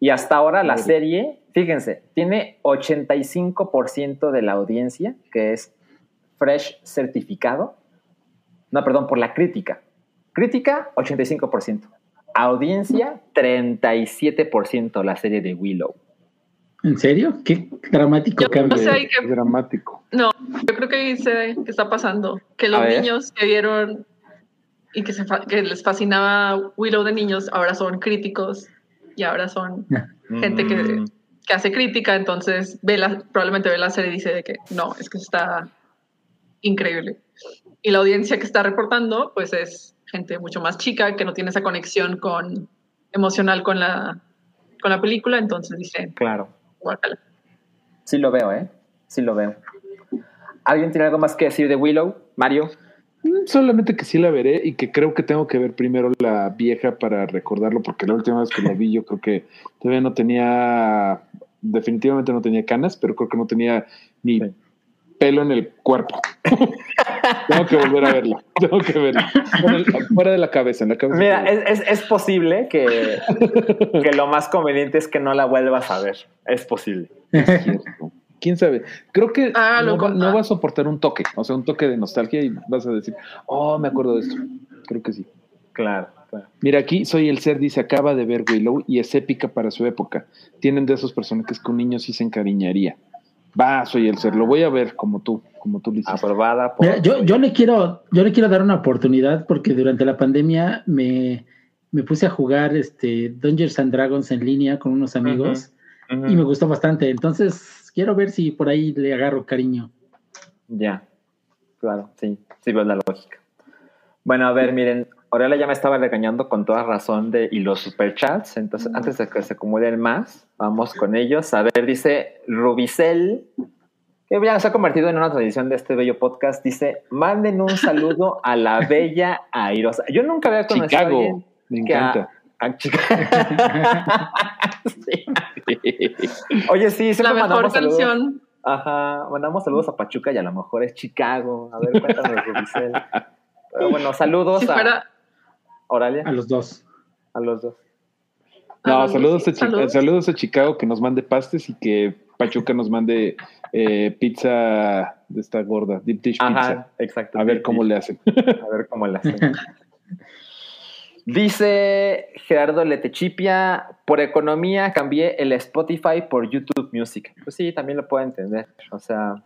Speaker 2: Y hasta ahora la serie, fíjense, tiene 85% de la audiencia, que es fresh certificado. No, perdón, por la crítica. Crítica, 85%. Audiencia, 37% la serie de Willow.
Speaker 4: ¿En serio? Qué dramático
Speaker 3: Yo
Speaker 4: cambio.
Speaker 3: no sé, que-
Speaker 5: Dramático.
Speaker 3: yo creo que ahí sé qué está pasando. Que los niños que vieron y que, se fa- que les fascinaba Willow de niños, ahora son críticos y ahora son gente que,
Speaker 2: Mm,
Speaker 3: que hace crítica, entonces ve la, probablemente ve la serie y dice de que no, es que está increíble. Y la audiencia que está reportando, pues es gente mucho más chica, que no tiene esa conexión con, emocional con la, con la película, entonces dice,
Speaker 2: Claro.
Speaker 3: Guácala.
Speaker 2: Sí lo veo, ¿eh? Sí lo veo. ¿Alguien tiene algo más que decir de Willow? Mario.
Speaker 5: Mm, Solamente que sí la veré y que creo que tengo que ver primero la vieja para recordarlo, porque la última vez que lo vi yo creo que todavía no tenía, definitivamente no tenía canas, pero creo que no tenía ni
Speaker 2: Sí.
Speaker 5: pelo en el cuerpo. tengo que volver a verla, tengo que verla. Fuera de- Fuera de la cabeza, en la cabeza.
Speaker 2: Mira, es, es- es posible que, que lo más conveniente es que no la vuelvas a ver. Es posible.
Speaker 5: Es cierto. ¿Quién sabe? Creo que
Speaker 3: Ah,
Speaker 5: no, va a soportar un toque, o sea, un toque de nostalgia y vas a decir, oh, me acuerdo de esto. Creo que sí.
Speaker 2: Claro, claro.
Speaker 5: Mira, aquí Soy el Ser dice, acaba de ver Willow y es épica para su época. Tienen de esos personajes que un niño sí se encariñaría. Va, Soy el Ser, lo voy a ver como tú, como tú hiciste.
Speaker 2: Aprobada por.
Speaker 4: Mira, yo, yo le quiero, yo le quiero dar una oportunidad porque durante la pandemia me, me puse a jugar este Dungeons and Dragons en línea con unos amigos y me gustó bastante. Entonces, quiero ver si por ahí le agarro cariño.
Speaker 2: Ya. Claro, sí. Sí, veo la lógica. Bueno, a ver, miren. Aurelia ya me estaba regañando con toda razón de y los superchats. Entonces, antes de que se acumulen más, vamos con ellos. A ver, dice Rubicel, que ya se ha convertido en una tradición de este bello podcast. Dice: manden un saludo a la bella Airosa. Yo nunca había conocido a
Speaker 5: Chicago,
Speaker 2: alguien
Speaker 5: me
Speaker 2: a-
Speaker 5: encanta.
Speaker 2: a Sí. Oye, sí, siempre
Speaker 3: La mejor
Speaker 2: saludos.
Speaker 3: canción.
Speaker 2: Ajá, mandamos saludos a Pachuca y a lo mejor es Chicago. A ver, cuéntanos, Rubicel. Pero bueno, saludos
Speaker 3: Si
Speaker 2: a
Speaker 3: fuera
Speaker 2: Oralia,
Speaker 4: A los dos.
Speaker 2: a los dos.
Speaker 5: No,
Speaker 3: Ah,
Speaker 5: saludos,
Speaker 3: sí,
Speaker 5: a Chi- saludos. a Chicago que nos mande pastes y que Pachuca nos mande eh, pizza de esta gorda, deep dish pizza.
Speaker 2: Ajá, exacto.
Speaker 5: A ver cómo le hacen.
Speaker 2: A ver cómo le hacen. Dice Gerardo Letechipia, por economía cambié el Spotify por YouTube Music. Pues sí, también lo puedo entender. O sea,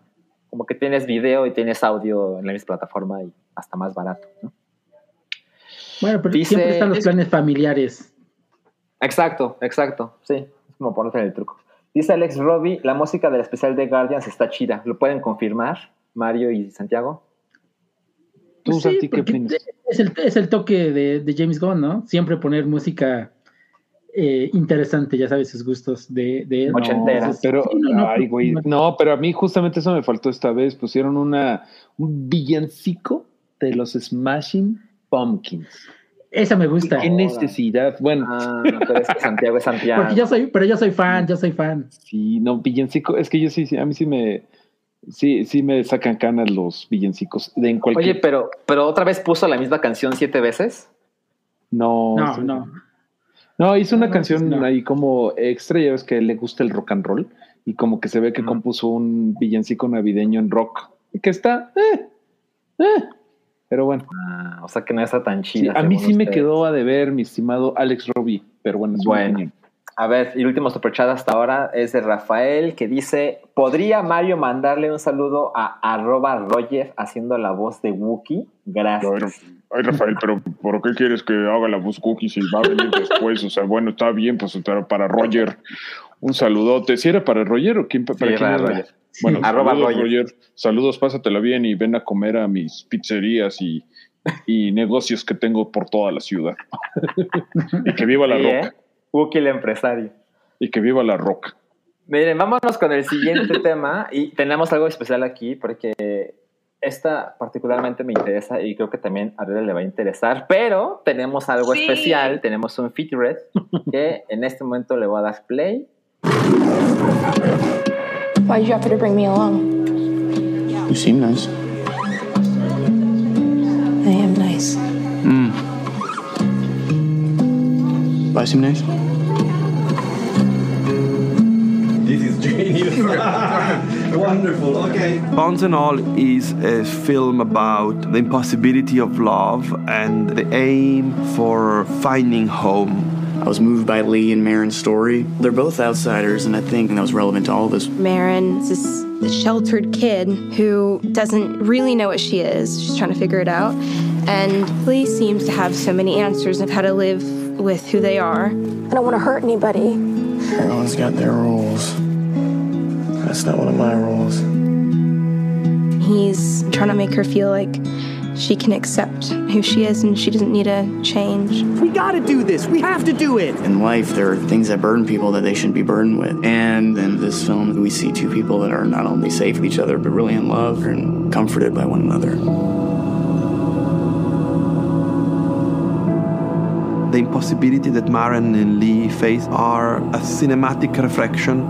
Speaker 2: como que tienes video y tienes audio en la misma plataforma y hasta más barato, ¿no?
Speaker 4: Bueno, pero
Speaker 2: Dice-
Speaker 4: siempre están los
Speaker 3: es-
Speaker 4: planes familiares.
Speaker 2: Exacto, exacto. Sí, es como ponerte el truco. Dice Alex Robbie, la música del especial de Guardians está chida. ¿Lo pueden confirmar, Mario y Santiago?
Speaker 5: ¿Tú,
Speaker 4: Sí,
Speaker 5: Santi, qué
Speaker 4: porque
Speaker 5: opinas?
Speaker 4: Es el, es el toque de, de James Gunn, ¿no? Siempre poner música eh, interesante, ya sabes sus gustos de, de él.
Speaker 2: Ochentera.
Speaker 4: Entonces,
Speaker 5: Pero,
Speaker 4: sí, no, no,
Speaker 5: ay, güey,
Speaker 4: no,
Speaker 5: no, pero a mí justamente eso me faltó esta vez. Pusieron una, un villancico de los Smashing Pumpkins.
Speaker 4: Esa me gusta.
Speaker 5: ¿Qué necesidad? Bueno,
Speaker 2: Ah, pero es que Santiago es Santiago.
Speaker 4: Porque yo soy, pero yo soy fan, yo soy fan.
Speaker 5: sí, no, villancico, es que yo sí, sí, a mí sí me, sí, sí me sacan canas los villancicos de en cualquier.
Speaker 2: Oye, pero, pero otra vez puso la misma canción siete veces.
Speaker 5: no,
Speaker 4: No,
Speaker 5: sí.
Speaker 4: no.
Speaker 5: No, hizo una
Speaker 4: No,
Speaker 5: canción
Speaker 4: no.
Speaker 5: ahí como extra, ya ves que le gusta el rock and roll y como que se ve que compuso un villancico navideño en rock que está, eh, eh. Pero bueno,
Speaker 2: Ah, o sea que no está tan
Speaker 5: sí,
Speaker 2: chida.
Speaker 5: a mí sí me quedó a deber mi estimado Alex Robbie, pero bueno, es
Speaker 2: Bueno. A ver, y el último superchat hasta ahora es de Rafael que dice: ¿Podría Mario mandarle un saludo a arroba Roger haciendo la voz de Wookie? Gracias.
Speaker 6: Ay, Rafael, pero ¿por qué quieres que haga la voz cookie si va a venir después? O sea, bueno, está bien, pues pero para Roger, un saludote. ¿Si era para Roger o quién? ¿Para
Speaker 2: Sí,
Speaker 6: quién
Speaker 2: para
Speaker 6: era?
Speaker 2: Roger.
Speaker 6: Bueno,
Speaker 2: Arroba
Speaker 6: saludos,
Speaker 2: Roger.
Speaker 6: Roger. Saludos, pásatela bien y ven a comer a mis pizzerías y, y negocios que tengo por toda la ciudad. y que viva la
Speaker 2: Sí,
Speaker 6: roca.
Speaker 2: ¿eh? Wookie el empresario.
Speaker 6: Y que viva la roca.
Speaker 2: Miren, vámonos con el siguiente tema y tenemos algo especial aquí porque esta particularmente me interesa y creo que también a Adela le va a interesar, pero tenemos algo
Speaker 3: Sí.
Speaker 2: especial, tenemos un featurette que en este momento le voy a dar play.
Speaker 7: Why'd you offer to bring me along?
Speaker 8: You seem nice.
Speaker 7: I am nice.
Speaker 8: Do I seem nice? This is genius. Wonderful. Okay.
Speaker 9: Bonds and All is a film about the impossibility of love and the aim for finding home.
Speaker 8: I was moved by Lee and Marin's story. They're both outsiders, and I think that was relevant to all of us.
Speaker 10: Marin is this, this sheltered kid who doesn't really know what she is. She's trying to figure it out. And Lee seems to have so many answers of how to live with who they are.
Speaker 7: I don't want to hurt anybody.
Speaker 8: Everyone's got their roles. That's not one of my roles.
Speaker 10: He's trying to make her feel like she can accept who she is and she doesn't need to change.
Speaker 9: We gotta do this. We have to do it.
Speaker 8: In life, there are things that burden people that they shouldn't be burdened with. And in this film, we see two people that are not only safe with each other, but really in love and comforted by one another.
Speaker 9: The impossibility that Maren and Lee face are a cinematic reflection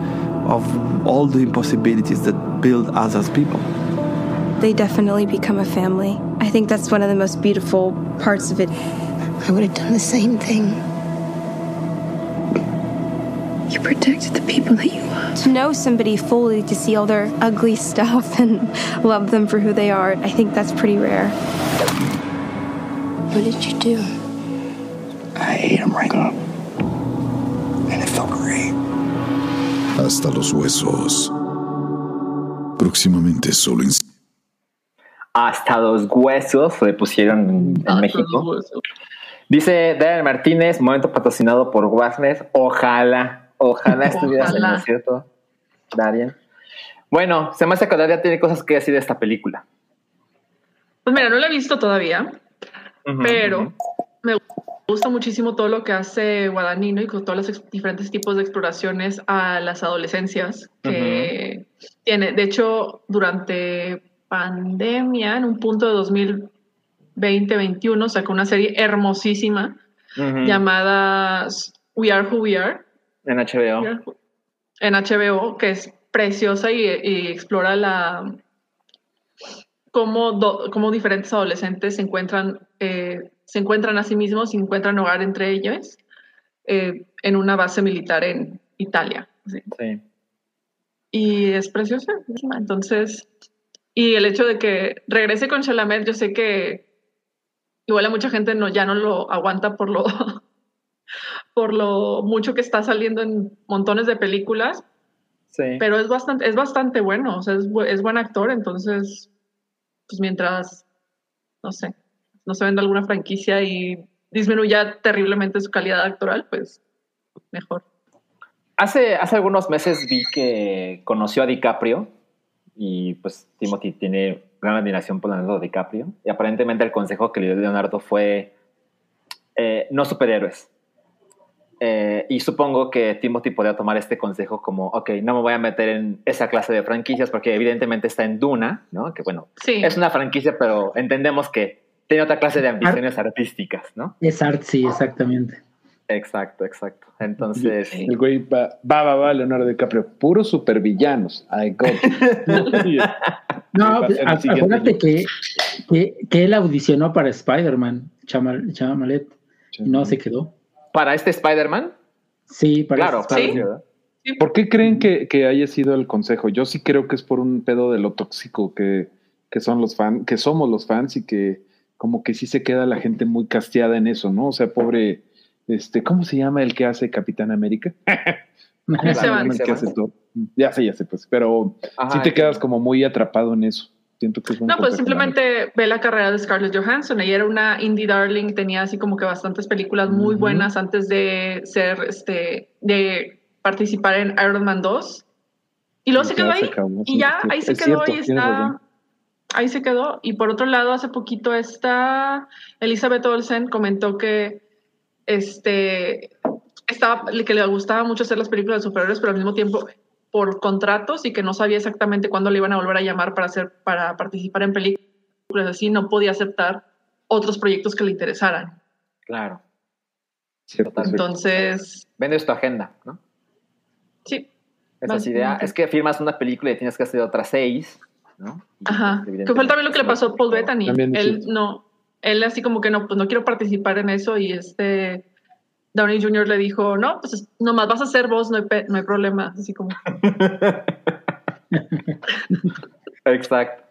Speaker 9: of all the impossibilities that build us as people.
Speaker 10: They definitely become a family. I think that's one of the most beautiful parts of it.
Speaker 7: I would have done the same thing. You protected the people that you love.
Speaker 10: To know somebody fully, to see all their ugly stuff and love them for who they are, I think that's pretty rare.
Speaker 7: What did you do?
Speaker 8: I ate him right up. And it felt great.
Speaker 11: Hasta los huesos. Próximamente solo en
Speaker 2: Hasta los huesos le pusieron en, en México. Dice Darren Martínez, momento patrocinado por Warner. Ojalá, ojalá estuvieras en lo cierto, Darien. Bueno, se me hace que Daria tiene cosas que decir de esta película.
Speaker 3: Pues mira, no la he visto todavía, pero me gusta muchísimo todo lo que hace Guadagnino y con todos los diferentes tipos de exploraciones a las adolescencias que tiene. De hecho, durante pandemia, en un punto de 2020-21, sacó una serie hermosísima llamada We Are Who We Are
Speaker 2: En HBO.
Speaker 3: en HBO, que es preciosa y, y explora la cómo, do- cómo diferentes adolescentes se encuentran, eh, se encuentran a sí mismos y encuentran hogar entre ellos eh, en una base militar en Italia. sí.
Speaker 2: Sí.
Speaker 3: Y es preciosa. Entonces, y el hecho de que regrese con Chalamet, yo sé que igual a mucha gente no, ya no lo aguanta por lo, por lo mucho que está saliendo en montones de películas,
Speaker 2: Sí.
Speaker 3: pero es bastante, es bastante bueno, o sea, es, es buen actor, entonces, pues mientras, no sé, no se venda alguna franquicia y disminuya terriblemente su calidad actoral, pues mejor.
Speaker 2: Hace, hace algunos meses vi que conoció a DiCaprio y pues Timothy tiene gran admiración por Leonardo DiCaprio y aparentemente el consejo que le dio Leonardo fue eh, no superhéroes. Eh, y supongo que Timothy podría tomar este consejo como, ok, no me voy a meter en esa clase de franquicias porque evidentemente está en Duna, ¿no? Que bueno,
Speaker 3: Sí,
Speaker 2: es una franquicia, pero entendemos que tiene otra clase de ambiciones artísticas, ¿no?
Speaker 4: Es art, sí, exactamente.
Speaker 2: Exacto, exacto. Entonces,
Speaker 5: El güey va, va, va, va, Leonardo DiCaprio, puros supervillanos. I got it.
Speaker 4: No, pues, acuérdate que, que, que él audicionó para Spider-Man, Chamal, Chamalet, y no se quedó.
Speaker 2: para este Spider-Man,
Speaker 4: Sí, para
Speaker 2: claro,
Speaker 4: este
Speaker 2: claro.
Speaker 3: Sí.
Speaker 5: ¿Por qué creen que, que haya sido el consejo? Yo sí creo que es por un pedo de lo tóxico que, que son los fans, que somos los fans y que como que sí se queda la gente muy casteada en eso, ¿no? O sea, pobre, este, ¿cómo se llama el que hace Capitán América?
Speaker 3: Evans.
Speaker 2: Chris
Speaker 5: El que hace todo. Ya sé, ya sé, pues, pero
Speaker 2: Ajá,
Speaker 5: sí te
Speaker 2: sí.
Speaker 5: quedas como muy atrapado en eso. Siento que es un
Speaker 3: No, pues simplemente ve la carrera de Scarlett Johansson. Ella era una indie darling, tenía así como que bastantes películas muy
Speaker 5: Ujú.
Speaker 3: buenas antes de ser, este, de participar en Iron Man 2. Y luego
Speaker 5: Y
Speaker 3: se quedó
Speaker 5: se
Speaker 3: ahí.
Speaker 5: sí,
Speaker 3: y ya, ahí se quedó
Speaker 5: es
Speaker 3: y
Speaker 5: cierto, razón.
Speaker 3: está. Ahí se quedó. Y por otro lado, hace poquito esta Elizabeth Olsen comentó que este estaba que le gustaba mucho hacer las películas de superhéroes, pero al mismo tiempo por contratos y que no sabía exactamente cuándo le iban a volver a llamar para hacer para participar en películas así, no podía aceptar otros proyectos que le interesaran.
Speaker 2: Claro.
Speaker 5: Cierto,
Speaker 2: Totalmente.
Speaker 3: Entonces,
Speaker 2: Vendes tu agenda, ¿no?
Speaker 3: sí,
Speaker 2: Esa es idea. Es que firmas una película y tienes que hacer otras seis, ¿no?
Speaker 3: Ajá. Que fue también lo que le pasó a Paul Bettany. Él no, él así como que no, pues no quiero participar en eso y este Downey Jr. le dijo, no, pues nomás vas a ser vos, no hay, pe- no hay problema. Así como,
Speaker 2: Exacto.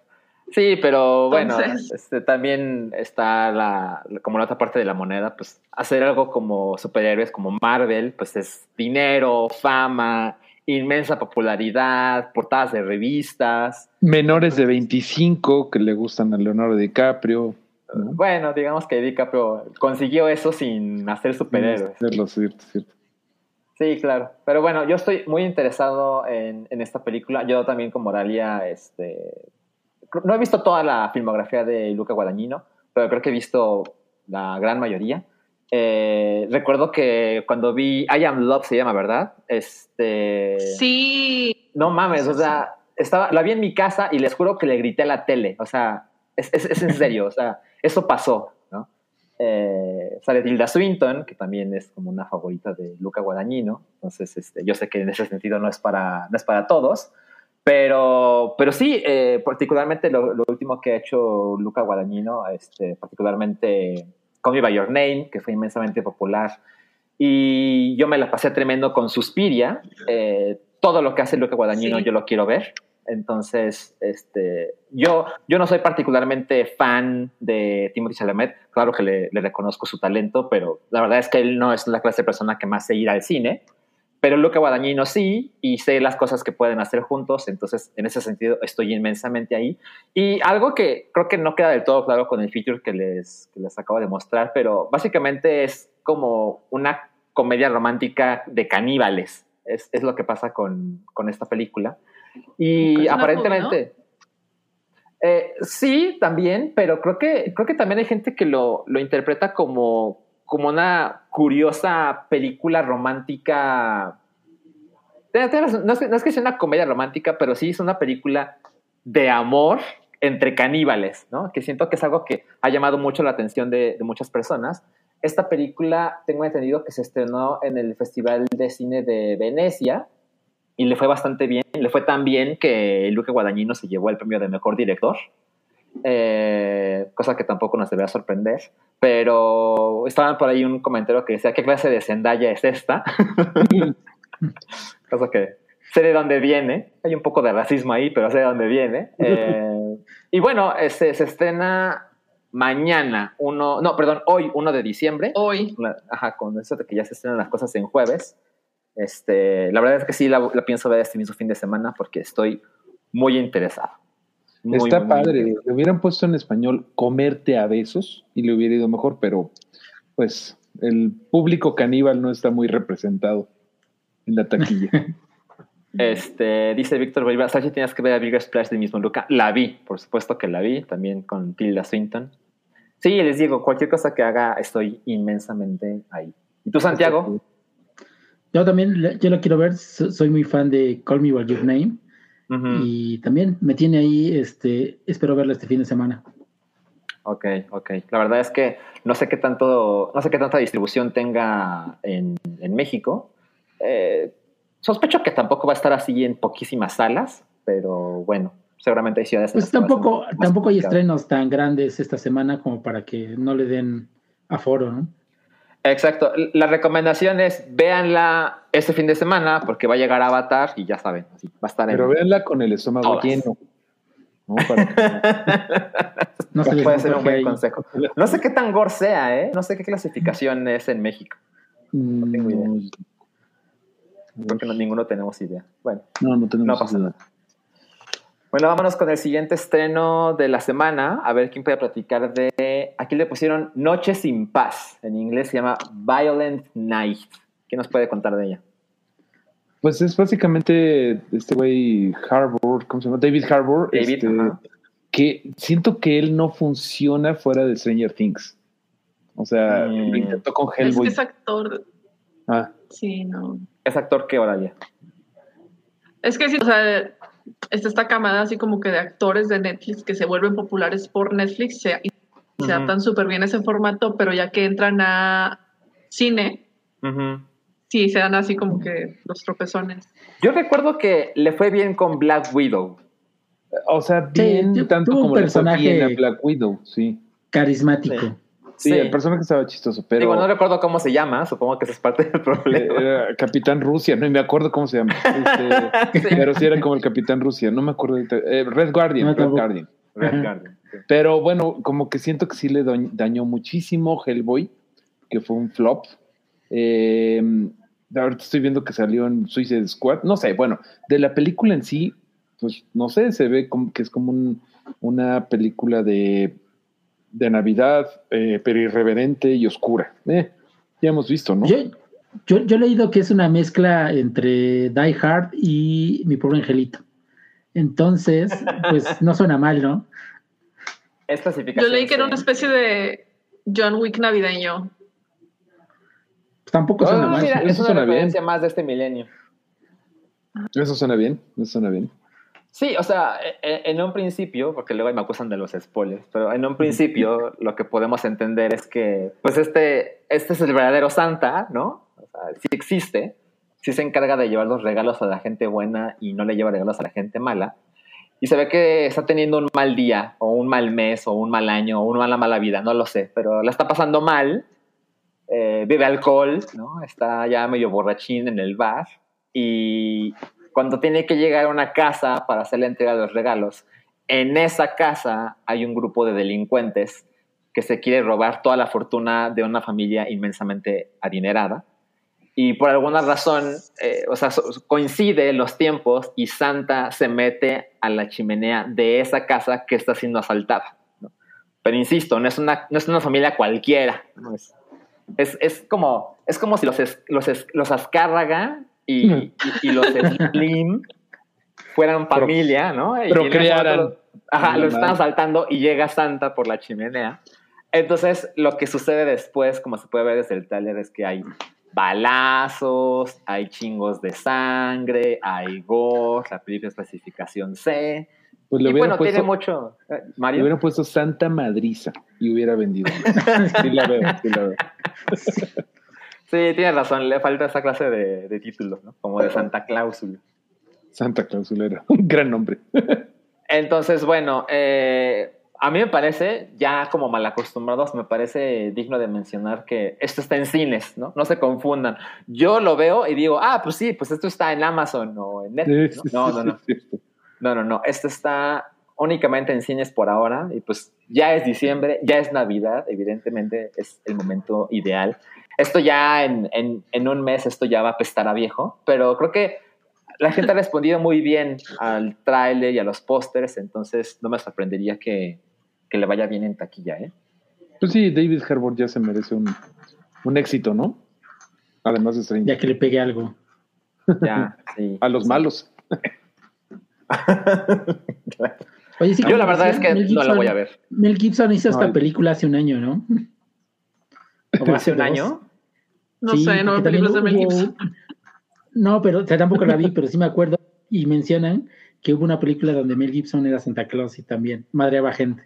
Speaker 2: Sí, pero bueno,
Speaker 3: Entonces-
Speaker 2: este, también está la, como la otra parte de la moneda, pues hacer algo como superhéroes, como Marvel, pues es dinero, fama, inmensa popularidad, portadas de revistas.
Speaker 5: Menores de 25 que le gustan a Leonardo DiCaprio. ¿No?
Speaker 2: Bueno, digamos que DiCaprio consiguió eso sin hacer superhéroes.
Speaker 5: Es lo cierto, cierto.
Speaker 2: Sí, claro. Pero bueno, yo estoy muy interesado en, en esta película. Yo también con Moralia, este, no he visto toda la filmografía de Luca Guadagnino, pero creo que he visto la gran mayoría. Eh, recuerdo que cuando vi I Am Love se llama, ¿verdad? Este,
Speaker 3: sí,
Speaker 2: no mames, o sea, estaba, la vi en mi casa y les juro que le grité a la tele. O sea, es, es, es en serio, o sea, eso pasó, ¿no? Eh, sale Tilda Swinton, que también es como una favorita de Luca Guadagnino. Entonces, este, yo sé que en ese sentido no es para, no es para todos. Pero, pero sí, eh, particularmente lo, lo último que ha hecho Luca Guadagnino, este, particularmente Call Me By Your Name, que fue inmensamente popular. Y yo me la pasé tremendo con Suspiria. Eh, todo lo que hace Luca Guadagnino
Speaker 3: Sí.
Speaker 2: yo lo quiero ver. Entonces, este, yo, yo no soy particularmente fan de Timothy Chalamet. Claro que le, reconozco su talento, pero la verdad es que él no es la clase de persona que más se ir al cine. Pero Luca Guadagnino sí, y sé las cosas que pueden hacer juntos, entonces en ese sentido estoy inmensamente ahí. Y algo que creo que no queda del todo claro con el feature que les, que les acabo de mostrar, pero básicamente es como una comedia romántica de caníbales, es, es lo que pasa con, con esta película. Y aparentemente... Eh, sí, también, pero creo que, creo que también hay gente que lo, lo interpreta como, como una curiosa película romántica. No es, que- no es que sea una comedia romántica, pero sí es una película de amor entre caníbales, ¿no? Que siento que es algo que ha llamado mucho la atención de, de muchas personas. Esta película, tengo entendido que se estrenó en el Festival de Cine de Venecia y le fue bastante bien. Le fue tan bien que Luque Guadagnino se llevó el premio de mejor director, eh, cosa que tampoco nos debería sorprender. Pero estaban por ahí un comentario que decía: ¿Qué clase de Zendaya es esta? cosa que sé de dónde viene. Hay un poco de racismo ahí, pero sé de dónde viene. Eh, y bueno, este, se estrena mañana, uno, no, perdón, hoy, 1 de diciembre.
Speaker 3: hoy.
Speaker 2: Ajá, con eso de que ya se estrenan las cosas en jueves. Este, la verdad es que sí la, la pienso ver este mismo fin de semana porque estoy muy interesado. Muy,
Speaker 5: Está
Speaker 2: muy,
Speaker 5: padre.
Speaker 2: interesado.
Speaker 5: Le hubieran puesto en español comerte a besos y le hubiera ido mejor, pero pues el público caníbal no está muy representado en la taquilla.
Speaker 2: Este, dice Víctor Bolívar, ¿sabes si tienes que ver a Bigger Splash del mismo Luca? La vi, por supuesto que la vi, también con Tilda Swinton. Sí, les digo, cualquier cosa que haga, estoy inmensamente ahí. ¿Y tú, Santiago?
Speaker 4: Yo también, yo lo quiero ver, so- soy muy fan de Call Me By Your Name y también me tiene ahí, este, espero verlo este fin de semana.
Speaker 2: ok, ok. La verdad es que no sé qué tanto, no sé qué tanta distribución tenga en, en México. Eh, sospecho que tampoco va a estar así en poquísimas salas, pero bueno, seguramente hay ciudades.
Speaker 4: Pues tampoco, tampoco hay estrenos tan grandes esta semana como para que no le den aforo, ¿no?
Speaker 2: Exacto. La recomendación es véanla este fin de semana porque va a llegar Avatar y ya saben, así, va a estar en.
Speaker 5: Pero véanla con el estómago
Speaker 2: Todas.
Speaker 5: lleno. ¿no? Para que-
Speaker 4: No se
Speaker 2: Puede ser un buen
Speaker 4: ahí.
Speaker 2: consejo. No sé qué tan gore sea, ¿eh? No sé qué clasificación es en México.
Speaker 5: no
Speaker 2: tengo idea. Porque no, ninguno tenemos idea. Bueno,
Speaker 5: No, no tenemos
Speaker 2: No pasa
Speaker 5: idea.
Speaker 2: Bueno, vámonos con el siguiente estreno de la semana. A ver quién puede platicar de. Aquí le pusieron Noche sin Paz. En inglés se llama Violent Night. ¿Qué nos puede contar de ella?
Speaker 5: Pues es básicamente este güey Harbour, ¿cómo se llama? David Harbour.
Speaker 2: David,
Speaker 5: este, que siento que él no funciona fuera de Stranger Things. O sea,
Speaker 2: Mm.
Speaker 5: lo intentó con
Speaker 3: Es que
Speaker 5: Hellboy.
Speaker 3: es actor.
Speaker 5: Ah,
Speaker 3: Sí, no.
Speaker 2: ¿Es actor qué hora ya?
Speaker 3: Es que sí, o sea, está esta camada así como que de actores de Netflix que se vuelven populares por Netflix se, y se adaptan súper bien a ese formato, pero ya que entran a cine, sí, se dan así como que los tropezones.
Speaker 2: Yo recuerdo que le fue bien con Black Widow.
Speaker 5: o sea, bien tanto
Speaker 4: un
Speaker 5: como le fue
Speaker 4: personaje-
Speaker 5: bien a Black Widow, sí.
Speaker 4: Carismático.
Speaker 2: Sí.
Speaker 5: Sí,
Speaker 2: Sí.
Speaker 5: el personaje estaba chistoso, pero
Speaker 2: Digo, no recuerdo cómo se llama, supongo que esa es parte del problema.
Speaker 5: era Capitán Rusia, no me acuerdo cómo se llama. Este,
Speaker 2: Sí.
Speaker 5: Pero sí era como el Capitán Rusia, no me acuerdo. Eh, Red Guardian,
Speaker 4: No,
Speaker 5: Red. Guardian.
Speaker 2: Red. Guardian, sí.
Speaker 5: Pero bueno, como que siento que sí le dañ- dañó muchísimo Hellboy, que fue un flop. Eh, ahorita estoy viendo que salió en Suicide Squad. No sé, bueno, de la película en sí, pues no sé, se ve como que es como un- una película de, de Navidad, eh, pero irreverente y oscura. Eh, ya hemos visto, ¿no?
Speaker 4: Yo, yo, yo he leído que es una mezcla entre Die Hard y Mi Pobre Angelito. Entonces, pues no suena mal, ¿no?
Speaker 2: Es clasificación.
Speaker 3: Yo leí que era una especie de John Wick navideño.
Speaker 4: Tampoco suena
Speaker 2: Ah,
Speaker 4: mal.
Speaker 2: mira,
Speaker 5: eso
Speaker 2: es una
Speaker 5: suena bien.
Speaker 2: más de este milenio.
Speaker 5: Eso suena bien, eso suena bien.
Speaker 2: Sí, o sea, e- e- en un principio, porque luego me acusan de los spoilers, pero en un principio lo que podemos entender es que, pues este, este es el verdadero Santa, ¿no? O sea, sí existe, sí se encarga de llevar los regalos a la gente buena y no le lleva regalos a la gente mala. Y se ve que está teniendo un mal día, o un mal mes, o un mal año, o una mala, mala vida, no lo sé, pero la está pasando mal, eh, bebe alcohol, ¿no? Está ya medio borrachín en el bar y cuando tiene que llegar a una casa para hacer la entrega de los regalos, en esa casa hay un grupo de delincuentes que se quiere robar toda la fortuna de una familia inmensamente adinerada. Y por alguna razón, eh, o sea, coincide los tiempos y Santa se mete a la chimenea de esa casa que está siendo asaltada. ¿no? Pero insisto, no es una, no es una familia cualquiera. ¿no? Es, es, es como, es como si los, los, los Azcárraga y, y, y los Slim fueran familia, ¿no? Los- Ajá, los están
Speaker 5: mal.
Speaker 2: asaltando y llega Santa por la chimenea. Entonces, lo que sucede después, como se puede ver desde el tráiler, es que hay balazos, hay chingos de sangre, hay gore, la película es clasificación C.
Speaker 5: Pues le
Speaker 2: y bueno,
Speaker 5: puesto,
Speaker 2: tiene mucho. eh,
Speaker 5: le
Speaker 2: Mario.
Speaker 5: hubiera puesto Santa Madriza y hubiera vendido. Sí la veo, sí la veo.
Speaker 2: Sí, tiene razón, le falta esa clase de, de títulos, ¿no? Como de Santa Cláusula.
Speaker 5: Santa Clausulera, un gran nombre.
Speaker 2: Entonces, bueno, eh, a mí me parece, ya como malacostumbrados, me parece digno de mencionar que esto está en cines, ¿no? No se confundan. Yo lo veo y digo, ah, pues sí, pues esto está en Amazon o en Netflix. ¿no? No, no, no. No, no, no. Esto está únicamente en cines por ahora y pues ya es diciembre, ya es Navidad, evidentemente es el momento ideal. Esto ya en, en, en un mes, esto ya va a apestar a viejo, pero creo que la gente ha respondido muy bien al tráiler y a los pósters, entonces no me sorprendería que, que le vaya bien en taquilla, ¿eh?
Speaker 5: Pues sí, David Harbour ya se merece un, un éxito, ¿no? Además de Stranger.
Speaker 4: Ya que le pegue algo.
Speaker 2: Ya, sí.
Speaker 5: A los malos.
Speaker 4: Oye, sí,
Speaker 2: Yo la verdad es que
Speaker 4: Mel
Speaker 2: no la voy a ver.
Speaker 4: Mel Gibson hizo esta película hace un año, ¿no? O
Speaker 2: ¿Hace un
Speaker 4: dos.
Speaker 2: año?
Speaker 3: No
Speaker 4: Sí,
Speaker 3: sé, no veo películas de Mel
Speaker 4: también
Speaker 3: Gibson.
Speaker 4: hubo- No, pero o sea, tampoco la vi, pero sí me acuerdo. Y mencionan que hubo una película donde Mel Gibson era Santa Claus y también madreaba gente.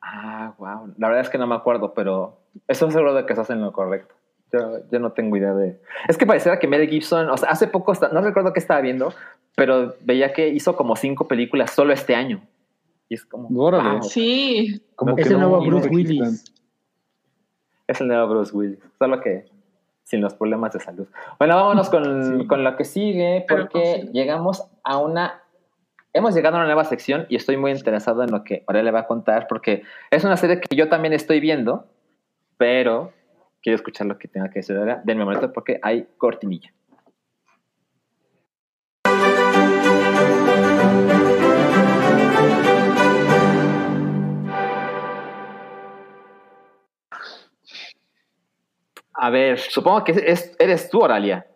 Speaker 2: Ah, wow. La verdad es que no me acuerdo, pero estoy seguro de que estás en lo correcto. Yo, yo no tengo idea de. Es que pareciera que Mel Gibson, o sea, hace poco, no recuerdo qué estaba viendo, pero veía que hizo como cinco películas solo este año. Y es como.
Speaker 5: Órale.
Speaker 2: wow,
Speaker 3: Sí,
Speaker 5: Como
Speaker 4: Es
Speaker 5: que
Speaker 4: el
Speaker 5: no-
Speaker 4: nuevo Bruce. Willis.
Speaker 2: es el nuevo Bruce Willis. Solo que sin los problemas de salud. Bueno, vámonos con,
Speaker 5: Sí.
Speaker 2: con lo que sigue, porque llegamos a una. Hemos llegado a una nueva sección y estoy muy interesado en lo que ahora le va a contar, porque es una serie que yo también estoy viendo, pero quiero escuchar lo que tenga que decir ahora. Denme un momento porque hay cortinilla. A ver, supongo que es, eres tú, Oralia.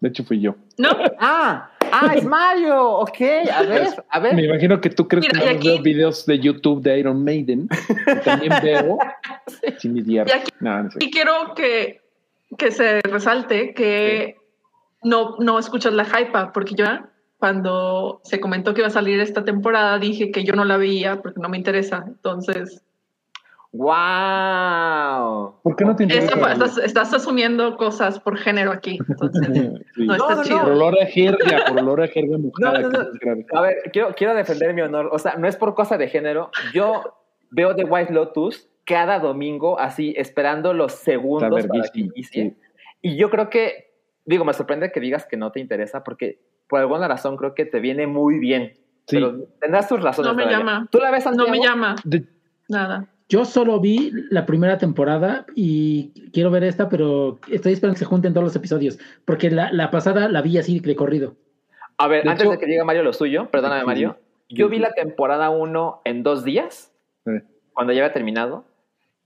Speaker 5: De hecho, fui yo.
Speaker 3: ¿no?
Speaker 2: Ah, ah, es Mario. Ok, a ver, a ver.
Speaker 5: Me imagino que tú crees
Speaker 3: Mira,
Speaker 5: que
Speaker 3: y
Speaker 5: no
Speaker 3: aquí-
Speaker 5: veo videos de YouTube de Iron Maiden. que también veo. Sin mi diario.
Speaker 3: Y aquí-
Speaker 5: No, no sé.
Speaker 3: Y quiero que, que se resalte que no, no escuchas la hypa, porque yo cuando se comentó que iba a salir esta temporada dije que yo no la veía porque no me interesa. Entonces,
Speaker 2: ¡Wow!
Speaker 5: ¿Por qué no te interesa?
Speaker 3: eso, estás, estás asumiendo cosas por género aquí. Entonces,
Speaker 5: Sí.
Speaker 3: no está
Speaker 2: no,
Speaker 3: chido.
Speaker 5: Por olor a jerga, por olor a jerga mojada.
Speaker 2: No, no, no. A ver, quiero, quiero defender mi honor. O sea, no es por cosa de género. Yo veo The White Lotus cada domingo, así, esperando los segundos para que inicie.
Speaker 5: sí.
Speaker 2: Y yo creo que, digo, me sorprende que digas que no te interesa, porque por alguna razón creo que te viene muy bien.
Speaker 5: Sí.
Speaker 2: Pero tendrás tus razones.
Speaker 3: No me llama.
Speaker 2: ¿Tú la ves,
Speaker 3: No
Speaker 2: Santiago?
Speaker 3: me llama
Speaker 5: De-
Speaker 3: nada.
Speaker 4: Yo solo vi la primera temporada y quiero ver esta, pero estoy esperando que se junten todos los episodios, porque la, la pasada la vi así de corrido.
Speaker 2: A ver,
Speaker 5: De
Speaker 2: antes
Speaker 5: hecho-
Speaker 2: de que diga Mario lo suyo, perdóname, Mario. Yo vi la temporada 1 en dos días, cuando ya había terminado,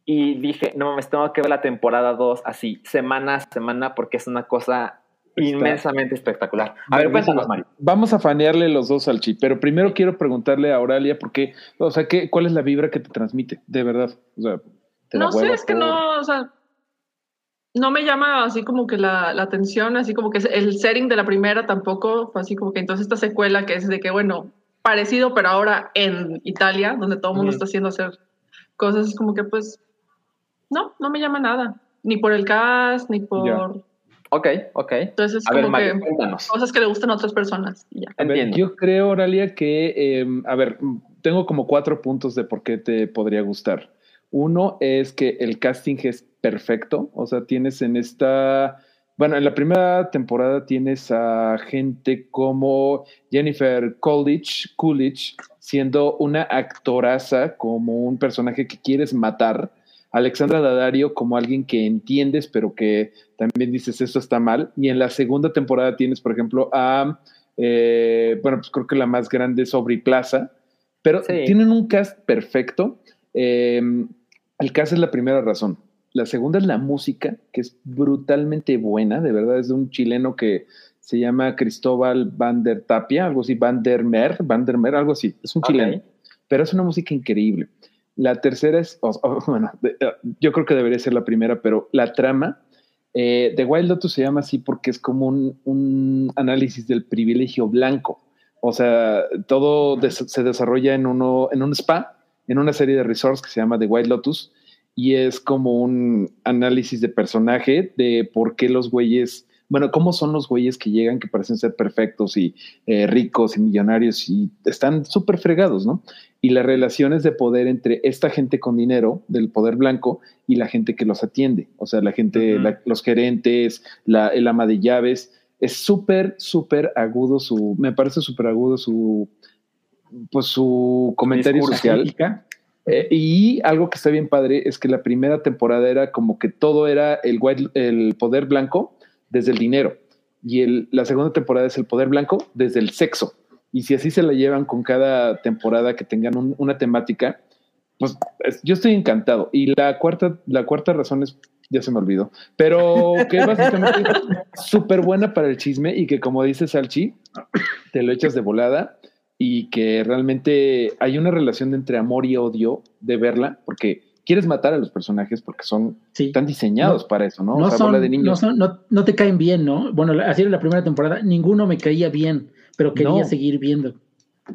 Speaker 2: y dije, no mames, tengo que ver la temporada 2 así, semana a semana, porque es una cosa inmensamente espectacular. A ver, cuéntanos, Mario.
Speaker 5: Vamos a fanearle los dos al chip, pero primero quiero preguntarle a Auralia, porque, o sea, ¿qué, ¿cuál es la vibra que te transmite? De verdad. O sea, te
Speaker 3: No sé, es que
Speaker 5: por-
Speaker 3: no, o sea, no me llama así como que la, la atención, así como que el setting de la primera tampoco, fue así como que entonces esta secuela que es de que, bueno, parecido, pero ahora en Italia, donde todo el mundo
Speaker 2: Ujú.
Speaker 3: está haciendo hacer cosas, es como que pues, no, no me llama nada, ni por el cast, ni por...
Speaker 5: Ya.
Speaker 2: Ok, ok.
Speaker 3: Entonces es
Speaker 2: A ver,
Speaker 3: como
Speaker 2: Mario,
Speaker 3: que
Speaker 2: cuéntanos.
Speaker 3: cosas que le gustan a otras personas y ya.
Speaker 5: A ver,
Speaker 2: Entiendo.
Speaker 5: yo creo, Oralia, que, eh, a ver, tengo como cuatro puntos de por qué te podría gustar. Uno es que el casting es perfecto, o sea, tienes en esta, bueno, en la primera temporada tienes a gente como Jennifer Coolidge, Coolidge siendo una actoraza, como un personaje que quieres matar. Alexandra Daddario como alguien que entiendes, pero que también dices esto está mal. Y en la segunda temporada tienes, por ejemplo, a, eh, bueno, pues creo que la más grande es Aubrey Plaza, pero
Speaker 2: Sí.
Speaker 5: tienen un cast perfecto. Eh, el cast es la primera razón. La segunda es la música, que es brutalmente buena, de verdad, es de un chileno que se llama Cristóbal Van der Tapia, algo así, Van der Mer, Van der Mer, algo así, es un chileno, pero es una música increíble. La tercera es, o- o, bueno, de- eh, yo creo que debería ser la primera, pero la trama, eh, The Wild Lotus se llama así porque es como un, un análisis del privilegio blanco. O sea, todo des- se desarrolla en, uno, en un spa, en una serie de resorts que se llama The Wild Lotus, y es como un análisis de personaje de por qué los güeyes, bueno, cómo son los güeyes que llegan que parecen ser perfectos y eh, ricos y millonarios y están súper fregados, ¿no? Y las relaciones de poder entre esta gente con dinero, del poder blanco, y la gente que los atiende, o sea, la gente, la- los gerentes, la, el ama de llaves. Es súper, súper agudo su, me parece súper agudo su, pues su comentario social. Eh, y algo que está bien padre es que la primera temporada era como que todo era el, white- el poder blanco desde el dinero. Y el- la segunda temporada es el poder blanco desde el sexo. Y si así se la llevan con cada temporada que tengan un- una temática, pues es- yo estoy encantado. Y la cuarta, la cuarta razón es, ya se me olvidó, pero que básicamente súper buena para el chisme y que como dice Salchi, te lo echas de volada y que realmente hay una relación entre amor y odio de verla, porque quieres matar a los personajes porque son
Speaker 4: Sí.
Speaker 5: están diseñados
Speaker 4: No-
Speaker 5: para eso, ¿no?
Speaker 4: No,
Speaker 5: o sea,
Speaker 4: son,
Speaker 5: bola de
Speaker 4: no,
Speaker 5: niños.
Speaker 4: son- no, no te caen bien, ¿no? Bueno, así era la primera temporada, ninguno me caía bien, pero quería
Speaker 5: No.
Speaker 4: seguir viendo.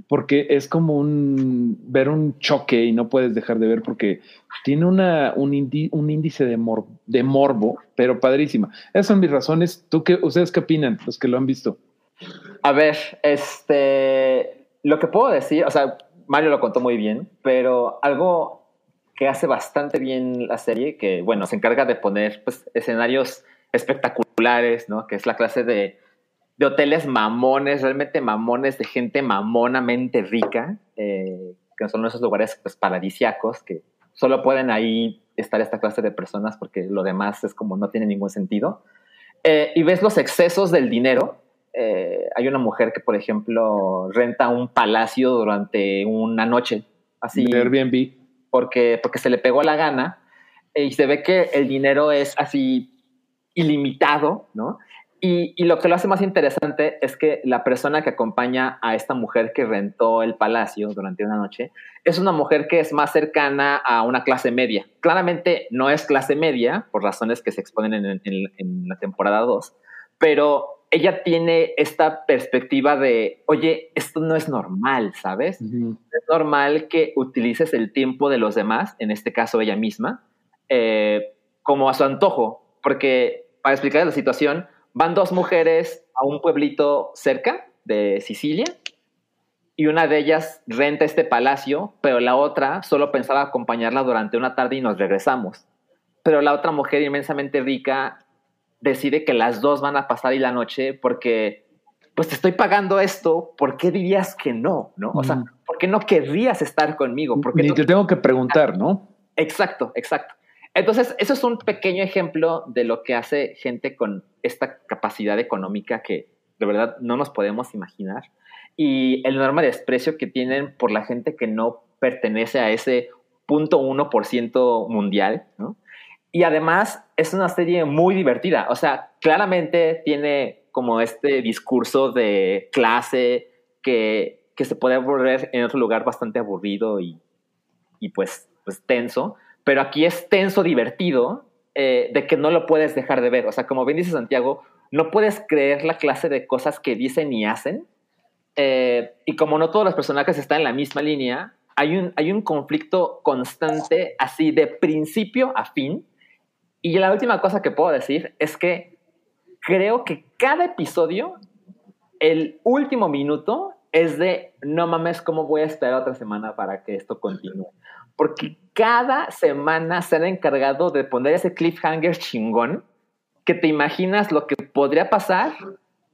Speaker 5: porque es como un ver un choque y no puedes dejar de ver porque tiene una, un, indi- un índice de, mor- de morbo, pero padrísima. Esas son mis razones. ¿Tú qué, ¿Ustedes qué opinan, los que lo han visto?
Speaker 2: A ver, este, lo que puedo decir, o sea, Mario lo contó muy bien, pero algo que hace bastante bien la serie, que bueno, se encarga de poner pues, escenarios espectaculares, ¿no? Que es la clase de, de hoteles mamones, realmente mamones, de gente mamonamente rica, eh, que son esos lugares pues, paradisiacos, que solo pueden ahí estar esta clase de personas porque lo demás es como no tiene ningún sentido. Eh, y ves los excesos del dinero. Eh, hay una mujer que, por ejemplo, renta un palacio durante una noche, así,
Speaker 5: Airbnb.
Speaker 2: Porque, porque se le pegó la gana, y se ve que el dinero es así ilimitado, ¿no? Y, y lo que lo hace más interesante es que la persona que acompaña a esta mujer que rentó el palacio durante una noche es una mujer que es más cercana a una clase media. Claramente no es clase media, por razones que se exponen en, en- en la temporada 2, pero ella tiene esta perspectiva de, oye, esto no es normal, ¿sabes? Es normal que utilices el tiempo de los demás, en este caso ella misma, eh, como a su antojo, porque para explicar la situación, van dos mujeres a un pueblito cerca de Sicilia y una de ellas renta este palacio, pero la otra solo pensaba acompañarla durante una tarde y nos regresamos. Pero la otra mujer inmensamente rica decide que las dos van a pasar ahí la noche porque, pues te estoy pagando esto, ¿por qué dirías que no? ¿no? O sea, ¿por qué no querrías estar conmigo? ¿Por qué
Speaker 5: Ni
Speaker 2: no
Speaker 5: te tengo que preguntar, ¿no?
Speaker 2: Exacto, exacto. Entonces, eso es un pequeño ejemplo de lo que hace gente con esta capacidad económica que de verdad no nos podemos imaginar y el enorme desprecio que tienen por la gente que no pertenece a ese punto uno por ciento mundial, ¿no? Y además es una serie muy divertida, o sea, claramente tiene como este discurso de clase que, que se puede volver en otro lugar bastante aburrido y, y pues, pues tenso, pero aquí es tenso divertido eh, de que no lo puedes dejar de ver. O sea, como bien dice Santiago, no puedes creer la clase de cosas que dicen y hacen. Eh, y como no todos los personajes están en la misma línea, hay un, hay un conflicto constante así de principio a fin. Y la última cosa que puedo decir es que creo que cada episodio, el último minuto es de, no mames, ¿cómo voy a esperar otra semana para que esto continúe? Porque cada semana se han encargado de poner ese cliffhanger chingón que te imaginas lo que podría pasar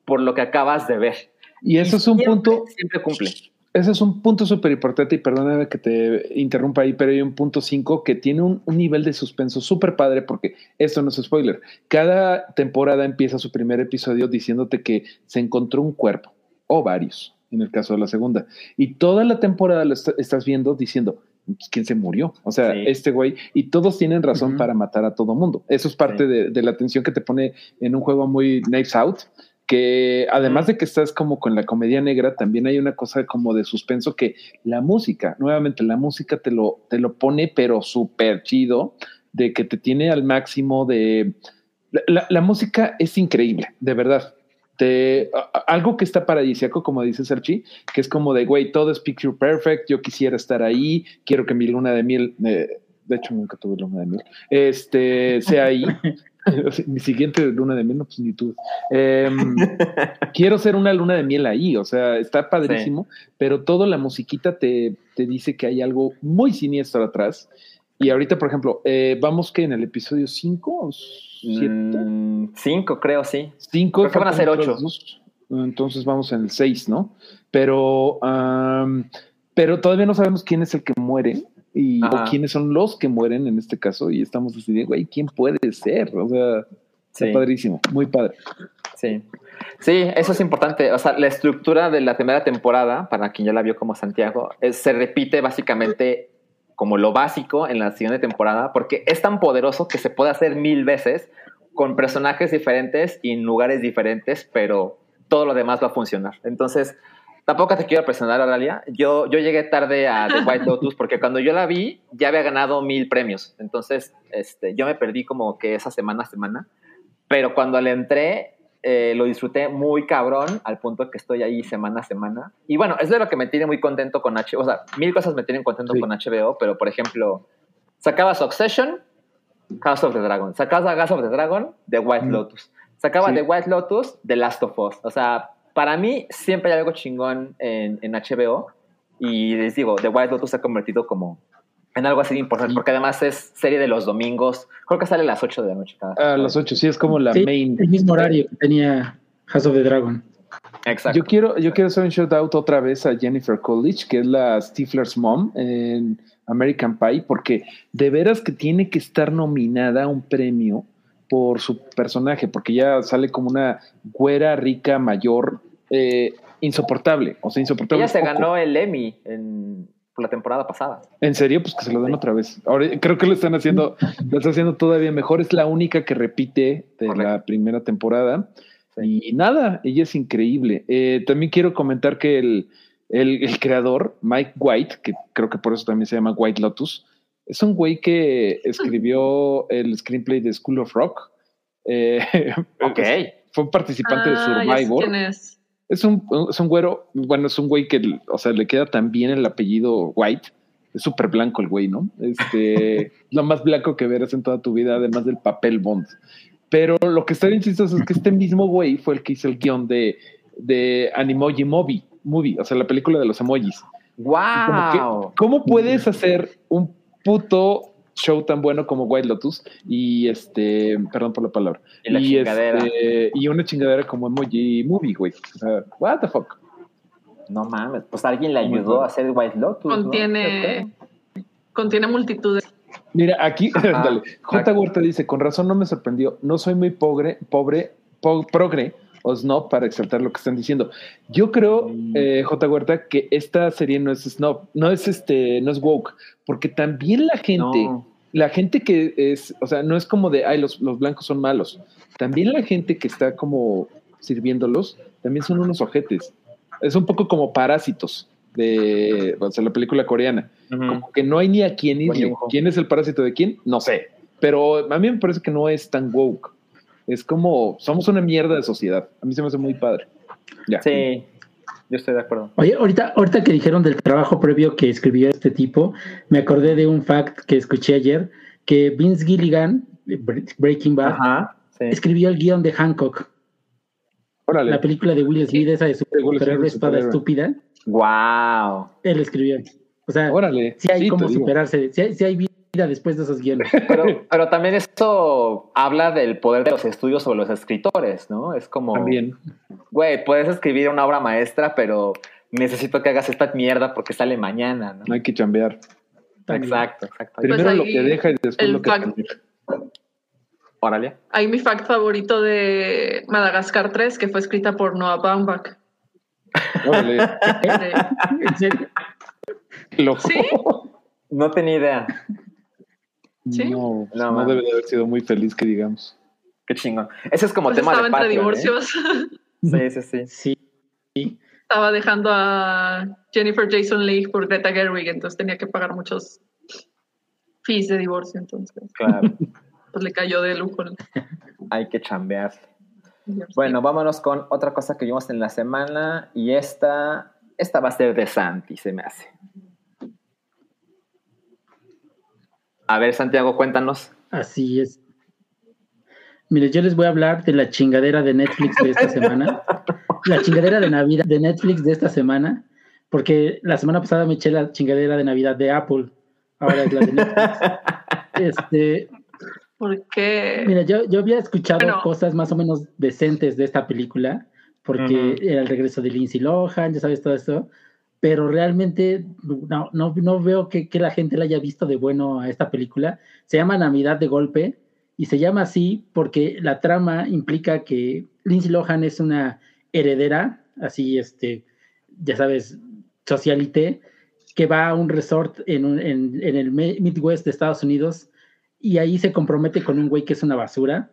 Speaker 2: por lo que acabas de ver.
Speaker 5: Y eso es un
Speaker 2: siempre,
Speaker 5: punto.
Speaker 2: Siempre cumple.
Speaker 5: Ese es un punto súper importante y perdóname que te interrumpa ahí, pero hay un punto 5 que tiene un, un nivel de suspenso súper padre porque esto no es spoiler. Cada temporada empieza su primer episodio diciéndote que se encontró un cuerpo o varios, en el caso de la segunda. Y toda la temporada lo est estás viendo diciendo, pues, ¿quién se murió? O sea, sí. este güey, y todos tienen razón uh -huh. para matar a todo mundo. Eso es parte sí. de, de, la tensión que te pone en un juego muy Knives Out, que además de que estás como con la comedia negra, también hay una cosa como de suspenso que la música, nuevamente la música te lo, te lo pone, pero súper chido, de que te tiene al máximo de... La, la, música es increíble, de verdad. Te, a, algo que está paradisiaco, como dice Serchi, que es como de, güey, todo es picture perfect, yo quisiera estar ahí, quiero que mi luna de miel, eh, de hecho nunca tuve luna de miel, este, sea ahí. mi siguiente luna de miel, no, pues ni tú. Eh, quiero ser una luna de miel ahí, o sea, está padrísimo, sí. pero toda la musiquita te, te, dice que hay algo muy siniestro atrás. Y ahorita, por ejemplo, eh, vamos que en el episodio 5 o 7?
Speaker 2: 5, mm, creo, sí.
Speaker 5: 5.
Speaker 2: Creo que van a ser 8.
Speaker 5: Entonces vamos en el 6, ¿no? Pero, um, pero todavía no sabemos quién es el que muere y o quiénes son los que mueren en este caso y estamos decidiendo, güey, ¿quién puede ser? O sea, sí. está padrísimo, muy padre.
Speaker 2: Sí. Sí, eso es importante. O sea, la estructura de la primera temporada, para quien ya la vio como Santiago, es, se repite básicamente como lo básico en la siguiente temporada, porque es tan poderoso que se puede hacer mil veces con personajes diferentes y en lugares diferentes, pero todo lo demás va a funcionar. Entonces, Tampoco te quiero presionar, Aralia. Yo, yo llegué tarde a The White Lotus porque cuando yo la vi ya había ganado mil premios. Entonces, este, yo me perdí como que esa semana a semana. Pero cuando le entré, eh, lo disfruté muy cabrón, al punto que estoy ahí semana a semana. Y bueno, es de lo que me tiene muy contento con HBO. O sea, mil cosas me tienen contento
Speaker 5: Sí.
Speaker 2: con HBO, pero por ejemplo, sacaba Succession, House of the Dragon. Sacaba House of the Dragon, The White
Speaker 5: Mm.
Speaker 2: Lotus. Sacaba
Speaker 5: Sí.
Speaker 2: The White Lotus, The Last of Us. O sea, para mí siempre hay algo chingón en, en HBO. Y les digo, The White Lotus se ha convertido como en algo así de importante, porque además es serie de los domingos. Creo que sale a las 8 de la noche cada
Speaker 5: A las 8, sí, es como la
Speaker 4: Sí,
Speaker 5: main.
Speaker 4: el mismo horario que tenía House of the Dragon.
Speaker 2: Exacto.
Speaker 5: Yo quiero, yo quiero hacer un shout out otra vez a Jennifer Coolidge, que es la Stifler's mom en American Pie, porque de veras que tiene que estar nominada a un premio por su personaje, porque ya sale como una güera rica mayor eh, insoportable, o sea, insoportable.
Speaker 2: Ella se
Speaker 5: poco.
Speaker 2: ganó el Emmy en por la temporada pasada.
Speaker 5: En serio, pues que se lo den otra vez. Ahora creo que lo están haciendo, lo está haciendo todavía mejor. Es la única que repite de la primera temporada. Y nada, ella es increíble. Eh, también quiero comentar que el, el, el creador, Mike White, que creo que por eso también se llama White Lotus, es un güey que escribió el screenplay de School of Rock. Eh,
Speaker 2: Ok.
Speaker 5: Fue un participante de
Speaker 3: Ah,
Speaker 5: Survivor.
Speaker 3: quién es.
Speaker 5: Es un, es un güero, bueno, es un güey que, o sea, le queda tan bien el apellido White. Es súper blanco el güey, ¿no? Este, lo más blanco que verás en toda tu vida, además del papel Bond. Pero lo que está bien chistoso es que este mismo güey fue el que hizo el guion de, de Animoji Movie, movie, o sea, la película de los emojis. Como que,
Speaker 2: ¡Wow!
Speaker 5: ¿Cómo puedes hacer un puto show tan bueno como White Lotus y este, perdón por la palabra,
Speaker 2: Y la chingadera.
Speaker 5: este, y una chingadera como Emoji Movie, güey? O sea, what the fuck.
Speaker 2: No mames, pues alguien le ayudó a hacer White Lotus. ¿no?
Speaker 3: Contiene, contiene multitudes.
Speaker 5: Mira, aquí, dale. J. Huerta dice, con razón no me sorprendió, no soy muy pobre, pobre, po- progre o snob para exaltar lo que están diciendo. Yo creo,
Speaker 2: Mm.
Speaker 5: eh, J. Huerta, que esta serie no es snob, no es este, no es woke, porque también la gente,
Speaker 2: No.
Speaker 5: la gente que es, o sea, no es como de, ay, los, los blancos son malos. También la gente que está como sirviéndolos, también son unos ojetes. Es un poco como parásitos de, o sea, la película coreana. Como que no hay ni a quién
Speaker 2: dibujo.
Speaker 5: ¿Quién es el parásito de quién? No sé. Pero a mí me parece que no es tan woke. Es como, somos una mierda de sociedad. A mí se me hace muy padre. Ya.
Speaker 2: Sí, yo estoy de acuerdo.
Speaker 4: Oye, ahorita, ahorita que dijeron del trabajo previo que escribió este tipo, me acordé de un fact que escuché ayer, que Vince Gilligan, Bre- Breaking Bad,
Speaker 2: Ajá, sí.
Speaker 4: escribió el guion de Hancock,
Speaker 5: Órale.
Speaker 4: la película de Will Smith, esa de superhéroe espada estúpida,
Speaker 2: ¡Wow!
Speaker 4: él escribió. O sea,
Speaker 5: Órale.
Speaker 4: sí hay
Speaker 5: Sí, digo.
Speaker 4: superarse, sí hay, sí hay vida después de esos guiones.
Speaker 2: Pero, pero también esto habla del poder de los estudios sobre los escritores, ¿no? Es como,
Speaker 5: También.
Speaker 2: güey, puedes escribir una obra maestra, pero necesito que hagas esta mierda porque sale mañana, ¿no?
Speaker 5: No hay que chambear.
Speaker 4: También.
Speaker 2: Exacto, exacto.
Speaker 5: Primero
Speaker 3: ahí
Speaker 5: lo que deja y después lo que
Speaker 3: fact-.
Speaker 2: Órale.
Speaker 3: Hay mi fact favorito de Madagascar 3, que fue escrita por Noah Baumbach.
Speaker 4: ¿En serio?
Speaker 5: Lo-
Speaker 3: ¿Sí?
Speaker 2: No tenía idea.
Speaker 3: ¿Sí?
Speaker 5: No,
Speaker 2: No,
Speaker 5: no, debe de haber sido muy feliz que digamos.
Speaker 2: Qué chingón. Ese es como
Speaker 3: pues
Speaker 2: tema
Speaker 3: estaba
Speaker 2: de
Speaker 3: entre
Speaker 2: Patreon, ¿eh?
Speaker 3: divorcios.
Speaker 2: Sí, sí, sí.
Speaker 4: Sí.
Speaker 3: estaba dejando a Jennifer Jason Leigh por Greta Gerwig, entonces tenía que pagar muchos fees de divorcio, entonces
Speaker 2: Claro.
Speaker 3: pues le cayó de lujo.
Speaker 2: Hay que chambear. Bueno, vámonos con otra cosa que vimos en la semana y esta, esta va a ser de Santi, se me hace. A ver, Santiago, cuéntanos.
Speaker 4: Así es. Mire, yo les voy a hablar de la chingadera de Netflix de esta semana. La chingadera de Navidad de Netflix de esta semana, porque la semana pasada me eché la chingadera de Navidad de Apple. Ahora es la de Netflix. Este,
Speaker 3: ¿Por qué?
Speaker 4: mira, yo, yo había escuchado
Speaker 3: Bueno.
Speaker 4: cosas más o menos decentes de esta película, porque era el regreso de Lindsay Lohan, ya sabes todo eso, pero realmente no, no, no veo que, que la gente le haya visto de bueno a esta película. Se llama Navidad de golpe y se llama así porque la trama implica que Lindsay Lohan es una heredera, así, este, ya sabes, socialité, que va a un resort en, en, el Midwest de Estados Unidos y ahí se compromete con un güey que es una basura.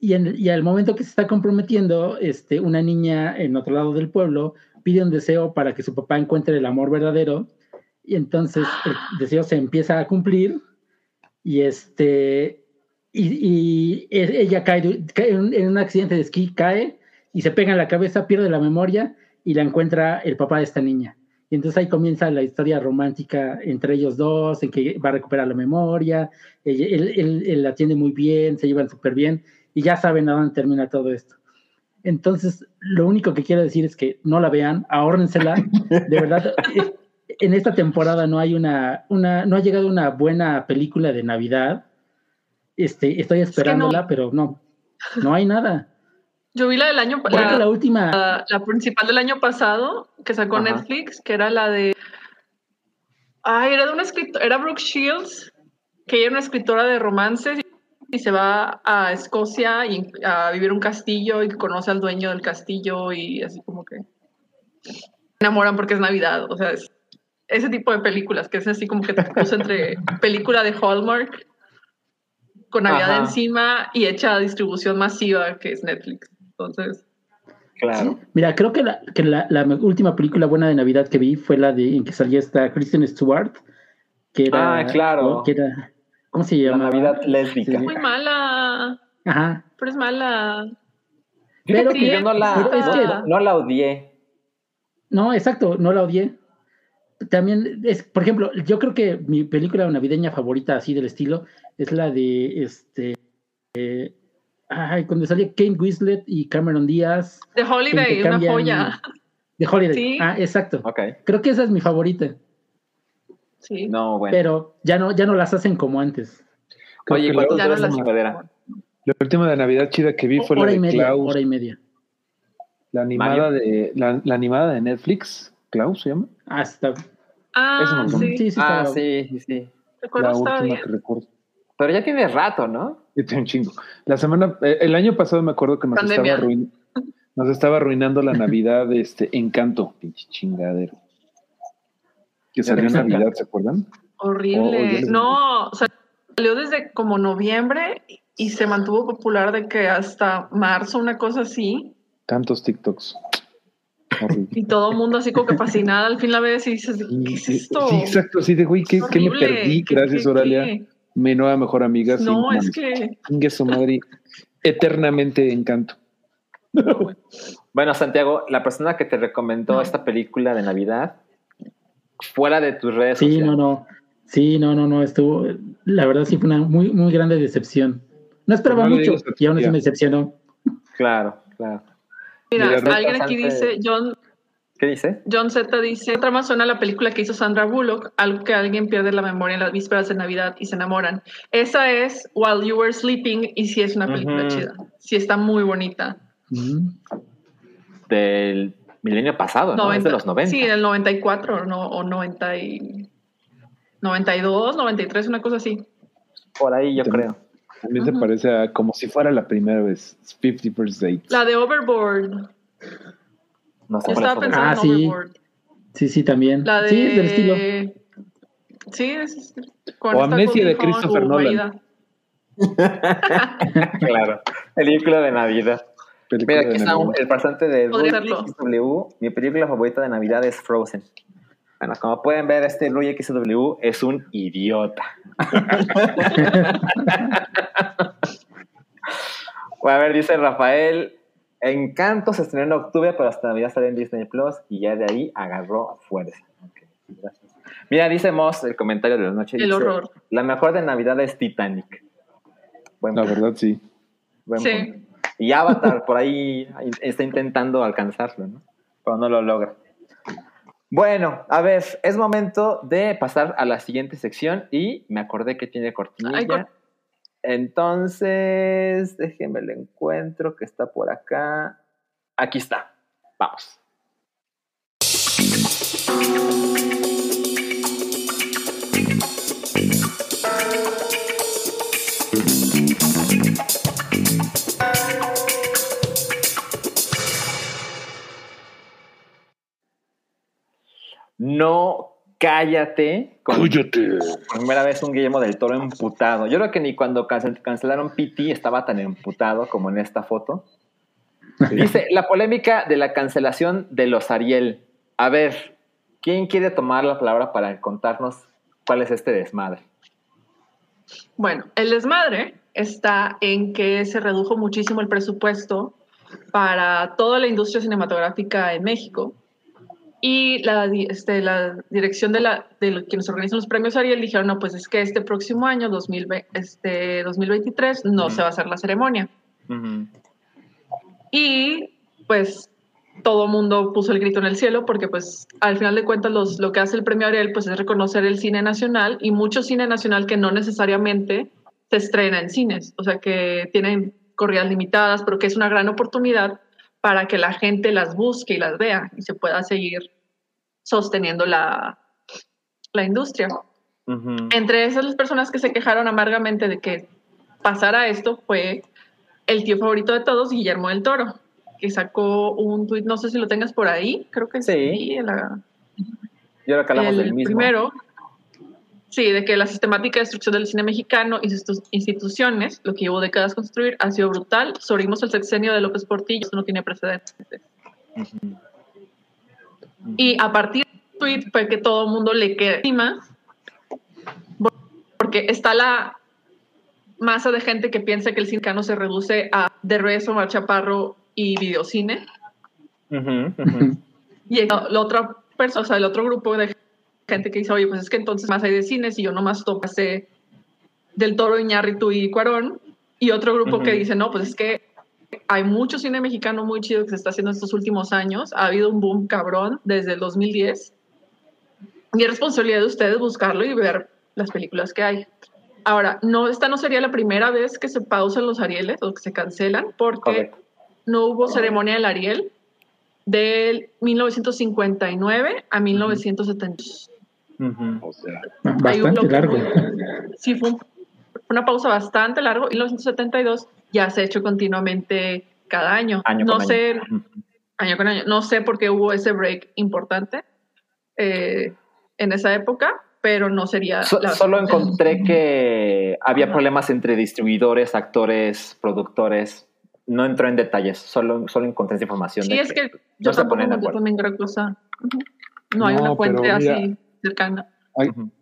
Speaker 4: Y, en, y al momento que se está comprometiendo, este, una niña en otro lado del pueblo pide un deseo para que su papá encuentre el amor verdadero. Y entonces el deseo se empieza a cumplir. Y este y, e- ella cae, en, un- en un accidente de esquí, cae y se pega en la cabeza, pierde la memoria y la encuentra el papá de esta niña. Y entonces ahí comienza la historia romántica entre ellos dos, en que va a recuperar la memoria, él la atiende muy bien, se llevan súper bien y ya saben a dónde termina todo esto. Entonces, lo único que quiero decir es que no la vean, ahórrensela. De verdad, eh, en esta temporada no hay una, una, no ha llegado una buena película de Navidad. Este, estoy esperándola, pero no, no hay nada.
Speaker 3: Yo vi la del año
Speaker 4: que
Speaker 3: la,
Speaker 4: la última,
Speaker 3: la, la principal del año pasado que sacó
Speaker 2: Ajá.
Speaker 3: Netflix, que era la de. Ay, era de una escritora, era Brooke Shields, que ella era una escritora de romances y se va a Escocia y a vivir un castillo y conoce al dueño del castillo y así como que se enamoran porque es Navidad. O sea, es ese tipo de películas que es así como que te puso entre película de Hallmark con Navidad
Speaker 2: Ajá.
Speaker 3: encima y hecha a distribución masiva que es Netflix. Entonces,
Speaker 2: Claro.
Speaker 4: mira, creo que, la, que la, la última película buena de Navidad que vi fue la de en que salía esta Kristen Stewart, que era,
Speaker 2: Ah, claro.
Speaker 4: que era, ¿cómo se
Speaker 2: La
Speaker 4: llama?
Speaker 2: Navidad lésbica.
Speaker 3: muy mala,
Speaker 4: Ajá.
Speaker 3: pero es mala.
Speaker 4: Pero-
Speaker 2: que yo no la,
Speaker 4: es
Speaker 2: no,
Speaker 4: que-
Speaker 2: no- no la odié.
Speaker 4: No, exacto, no la odié. También es, por ejemplo, yo creo que mi película navideña favorita así del estilo es la de este eh, ay, cuando salía Kane Winslet y Cameron Díaz.
Speaker 3: The Holiday, una joya.
Speaker 4: De Holiday.
Speaker 3: Sí.
Speaker 4: Ah, exacto.
Speaker 2: Ok.
Speaker 4: Creo que esa es mi favorita,
Speaker 3: Sí.
Speaker 2: No, bueno.
Speaker 4: pero ya no, ya no las hacen como antes.
Speaker 5: Creo
Speaker 2: Oye,
Speaker 5: que
Speaker 2: ¿cuánto
Speaker 5: la,
Speaker 3: no
Speaker 5: la última de Navidad chida que vi fue la
Speaker 4: y
Speaker 5: de
Speaker 4: media,
Speaker 5: Klaus,
Speaker 4: hora y media.
Speaker 5: la animada
Speaker 2: Mario.
Speaker 5: de la, la animada de Netflix. Klaus se llama.
Speaker 4: Ah, está.
Speaker 3: Ah,
Speaker 5: Eso
Speaker 3: sí.
Speaker 4: Sí, sí,
Speaker 2: Ah, sí, sí,
Speaker 5: La última
Speaker 3: bien.
Speaker 5: que recuerdo.
Speaker 2: Pero ya tiene rato, ¿no?
Speaker 5: Yo tengo un chingo. La semana, eh, el año pasado me acuerdo que nos
Speaker 3: Pandemia.
Speaker 5: estaba, arruin- nos estaba arruinando la Navidad de este Encanto, pinche chingadero. Que salió en. Navidad, ¿se acuerdan?
Speaker 3: Horrible. no, salió desde como noviembre y se mantuvo popular de que hasta marzo, una cosa así.
Speaker 5: Tantos TikToks. Horrible.
Speaker 3: Y todo el mundo así como que fascinada. Al fin la ves y dices, ¿qué es esto?
Speaker 5: Sí, exacto, sí, de güey, ¿qué, qué me perdí?
Speaker 3: ¿Qué-
Speaker 5: Gracias,
Speaker 3: qué-
Speaker 5: Oralia.
Speaker 3: qué?
Speaker 5: Mi nueva mejor amiga. sí,
Speaker 3: No, es que
Speaker 5: Chingue su madre. Eternamente encanto.
Speaker 2: Bueno, Santiago, la persona que te recomendó
Speaker 3: No.
Speaker 2: esta película de Navidad, fuera de tus redes
Speaker 4: Sí,
Speaker 2: sociales.
Speaker 4: no, no. Sí, no, no, no. Estuvo. La verdad, sí fue una muy, muy grande decepción. No esperaba
Speaker 5: No
Speaker 4: mucho y aún así me decepcionó.
Speaker 2: Claro, claro.
Speaker 3: Mira, alguien aquí dice, John,
Speaker 2: ¿Qué dice?
Speaker 3: John Z dice, otra más suena la película que hizo Sandra Bullock, algo que alguien pierde la memoria en las vísperas de Navidad y se enamoran. Esa es While You Were Sleeping y sí es una película chida. Sí está muy bonita.
Speaker 2: Del milenio pasado, ¿no? Es de los 90.
Speaker 3: Sí, del 94 no, o 90 y 92, 93, una cosa así.
Speaker 2: Por ahí yo
Speaker 5: También.
Speaker 2: creo.
Speaker 5: También se parece a como si fuera la primera vez. 50 First Dates.
Speaker 3: La de Overboard.
Speaker 2: No sé
Speaker 3: estaba
Speaker 2: es
Speaker 3: pensando
Speaker 4: Ah,
Speaker 3: en
Speaker 4: sí.
Speaker 3: Overboard.
Speaker 4: Sí, sí, también.
Speaker 3: La de...
Speaker 4: Sí, es del estilo.
Speaker 3: Sí, es, con
Speaker 5: O Amnesia de Christopher Nolan.
Speaker 2: claro. Película de Navidad.
Speaker 5: Película
Speaker 2: Mira, aquí el pasante de. XW. Mi película favorita de Navidad es Frozen. Bueno, como pueden ver, este Ruy XW es un idiota. Bueno, a ver, dice Rafael. Encanto se estrenó en octubre, pero hasta Navidad salió en Disney Plus y ya de ahí agarró fuerza. Gracias. Mira, dice Moss, el comentario de la noche.
Speaker 3: El
Speaker 2: dice,
Speaker 3: horror.
Speaker 2: La mejor de Navidad es Titanic. Buen
Speaker 5: La
Speaker 2: punto,
Speaker 5: verdad, sí.
Speaker 2: buen
Speaker 3: Sí.
Speaker 2: punto. Y Avatar por ahí está intentando alcanzarlo, ¿no? Pero no lo logra. Bueno, a ver, es momento de pasar a la siguiente sección y me acordé que tiene cortinilla. Entonces, déjenme el encuentro que está por acá. Aquí está. Vamos. No cállate. con-
Speaker 5: Cállate.
Speaker 2: por primera vez un Guillermo del Toro emputado. Yo creo que ni cuando cancel- cancelaron PT estaba tan emputado como en esta foto. Dice, la polémica de la cancelación de los Ariel. A ver, ¿quién quiere tomar la palabra para contarnos cuál es este desmadre?
Speaker 3: Bueno, el desmadre está en que se redujo muchísimo el presupuesto para toda la industria cinematográfica en México. Y la, este, la dirección de, la, de quienes organizan los premios Ariel dijeron, no, pues es que este próximo año, 2020, este, 2023, no se va a hacer la ceremonia. Y pues todo mundo puso el grito en el cielo porque pues al final de cuentas los, lo que hace el premio Ariel pues es reconocer el cine nacional y mucho cine nacional que no necesariamente se estrena en cines, o sea que tienen corridas limitadas, pero que es una gran oportunidad para que la gente las busque y las vea y se pueda seguir sosteniendo la, la industria. Entre esas las personas que se quejaron amargamente de que pasara esto fue el tío favorito de todos, Guillermo del Toro, que sacó un tuit, no sé si lo tengas por ahí, creo que sí. la-
Speaker 2: hablamos
Speaker 3: el
Speaker 2: mismo.
Speaker 3: primero, sí, de que la sistemática destrucción del cine mexicano y sus instituciones, lo que llevó décadas construir, ha sido brutal. Sorimos el sexenio de López Portillo, eso no tiene precedentes. Y a partir del tweet fue que todo el mundo le queda encima, porque está la masa de gente que piensa que el cine mexicano se reduce a Derbez, Omar Chaparro y videocine. Y el, la otra persona, o sea, el otro grupo de gente que dice, oye, pues es que entonces más hay de cines y yo nomás topase del Toro, Iñárritu y Cuarón. Y otro grupo que
Speaker 2: Ujú.
Speaker 3: dice, no, pues es que hay mucho cine mexicano muy chido que se está haciendo estos últimos años. Ha habido un boom cabrón desde el 2010. Y es responsabilidad de ustedes buscarlo y ver las películas que hay. Ahora, no, esta no sería la primera vez que se pausan los Arieles o que se cancelan, porque
Speaker 2: Correcto.
Speaker 3: no hubo ceremonia del Ariel del 1959 a 1970.
Speaker 6: O sea,
Speaker 3: un
Speaker 4: Bastante largo.
Speaker 3: Sí, fue un- fue una pausa bastante larga. Y 1972 ya se ha hecho continuamente cada año.
Speaker 2: Año
Speaker 3: no
Speaker 2: con
Speaker 3: sé,
Speaker 2: año.
Speaker 3: Con año. No sé por qué hubo ese break importante eh, en esa época, pero no sería.
Speaker 2: So-
Speaker 3: la-
Speaker 2: solo encontré que había problemas entre distribuidores, actores, productores. No entró en detalles, solo, solo encontré esa información.
Speaker 3: Sí,
Speaker 2: de
Speaker 3: es que
Speaker 2: no
Speaker 3: yo
Speaker 2: se
Speaker 3: tampoco
Speaker 2: ponen de acuerdo.
Speaker 3: también gran cosa. Ujú. No hay
Speaker 5: No,
Speaker 3: una fuente
Speaker 5: mira-
Speaker 3: así cercana.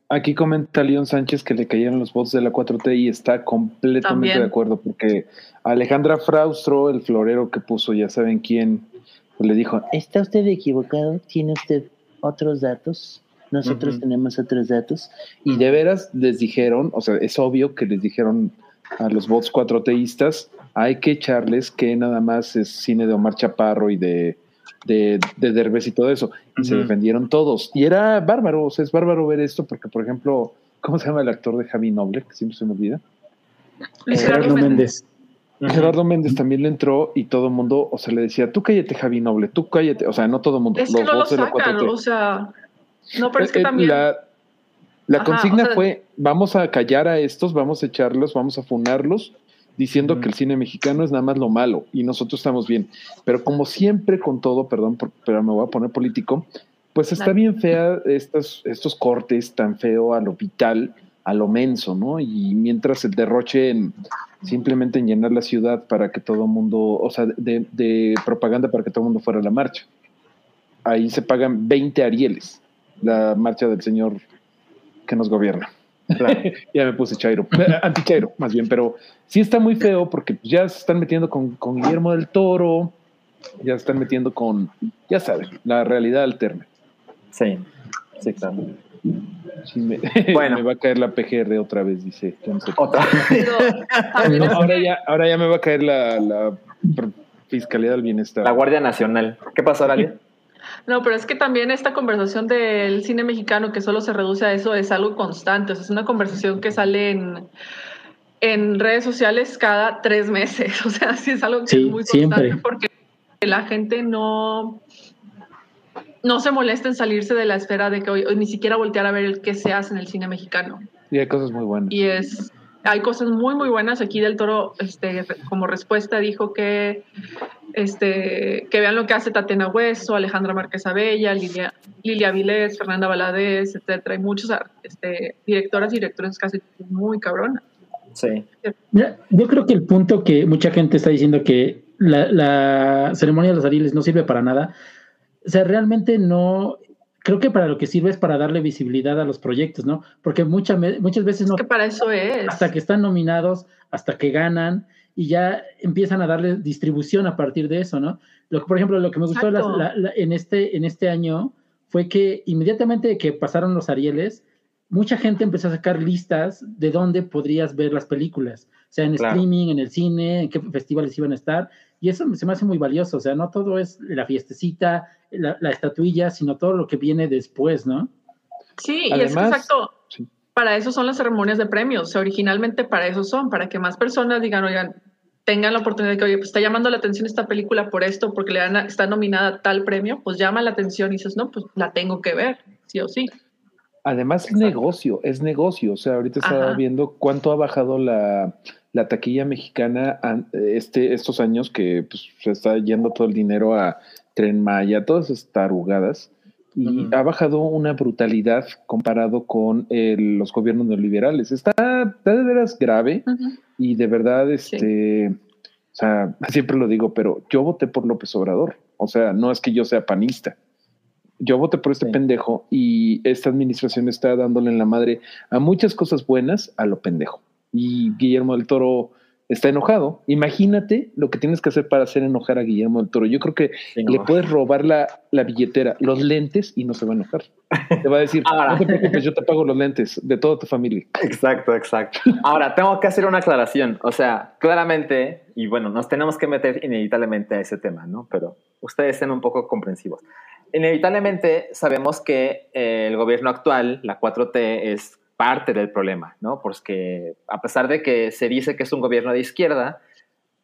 Speaker 5: Aquí comenta León Sánchez que le cayeron los votos de la 4T y está completamente
Speaker 3: También.
Speaker 5: de acuerdo porque Alejandra Fraustro, el florero que puso, ya saben quién, pues le dijo,
Speaker 12: Está usted equivocado, tiene usted otros datos. Nosotros tenemos otros datos.
Speaker 5: y de veras les dijeron, o sea, es obvio que les dijeron a los votos 4Tistas, hay que echarles que nada más es cine de Omar Chaparro y de, de, de Derbez y todo eso. Y se defendieron todos. Y era bárbaro, o sea, es bárbaro ver esto porque, por ejemplo, ¿cómo se llama el actor de Javi Noble? Que siempre se me olvida.
Speaker 3: Luis
Speaker 4: Gerardo
Speaker 3: Gerardo
Speaker 4: Méndez.
Speaker 5: Gerardo Méndez también le entró y todo el mundo, o sea, le decía, tú cállate, Javi Noble, tú cállate. O sea, no todo el mundo,
Speaker 3: Es que
Speaker 5: los
Speaker 3: no lo sacan,
Speaker 5: 4T.
Speaker 3: o sea. No, pero es que
Speaker 5: Eh, eh,
Speaker 3: también.
Speaker 5: La, la
Speaker 3: Ajá,
Speaker 5: consigna
Speaker 3: o sea-
Speaker 5: fue, vamos a callar a estos, vamos a echarlos, vamos a funarlos, diciendo que el cine mexicano es nada más lo malo y nosotros estamos bien. Pero como siempre con todo, perdón, por- pero me voy a poner político, pues está bien fea estos, estos cortes tan feo a lo vital, a lo menso, ¿no? Y mientras el derroche en simplemente en llenar la ciudad para que todo el mundo, o sea, de, de propaganda para que todo el mundo fuera a la marcha. Ahí se pagan 20 arieles, la marcha del señor que nos gobierna.
Speaker 2: Claro.
Speaker 5: ya me puse chairo, anti-chairo más bien, pero sí está muy feo porque ya se están metiendo con, con Guillermo del Toro, ya se están metiendo con, ya saben, la realidad alterna.
Speaker 2: Sí, sí, claro.
Speaker 5: Sí, me,
Speaker 2: Bueno.
Speaker 5: me va a caer la PGR otra vez, dice.
Speaker 2: Otra.
Speaker 5: No, ahora, ya, ahora ya me va a caer la, Fiscalía del Bienestar.
Speaker 2: La Guardia Nacional. ¿Qué pasó, Aralia?
Speaker 3: No, pero es que también esta conversación del cine mexicano que solo se reduce a eso es algo constante. O sea, es una conversación que sale en, en redes sociales cada tres meses. O sea, sí es algo que
Speaker 4: Sí,
Speaker 3: es muy constante
Speaker 4: siempre.
Speaker 3: porque la gente no, no se molesta en salirse de la esfera de que hoy, hoy ni siquiera voltear a ver el qué se hace en el cine mexicano.
Speaker 5: Y hay cosas muy buenas.
Speaker 3: Y es, hay cosas muy, muy buenas. Aquí del Toro, este, como respuesta, dijo que, este, que vean lo que hace Tatiana Hueso, Alejandra Márquez Abella, Lilia, Lilia Vilés, Fernanda Valadez, etcétera. Hay muchos este, directoras y directores casi muy cabronas.
Speaker 2: Sí.
Speaker 4: Mira, yo creo que el punto que mucha gente está diciendo que la, la ceremonia de los Arieles no sirve para nada, o sea, realmente no, creo que para lo que sirve es para darle visibilidad a los proyectos, ¿no? Porque muchas muchas veces no.
Speaker 3: Es que para eso es.
Speaker 4: Hasta que están nominados, hasta que ganan y ya empiezan a darle distribución a partir de eso, ¿no? Lo que, por ejemplo, lo que me gustó
Speaker 3: Exacto.
Speaker 4: la- la- en, este, en este año fue que inmediatamente que pasaron los Arieles, mucha gente empezó a sacar listas de dónde podrías ver las películas, o sea, en
Speaker 2: Claro.
Speaker 4: streaming, en el cine, en qué festivales iban a estar, y eso se me hace muy valioso, o sea, no todo es la fiestecita, la, la estatuilla, sino todo lo que viene después, ¿no?
Speaker 3: Sí, y es
Speaker 5: Además,
Speaker 3: exacto.
Speaker 5: sí.
Speaker 3: Para eso son las ceremonias de premios. O sea, originalmente para eso son, para que más personas digan, oigan, tengan la oportunidad de que, oye, pues está llamando la atención esta película por esto, porque le dan a- está nominada a tal premio, pues llama la atención y dices, no, pues la tengo que ver, sí o sí.
Speaker 5: Además es negocio, es negocio. O sea, ahorita estaba
Speaker 3: Ajá.
Speaker 5: viendo cuánto ha bajado la, la taquilla mexicana an- este, estos años que pues, se está yendo todo el dinero a Tren Maya, todas esas tarugadas. Y ha bajado una brutalidad comparado con eh, los gobiernos neoliberales. Está, está de veras grave y de verdad, este, o sea, siempre lo digo, pero yo voté por López Obrador. O sea, no es que yo sea panista. Yo voté por este
Speaker 2: Sí.
Speaker 5: pendejo y esta administración está dándole en la madre a muchas cosas buenas a lo pendejo. Y Guillermo del Toro está enojado. Imagínate lo que tienes que hacer para hacer enojar a Guillermo del Toro. Yo creo que le puedes robar la, la billetera, los lentes y no se va a enojar. Te va a decir,
Speaker 2: Ahora.
Speaker 5: no te preocupes, yo te pago los lentes de toda tu familia.
Speaker 2: Exacto, exacto. Ahora, tengo que hacer una aclaración. O sea, claramente, y bueno, nos tenemos que meter inevitablemente a ese tema, ¿no? Pero ustedes sean un poco comprensivos. Inevitablemente sabemos que eh, el gobierno actual, la 4T, es parte del problema, ¿no? Porque a pesar de que se dice que es un gobierno de izquierda,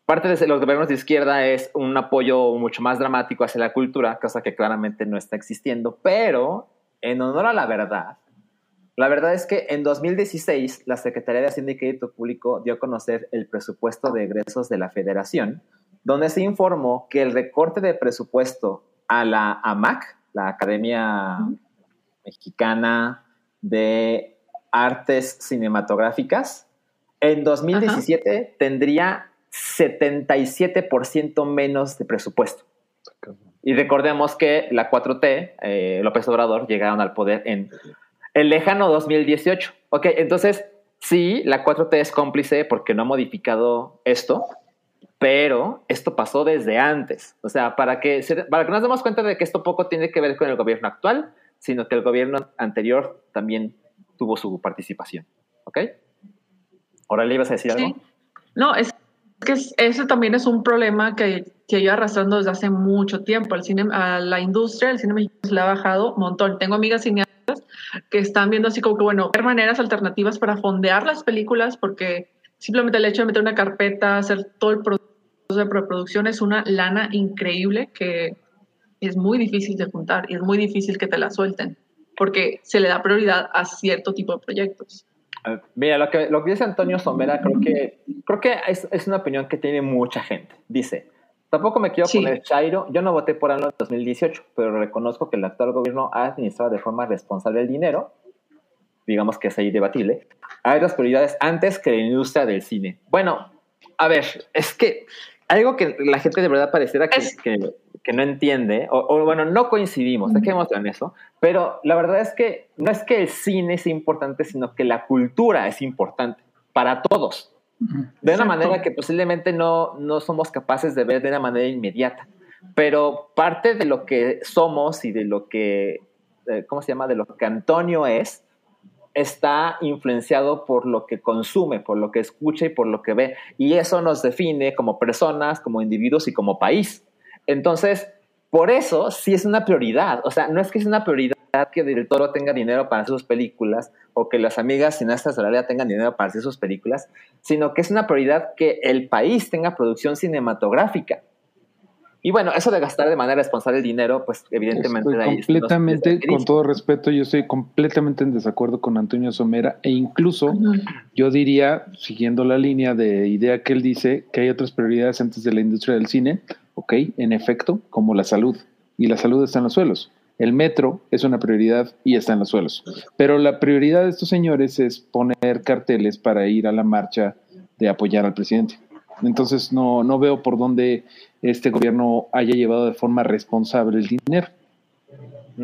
Speaker 2: parte de los gobiernos de izquierda es un apoyo mucho más dramático hacia la cultura, cosa que claramente no está existiendo, pero en honor a la verdad, la verdad es que en 2016 la Secretaría de Hacienda y Crédito Público dio a conocer el presupuesto de egresos de la Federación, donde se informó que el recorte de presupuesto a la AMAC, la Academia Mexicana de Artes Cinematográficas, en 2017 tendría 77% menos de presupuesto. Y recordemos que la 4T, eh, López Obrador, llegaron al poder en el lejano 2018. Ok, entonces sí, la 4T es cómplice porque no ha modificado esto, pero esto pasó desde antes. O sea, para que, se- para que nos demos cuenta de que esto poco tiene que ver con el gobierno actual, sino que el gobierno anterior también tuvo su participación. ¿Ok? Ahora le ibas a decir
Speaker 3: Sí.
Speaker 2: algo.
Speaker 3: No, es que es- ese también es un problema que, que yo arrastrando desde hace mucho tiempo. Al cine, a la industria, el cine mexicano se le ha bajado un montón. Tengo amigas cineastas que están viendo así como que, bueno, ver maneras alternativas para fondear las películas porque simplemente el hecho de meter una carpeta, hacer todo el proceso de preproducción es una lana increíble que es muy difícil de juntar y es muy difícil que te la suelten porque se le da prioridad a cierto tipo de proyectos.
Speaker 2: Mira, lo que, lo que dice Antonio Somera, creo que, creo que es, es una opinión que tiene mucha gente. Dice, tampoco me quiero
Speaker 3: Sí.
Speaker 2: poner chairo, yo no voté por AMLO en 2018, pero reconozco que el actual gobierno ha administrado de forma responsable el dinero, digamos que es ahí debatible, hay otras prioridades antes que la industria del cine. Bueno, a ver, es que algo que la gente de verdad pareciera que,
Speaker 3: Es-
Speaker 2: que, que no entiende, o, o bueno, no coincidimos, dejémoslo en eso, pero la verdad es que no es que el cine sea importante, sino que la cultura es importante para todos, de una
Speaker 3: Exacto.
Speaker 2: manera que posiblemente no, no somos capaces de ver de una manera inmediata. Pero parte de lo que somos y de lo que, eh, ¿cómo se llama? De lo que Antonio es, está influenciado por lo que consume, por lo que escucha y por lo que ve. Y eso nos define como personas, como individuos y como país. Entonces, por eso sí es una prioridad. O sea, no es que es una prioridad que Del Toro tenga dinero para hacer sus películas o que las amigas cineastas de la tengan dinero para hacer sus películas, sino que es una prioridad que el país tenga producción cinematográfica. Y bueno, eso de gastar de manera responsable el dinero, pues evidentemente
Speaker 5: Estoy
Speaker 2: de ahí
Speaker 5: completamente, con todo respeto, yo estoy completamente en desacuerdo con Antonio Somera e incluso yo diría, siguiendo la línea de idea que él dice, que hay otras prioridades antes de la industria del cine, ok, en efecto, como la salud. Y la salud está en los suelos. El metro es una prioridad y está en los suelos. Pero la prioridad de estos señores es poner carteles para ir a la marcha de apoyar al presidente. Entonces no, no veo por dónde este gobierno haya llevado de forma responsable el dinero.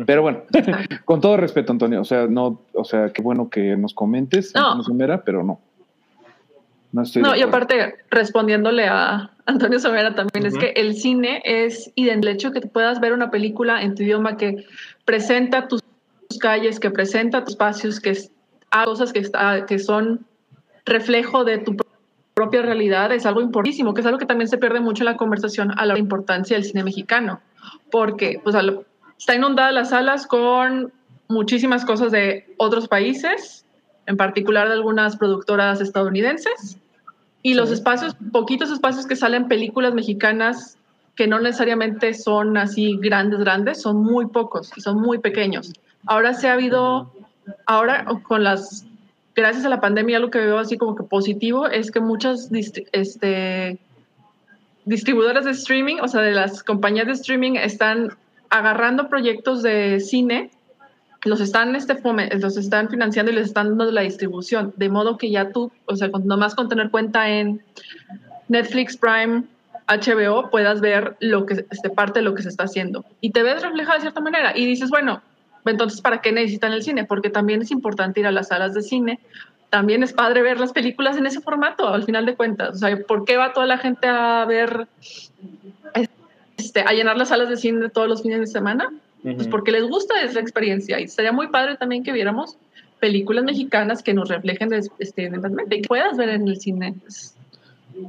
Speaker 5: Pero bueno, con todo respeto, Antonio, o sea, no, o sea, qué bueno que nos comentes,
Speaker 3: No.
Speaker 5: Antonio Somera, pero no. No estoy
Speaker 3: No, y aparte, respondiéndole a Antonio Somera también, es que el cine es, y del hecho que puedas ver una película en tu idioma que presenta tus calles, que presenta tus espacios, que es, hay cosas que, está, que son reflejo de tu propia realidad, es algo importantísimo, que es algo que también se pierde mucho en la conversación a la importancia del cine mexicano, porque pues, está inundada las salas con muchísimas cosas de otros países, en particular de algunas productoras estadounidenses, y los espacios, poquitos espacios que salen películas mexicanas que no necesariamente son así grandes, grandes, son muy pocos y son muy pequeños. Ahora se ha habido, ahora con las, gracias a la pandemia, lo que veo así como que positivo es que muchas este, distribuidoras de streaming, o sea, de las compañías de streaming, están agarrando proyectos de cine los están, este, los están financiando y les están dando la distribución, de modo que ya tú, o sea, con, nomás con tener cuenta en Netflix, Prime, HBO, puedas ver lo que, este, parte de lo que se está haciendo. Y te ves reflejada de cierta manera. Y dices, bueno, entonces, ¿para qué necesitan el cine? Porque también es importante ir a las salas de cine. También es padre ver las películas en ese formato, al final de cuentas. O sea, ¿por qué va toda la gente a ver, este, a llenar las salas de cine todos los fines de semana? Pues porque les gusta esa experiencia y sería muy padre también que viéramos películas mexicanas que nos reflejen este, mentalmente y que puedas ver en el cine. Es-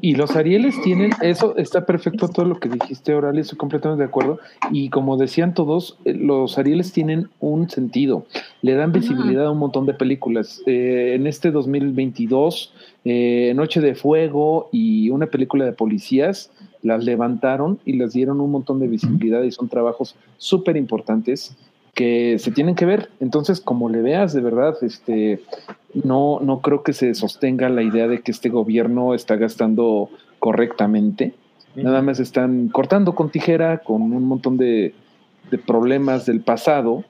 Speaker 5: Y los Arieles tienen, eso está perfecto todo lo que dijiste, Oralia, estoy completamente de acuerdo. Y como decían todos, eh, los Arieles tienen un sentido, le dan visibilidad a un montón de películas. Eh, en este 2022, eh, Noche de Fuego y una película de policías las levantaron y les dieron un montón de visibilidad y son trabajos súper importantes que se tienen que ver. Entonces, como le veas, de verdad, este, no, no creo que se sostenga la idea de que este gobierno está gastando correctamente. Nada más están cortando con tijera con un montón de, de problemas del pasado.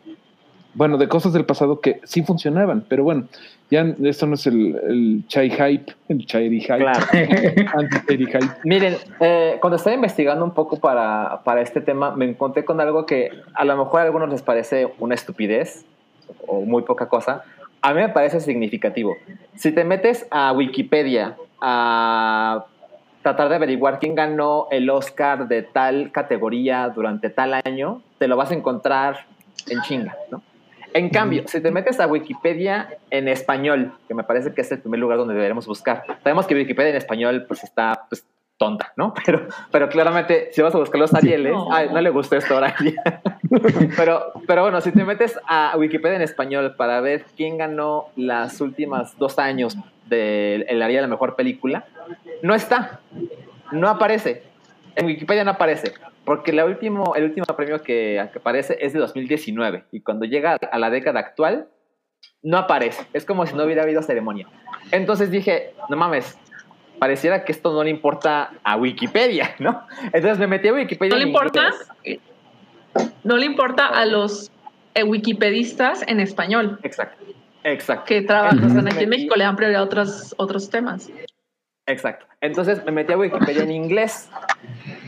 Speaker 5: Bueno, de cosas del pasado que sí funcionaban, pero bueno, ya esto no es el, el chai hype, el chairi hype.
Speaker 2: Claro.
Speaker 5: Hype.
Speaker 2: Miren, eh, cuando estaba investigando un poco para, para este tema, me encontré con algo que a lo mejor a algunos les parece una estupidez o muy poca cosa. A mí me parece significativo. Si te metes a Wikipedia a tratar de averiguar quién ganó el Oscar de tal categoría durante tal año, te lo vas a encontrar en chinga, ¿no? En cambio, si te metes a Wikipedia en español, que me parece que es el primer lugar donde deberemos buscar, sabemos que Wikipedia en español pues está pues, tonta, ¿no? Pero, pero claramente, si vas a buscar los Arieles,
Speaker 3: No.
Speaker 2: ay, no le gustó esto ahora. Pero, pero bueno, si te metes a Wikipedia en español para ver quién ganó las últimas dos años del el Ariel a la mejor película, no está, no aparece. En Wikipedia no aparece, porque la último, el último premio que, aparece es de 2019 y cuando llega a la década actual no aparece. Es como si no hubiera habido ceremonia. Entonces dije, no mames, pareciera que esto no le importa a Wikipedia, ¿no? Entonces me metí a Wikipedia.
Speaker 3: ¿No le importa?
Speaker 2: inglés.
Speaker 3: No le importa a los eh, wikipedistas en español
Speaker 2: Exacto, exacto.
Speaker 3: que trabajan aquí en México, le dan prioridad a otros, otros temas.
Speaker 2: Exacto. Entonces me metí a Wikipedia en inglés.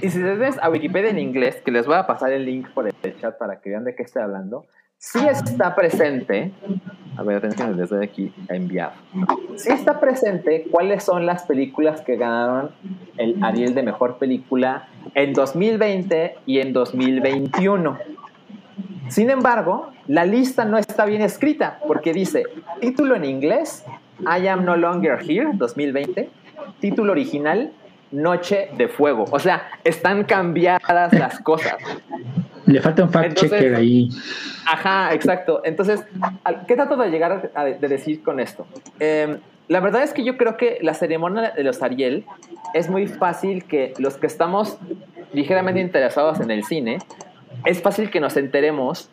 Speaker 2: Y si te ves a Wikipedia en inglés, que les voy a pasar el link por el chat para que vean de qué estoy hablando, sí está presente. A ver, atención, les doy aquí a enviar. Está presente cuáles son las películas que ganaron el Ariel de mejor película en 2020 y en 2021. Sin embargo, la lista no está bien escrita porque dice título en inglés, I am no longer here, 2020, título original, Noche de Fuego. O sea, están cambiadas las cosas.
Speaker 4: Le falta un fact
Speaker 2: Entonces-
Speaker 4: checker ahí.
Speaker 2: Ajá, exacto. Entonces, ¿al- ¿qué trato de llegar a de decir con esto? Eh, la verdad es que yo creo que la ceremonia de los Ariel es muy fácil que los que estamos ligeramente interesados en el cine, es fácil que nos enteremos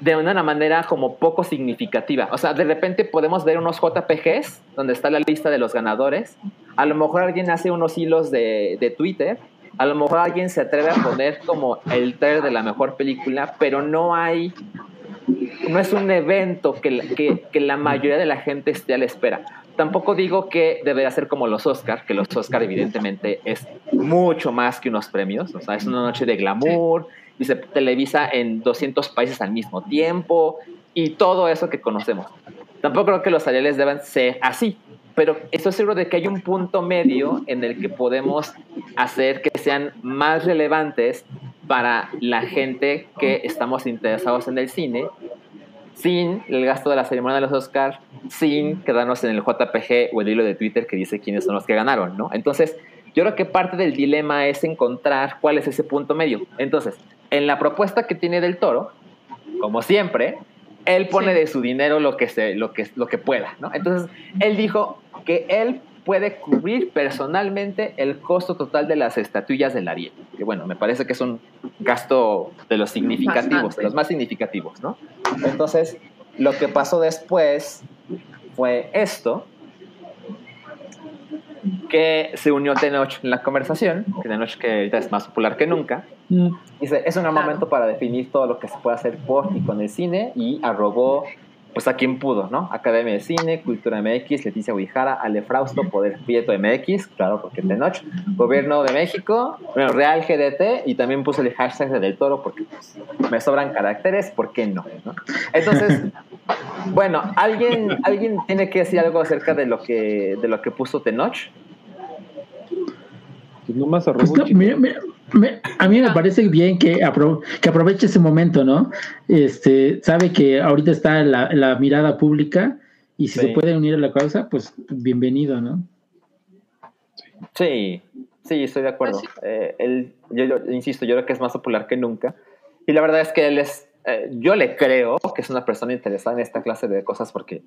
Speaker 2: de una manera como poco significativa. O sea, de repente podemos ver unos JPGs donde está la lista de los ganadores. A lo mejor alguien hace unos hilos de, de Twitter. A lo mejor alguien se atreve a poner como el trailer de la mejor película, pero no hay, no es un evento que, que, que la mayoría de la gente esté a espera. Tampoco digo que debería ser como los Oscar, que los Oscar evidentemente es mucho más que unos premios, o sea, es una noche de glamour y se televisa en 200 países al mismo tiempo y todo eso que conocemos. Tampoco creo que los seriales deban ser así, pero estoy seguro de que hay un punto medio en el que podemos hacer que sean más relevantes para la gente que estamos interesados en el cine, sin el gasto de la ceremonia de los Oscars, sin quedarnos en el JPG o el hilo de Twitter que dice quiénes son los que ganaron, ¿no? Entonces, yo creo que parte del dilema es encontrar cuál es ese punto medio. Entonces, en la propuesta que tiene del Toro, como siempre, él pone
Speaker 3: Sí.
Speaker 2: de su dinero lo que, se, lo, que, lo que pueda, ¿no? Entonces, él dijo que él puede cubrir personalmente el costo total de las estatuillas del Ariel. Que bueno, me parece que es un gasto de los significativos,
Speaker 3: Bastante.
Speaker 2: de los más significativos, ¿no? Entonces, lo que pasó después fue esto, que se unió Tenoch en la conversación, que Tenoch que ahorita es más popular que nunca,
Speaker 5: Mm.
Speaker 2: Dice, es un momento para definir todo lo que se puede hacer por y con el cine y arrobó pues a quien pudo, ¿no? Academia de Cine, Cultura MX, Leticia Guijara, Ale Frausto, Poder Prieto MX, claro, porque es de noche, Gobierno de México, bueno, Real GDT y también puso el hashtag de Del Toro porque pues, me sobran caracteres, ¿por qué no? ¿no? Entonces, bueno, ¿alguien, alguien tiene que decir algo acerca de lo que, de lo que puso Tenoch.
Speaker 5: Pues nomás
Speaker 4: Pues no, mira, mira, me- a mí me parece bien que, apro- que aproveche ese momento, ¿no? Este, sabe que ahorita está la, la mirada pública y si
Speaker 2: Sí.
Speaker 4: se puede unir a la causa, pues bienvenido, ¿no?
Speaker 2: Sí, sí, estoy de acuerdo.
Speaker 3: Pues sí.
Speaker 2: Eh, él, yo, yo insisto, yo creo que es más popular que nunca. Y la verdad es que él es, eh, yo le creo que es una persona interesada en esta clase de cosas porque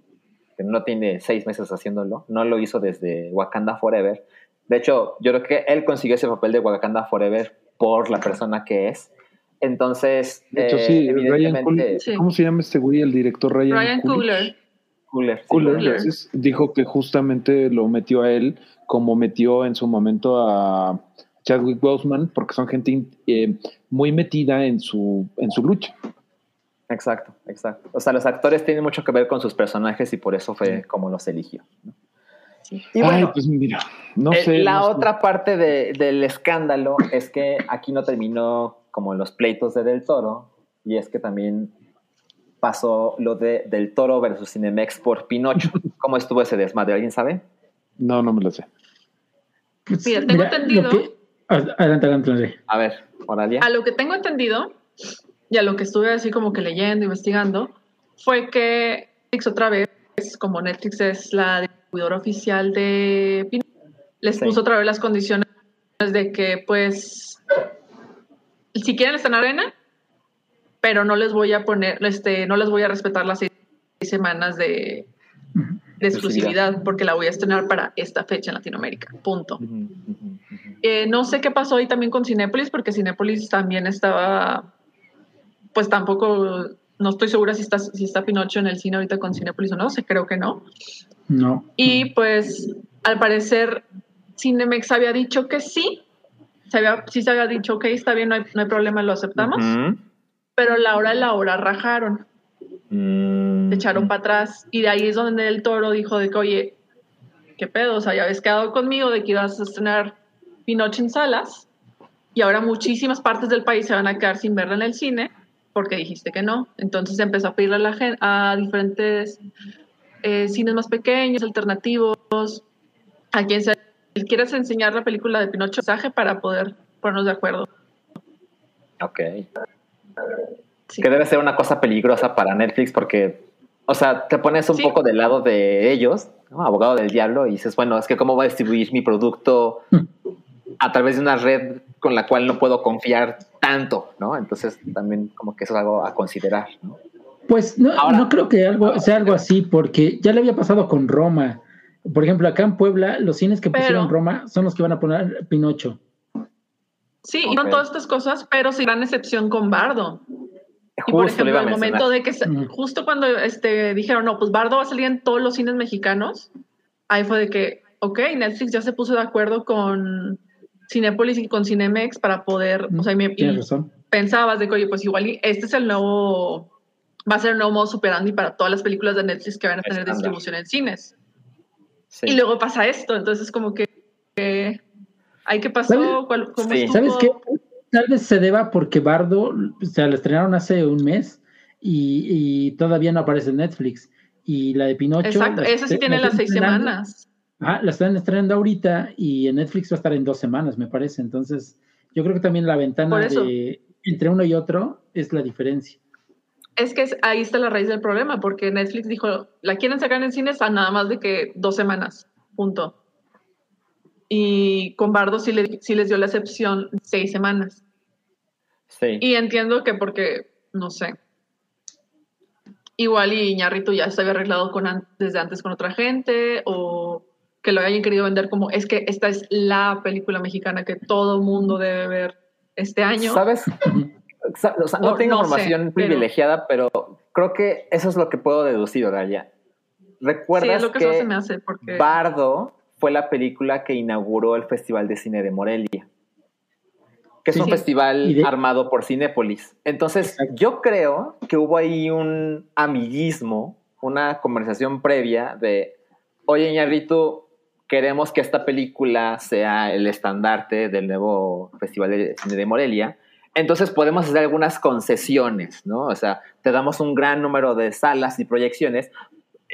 Speaker 2: no tiene seis meses haciéndolo. No lo hizo desde Wakanda Forever. De hecho, yo creo que él consiguió ese papel de Wakanda Forever por la persona que es. Entonces,
Speaker 5: De hecho,
Speaker 2: eh,
Speaker 5: sí, Ryan
Speaker 2: evidentemente,
Speaker 5: Coogler.
Speaker 3: Sí.
Speaker 5: ¿Cómo se llama este güey? El director Ryan,
Speaker 3: Ryan Coogler.
Speaker 5: Coogler,
Speaker 3: Coogler.
Speaker 5: dijo que justamente lo metió a él como metió en su momento a Chadwick Boseman, porque son gente eh, muy metida en su, en su lucha.
Speaker 2: Exacto, exacto. O sea, los actores tienen mucho que ver con sus personajes y por eso fue como los eligió. ¿no? Y
Speaker 5: Ay,
Speaker 2: bueno,
Speaker 5: pues mira, no
Speaker 2: Eh,
Speaker 5: sé.
Speaker 2: la
Speaker 5: no sé.
Speaker 2: otra parte de- del escándalo es que aquí no terminó como los pleitos de Del Toro, y es que también pasó lo de Del Toro versus Cinemex por Pinocho. ¿Cómo estuvo ese desmadre? ¿Alguien sabe?
Speaker 5: No, no me lo sé.
Speaker 4: Pues,
Speaker 3: Mira, tengo entendido-
Speaker 4: que- ad- adelante, adelante.
Speaker 2: A ver, Oralia.
Speaker 3: A lo que tengo entendido, y a lo que estuve así como que leyendo, investigando, fue que Netflix otra vez, como Netflix es la distribuidora oficial de Pinocho, les
Speaker 2: Sí.
Speaker 3: puso otra vez las condiciones de que, pues, si quieren estar en arena, pero no les voy a poner, este, no les voy a respetar las seis semanas de, de exclusividad, porque la voy a estrenar para esta fecha en Latinoamérica. Punto. Eh, no sé qué pasó ahí también con Cinépolis, porque Cinépolis también estaba, pues tampoco, no estoy segura si está, si está Pinocho en el cine ahorita con Cinépolis o no, sé, creo que no.
Speaker 4: No.
Speaker 3: Y pues, al parecer, Cinemex había dicho que sí, se había, sí se había dicho, ok, está bien, no hay, no hay problema, lo aceptamos, pero a la hora de la hora rajaron,
Speaker 2: Mm.
Speaker 3: se echaron para atrás, y de ahí es donde el toro dijo de que, oye, ¿qué pedo? O sea, ya habías quedado conmigo de que ibas a estrenar Pinocho en salas y ahora muchísimas partes del país se van a quedar sin verla en el cine porque dijiste que no. Entonces empezó a pedirle a, la gen- a diferentes eh, cines más pequeños, alternativos, a quien sea. ¿Quieres enseñar la película de Pinocho mensaje para poder ponernos de acuerdo?
Speaker 2: Ok.
Speaker 3: Sí.
Speaker 2: Que debe ser una cosa peligrosa para Netflix porque, o sea, te pones un
Speaker 3: Sí.
Speaker 2: poco del lado de ellos, ¿no? abogado del diablo, y dices, bueno, es que cómo voy a distribuir mi producto a través de una red con la cual no puedo confiar tanto, ¿no? Entonces también como que eso es algo a considerar, ¿no?
Speaker 4: Pues no,
Speaker 2: Ahora-
Speaker 4: no creo que algo sea algo así, porque ya le había pasado con Roma. Por ejemplo, acá en Puebla, los cines que
Speaker 3: Pero-
Speaker 4: pusieron Roma son los que van a poner Pinocho.
Speaker 3: Sí, y con todas estas cosas, pero sin gran excepción con Bardo. Y por ejemplo,
Speaker 2: iba a
Speaker 3: el momento de que se- justo cuando este, dijeron, no, pues Bardo va a salir en todos los cines mexicanos, ahí fue de que, ok, Netflix ya se puso de acuerdo con Cinépolis y con Cinemex para poder, o sea, y, me-
Speaker 4: Tienes
Speaker 3: y
Speaker 4: razón.
Speaker 3: pensabas de que, oye, pues igual este es el nuevo, va a ser el nuevo modo superandi para todas las películas de Netflix que van a tener
Speaker 2: Estándar.
Speaker 3: distribución en cines.
Speaker 2: Sí.
Speaker 3: Y luego pasa esto, entonces como que, que ¿ay qué pasó?
Speaker 4: ¿Sabes?
Speaker 3: ¿Cuál- ¿Cómo
Speaker 2: Sí.
Speaker 4: ¿Sabes qué? tal vez se deba porque Bardo, o sea, la estrenaron hace un mes y, y todavía no aparece en Netflix. Y la de Pinocho.
Speaker 3: Exacto, esa sí tiene
Speaker 4: la
Speaker 3: las seis semanas.
Speaker 4: Ah, la están estrenando ahorita y en Netflix va a estar en dos semanas, me parece. Entonces, yo creo que también la ventana de entre uno y otro es la diferencia.
Speaker 3: Es que es- ahí está la raíz del problema, porque Netflix dijo, la quieren sacar en cines a nada más de que dos semanas, punto. Y con Bardo sí, le- sí les dio la excepción seis semanas.
Speaker 2: Sí.
Speaker 3: Y entiendo que porque, no sé, igual y Iñárritu ya se había arreglado con desde antes con otra gente, o que lo hayan querido vender como, es que esta es la película mexicana que todo mundo debe ver este año.
Speaker 2: ¿Sabes? Sa- o sea, no
Speaker 3: O
Speaker 2: tengo
Speaker 3: no
Speaker 2: información privilegiada, pero creo que eso es lo que puedo deducir, Oralia.
Speaker 3: Sí,
Speaker 2: ¿Recuerdas
Speaker 3: es lo que,
Speaker 2: que,
Speaker 3: eso se me hace, porque...
Speaker 2: Bardo fue la película que inauguró el Festival de Cine de Morelia? Que es
Speaker 4: Sí.
Speaker 2: un
Speaker 4: Sí.
Speaker 2: festival
Speaker 4: de-
Speaker 2: armado por Cinépolis. Entonces, yo creo que hubo ahí un amiguismo, una conversación previa de, oye, Iñárritu, queremos que esta película sea el estandarte del nuevo Festival de Cine de Morelia. Entonces podemos hacer algunas concesiones, ¿no? O sea, te damos un gran número de salas y proyecciones.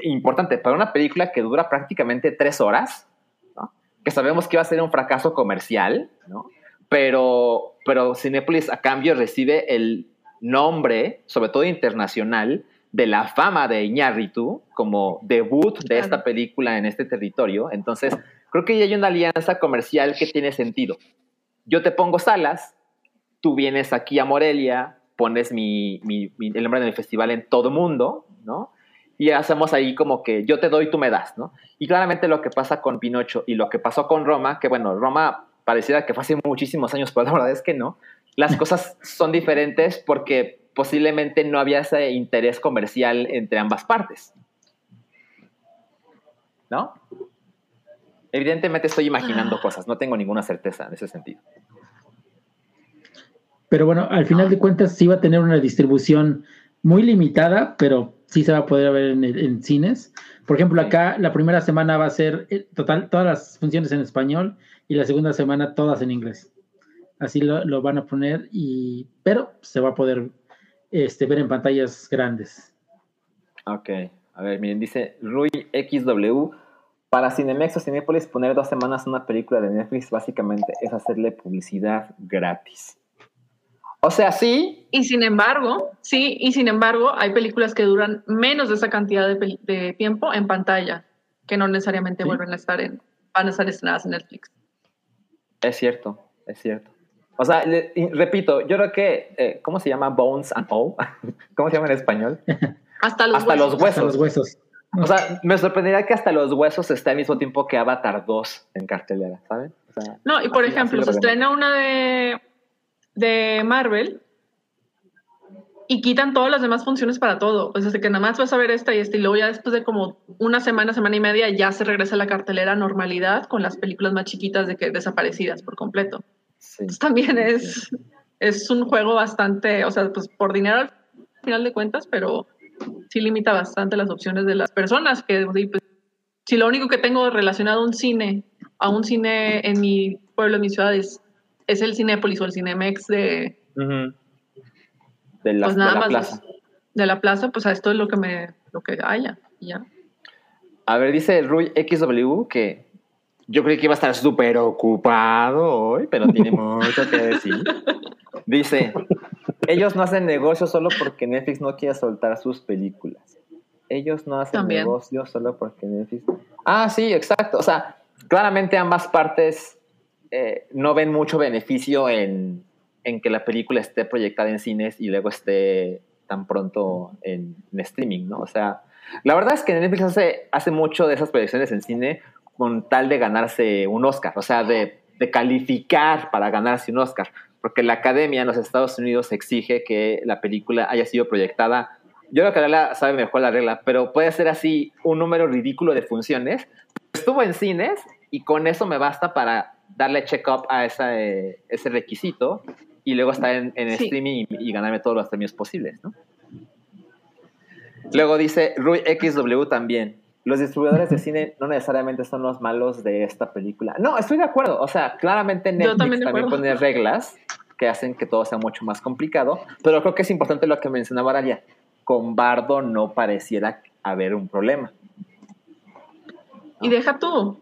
Speaker 2: Importante, para una película que dura prácticamente tres horas, ¿no? que sabemos que va a ser un fracaso comercial, ¿no? pero, pero Cinepolis a cambio recibe el nombre, sobre todo internacional, de la fama de Iñárritu como debut de esta película en este territorio. Entonces, creo que ya hay una alianza comercial que tiene sentido. Yo te pongo salas, tú vienes aquí a Morelia, pones mi, mi- mi- el nombre de mi festival en todo mundo, ¿no? Y hacemos ahí como que yo te doy, tú me das, ¿no? Y claramente lo que pasa con Pinocho y lo que pasó con Roma, que bueno, Roma pareciera que fue hace muchísimos años, pero la verdad es que no. Las cosas son diferentes porque posiblemente no había ese interés comercial entre ambas partes. ¿No? Evidentemente estoy imaginando cosas, no tengo ninguna certeza en ese sentido.
Speaker 4: Pero bueno, al final de cuentas sí va a tener una distribución muy limitada, pero sí se va a poder ver en, en cines. Por ejemplo, acá la primera semana va a ser eh, total todas las funciones en español y la segunda semana todas en inglés. Así lo, lo van a poner y pero se va a poder este, ver en pantallas grandes.
Speaker 2: Ok, a ver, miren, dice Rui XW. Para Cinemex o Cinépolis, poner dos semanas una película de Netflix básicamente es hacerle publicidad gratis. O sea, sí,
Speaker 3: Y sin embargo, sí, y sin embargo, hay películas que duran menos de esa cantidad de, tiempo en pantalla, que no necesariamente
Speaker 2: Sí.
Speaker 3: vuelven a estar en, van a estar estrenadas en Netflix.
Speaker 2: es cierto, es cierto. O sea, le- y repito, yo creo que, eh, ¿cómo se llama? Bones and All. ¿Cómo se llama en español?
Speaker 3: Hasta los
Speaker 2: Hasta
Speaker 3: huesos.
Speaker 2: los huesos.
Speaker 4: Hasta los huesos.
Speaker 2: O sea, me sorprendería que hasta los huesos esté al mismo tiempo que Avatar 2 en cartelera, ¿saben? O sea,
Speaker 3: No, y por
Speaker 2: así-
Speaker 3: ejemplo,
Speaker 2: así
Speaker 3: se estrena una de, de Marvel y quitan todas las demás funciones para todo. O sea, que nada más vas a ver esta y esta, y luego ya después de como una semana, semana y media, ya se regresa a la cartelera a normalidad con las películas más chiquitas de que desaparecidas por completo.
Speaker 2: Sí.
Speaker 3: Entonces, también es, es un juego bastante, o sea, pues por dinero al final de cuentas, pero sí limita bastante las opciones de las personas que sí, pues, si lo único que tengo relacionado a un cine, a un cine en mi pueblo, en mi ciudad, es, es el Cinépolis o el Cinemex de,
Speaker 2: Ujú. De la,
Speaker 3: pues
Speaker 2: de
Speaker 3: nada
Speaker 2: la
Speaker 3: más
Speaker 2: plaza.
Speaker 3: de la plaza, pues a esto es lo que me, lo que haya, ya.
Speaker 2: A ver, dice Rui XW que yo creí que iba a estar súper ocupado hoy, pero tiene mucho que decir. Dice, ellos no hacen negocio solo porque Netflix no quiere soltar sus películas. Ellos no hacen
Speaker 3: También.
Speaker 2: negocio solo porque Netflix... Ah, sí, exacto. O sea, claramente ambas partes eh, no ven mucho beneficio en, en que la película esté proyectada en cines y luego esté tan pronto en, en streaming, ¿no? O sea, la verdad es que Netflix hace, hace mucho de esas proyecciones en cine con tal de ganarse un Oscar, o sea, de, de calificar para ganarse un Oscar, porque la academia en los Estados Unidos exige que la película haya sido proyectada. Yo creo que Adela sabe mejor la regla, pero puede ser así un número ridículo de funciones. Estuvo en cines y con eso me basta para darle check-up a esa, eh, ese requisito y luego estar en, en
Speaker 3: Sí.
Speaker 2: streaming y, y ganarme todos los premios posibles, ¿no? Luego dice Rui XW también. Los distribuidores de cine no necesariamente son los malos de esta película. No, estoy de acuerdo. O sea, claramente Netflix
Speaker 3: también
Speaker 2: pone reglas que hacen que todo sea mucho más complicado, pero creo que es importante lo que mencionaba Aralia. Con Bardo no pareciera haber un problema.
Speaker 3: Y deja tú.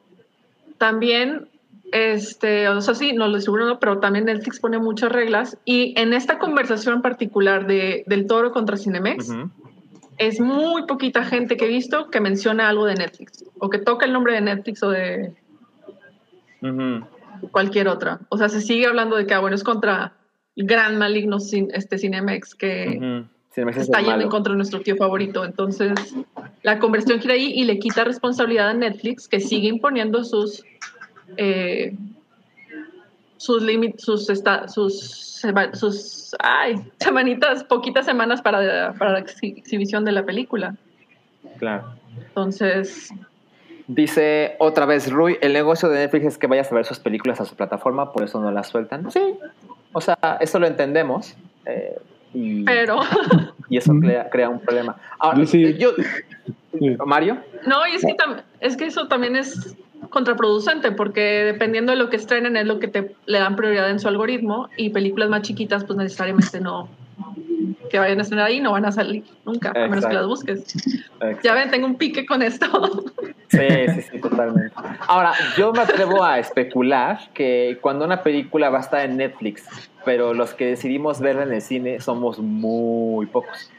Speaker 3: También, este, o sea, sí, no lo distribuyen, ¿no? pero también Netflix pone muchas reglas. Y en esta conversación particular de, del toro contra Cinemex, es muy poquita gente que he visto que menciona algo de Netflix o que toca el nombre de Netflix o de cualquier otra. O sea, se sigue hablando de que, ah, bueno, es contra el gran maligno cin- este Cinemex que.
Speaker 2: Cinemex
Speaker 3: está yendo en contra de nuestro tío favorito. Entonces, la conversión gira ahí y le quita responsabilidad a Netflix, que sigue imponiendo sus eh, sus límites, sus, esta- sus, sus ay, semanitas, poquitas semanas para, para la exhi- exhibición de la película.
Speaker 2: Claro.
Speaker 3: Entonces,
Speaker 2: Dice otra vez Rui, el negocio de Netflix es que vayas a ver sus películas a su plataforma, por eso no las sueltan. Sí, o sea, eso lo entendemos. eh, y,
Speaker 3: pero
Speaker 2: y eso crea, crea un problema. Ahora,
Speaker 5: Yo sí-
Speaker 2: yo, Mario,
Speaker 3: no, y es que, tam- es que eso también es contraproducente porque dependiendo de lo que estrenen es lo que te le dan prioridad en su algoritmo y películas más chiquitas pues necesariamente no que vayan a estrenar ahí no van a salir nunca a menos que las busques
Speaker 2: Exacto.
Speaker 3: ya ven tengo un pique con esto
Speaker 2: Sí, sí, sí, totalmente. Ahora, yo me atrevo a especular que cuando una película va a estar en Netflix, pero los que decidimos verla en el cine somos muy pocos.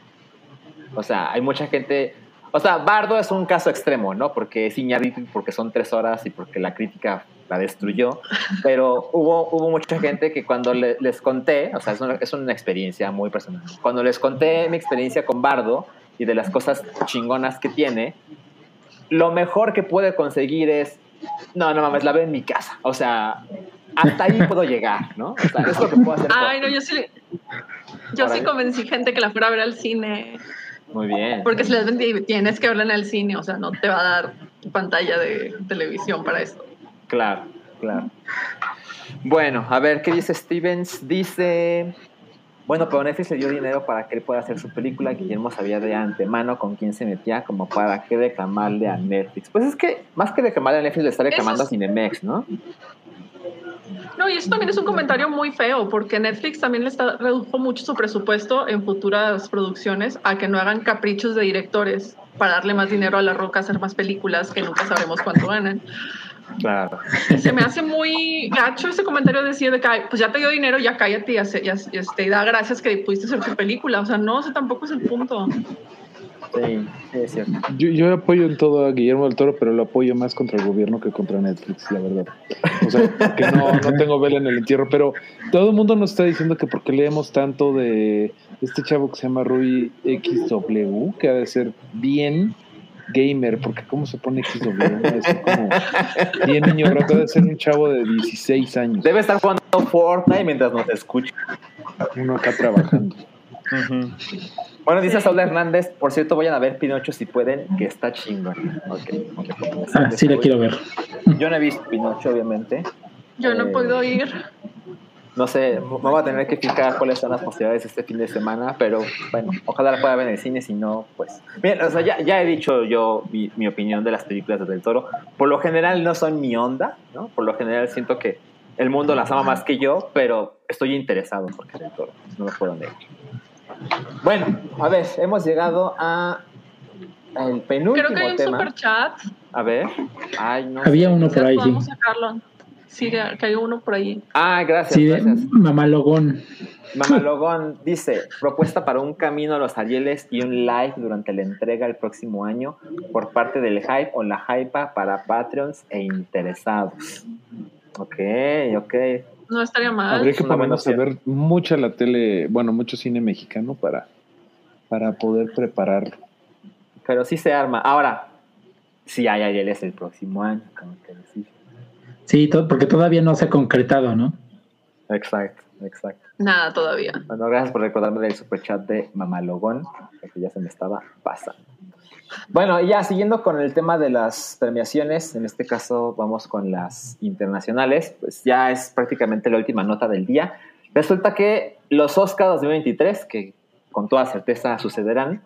Speaker 2: O sea, hay mucha gente. O sea, Bardo es un caso extremo, ¿no? Porque es Iñárritu, porque son tres horas y porque la crítica la destruyó. Pero hubo, hubo mucha gente que cuando le- les conté, o sea, es una, es una experiencia muy personal. Cuando les conté mi experiencia con Bardo y de las cosas chingonas que tiene, lo mejor que puede conseguir es, no, no mames, la veo en mi casa. O sea, hasta ahí puedo llegar, ¿no? O sea, es lo que puedo hacer.
Speaker 3: ay no yo sí yo sí convencí gente que la fuera a ver al cine
Speaker 2: Muy bien.
Speaker 3: porque si vendí tienes que verla en el cine o sea no te va a dar pantalla de televisión para esto
Speaker 2: Claro, claro. Bueno, a ver, ¿qué dice Stevens? Dice, bueno, pero Netflix le dio dinero para que él pueda hacer su película. Guillermo sabía de antemano con quién se metía, como para qué reclamarle a Netflix. Pues es que, más que reclamarle a Netflix, le está reclamando
Speaker 3: Eso
Speaker 2: a Cinemex, ¿no?
Speaker 3: No, y eso también es un comentario muy feo, porque Netflix también le está, redujo mucho su presupuesto en futuras producciones a que no hagan caprichos de directores para darle más dinero a La Roca hacer más películas que nunca sabremos cuánto ganan.
Speaker 2: Claro.
Speaker 3: Se me hace muy gacho ese comentario de decir de que, "Ay, pues ya te dio dinero, ya cállate y, hace- ya, este, da gracias que pudiste hacer tu película. O sea, no, ese tampoco es el punto.
Speaker 2: Sí, sí, es cierto.
Speaker 5: Yo, yo apoyo en todo a Guillermo del Toro, pero lo apoyo más contra el gobierno que contra Netflix, la verdad. O sea, que no, no tengo vela en el entierro, pero todo el mundo nos está diciendo que porque leemos tanto de este chavo que se llama Rui XW, que ha de ser bien gamer, porque ¿cómo se pone XW? Es como bien niño rato, ha de ser un chavo de 16 años,
Speaker 2: Debe estar jugando Fortnite mientras nos escucha.
Speaker 5: uno acá trabajando.
Speaker 2: Bueno, dice Saúl Hernández, por cierto, vayan a ver Pinocho si pueden, que está chingón. Ok, ok.
Speaker 4: Ah, sí la quiero ver.
Speaker 2: Yo no he visto Pinocho, obviamente.
Speaker 3: Yo no
Speaker 2: Eh,
Speaker 3: podido ir.
Speaker 2: No sé, me voy a tener que fijar cuáles son las posibilidades este fin de semana, pero bueno, ojalá la pueda ver en el cine, si no, pues... Bien, o sea, ya, ya he dicho yo mi, mi opinión de las películas de Del Toro. Por lo general no son mi onda, ¿no? Por lo general siento que el mundo las ama más que yo, pero estoy interesado porque Del Toro, no lo puedo negar. Bueno, a ver, hemos llegado a el penúltimo
Speaker 3: Creo que hay un
Speaker 2: tema.
Speaker 3: super chat.
Speaker 2: A ver, ay, no
Speaker 4: Había
Speaker 2: sé.
Speaker 4: uno por ahí, sí.
Speaker 3: Sacarlo. Sí, que hay uno por ahí.
Speaker 2: Ah, gracias,
Speaker 4: Sí,
Speaker 2: gracias.
Speaker 4: mamalogón.
Speaker 2: Mamalogón dice, propuesta para un camino a los Arieles y un live durante la entrega el próximo año por parte del Hype o la Hypa para Patreons e interesados. Ok, ok.
Speaker 3: No estaría mal.
Speaker 5: Habría que ponernos a ver mucha la tele, bueno, mucho cine mexicano para, para poder prepararlo.
Speaker 2: Pero sí se arma. Ahora, sí hay Arieles el próximo año, como que decir.
Speaker 4: Sí, porque todavía no se ha concretado, ¿no?
Speaker 2: Exacto, exacto.
Speaker 3: Nada todavía.
Speaker 2: Bueno, gracias por recordarme del superchat de Mamalogón, que ya se me estaba pasando. Bueno, ya siguiendo con el tema de las premiaciones, en este caso vamos con las internacionales, pues ya es prácticamente la última nota del día. Resulta que los Oscars 2023, que con toda certeza sucederán,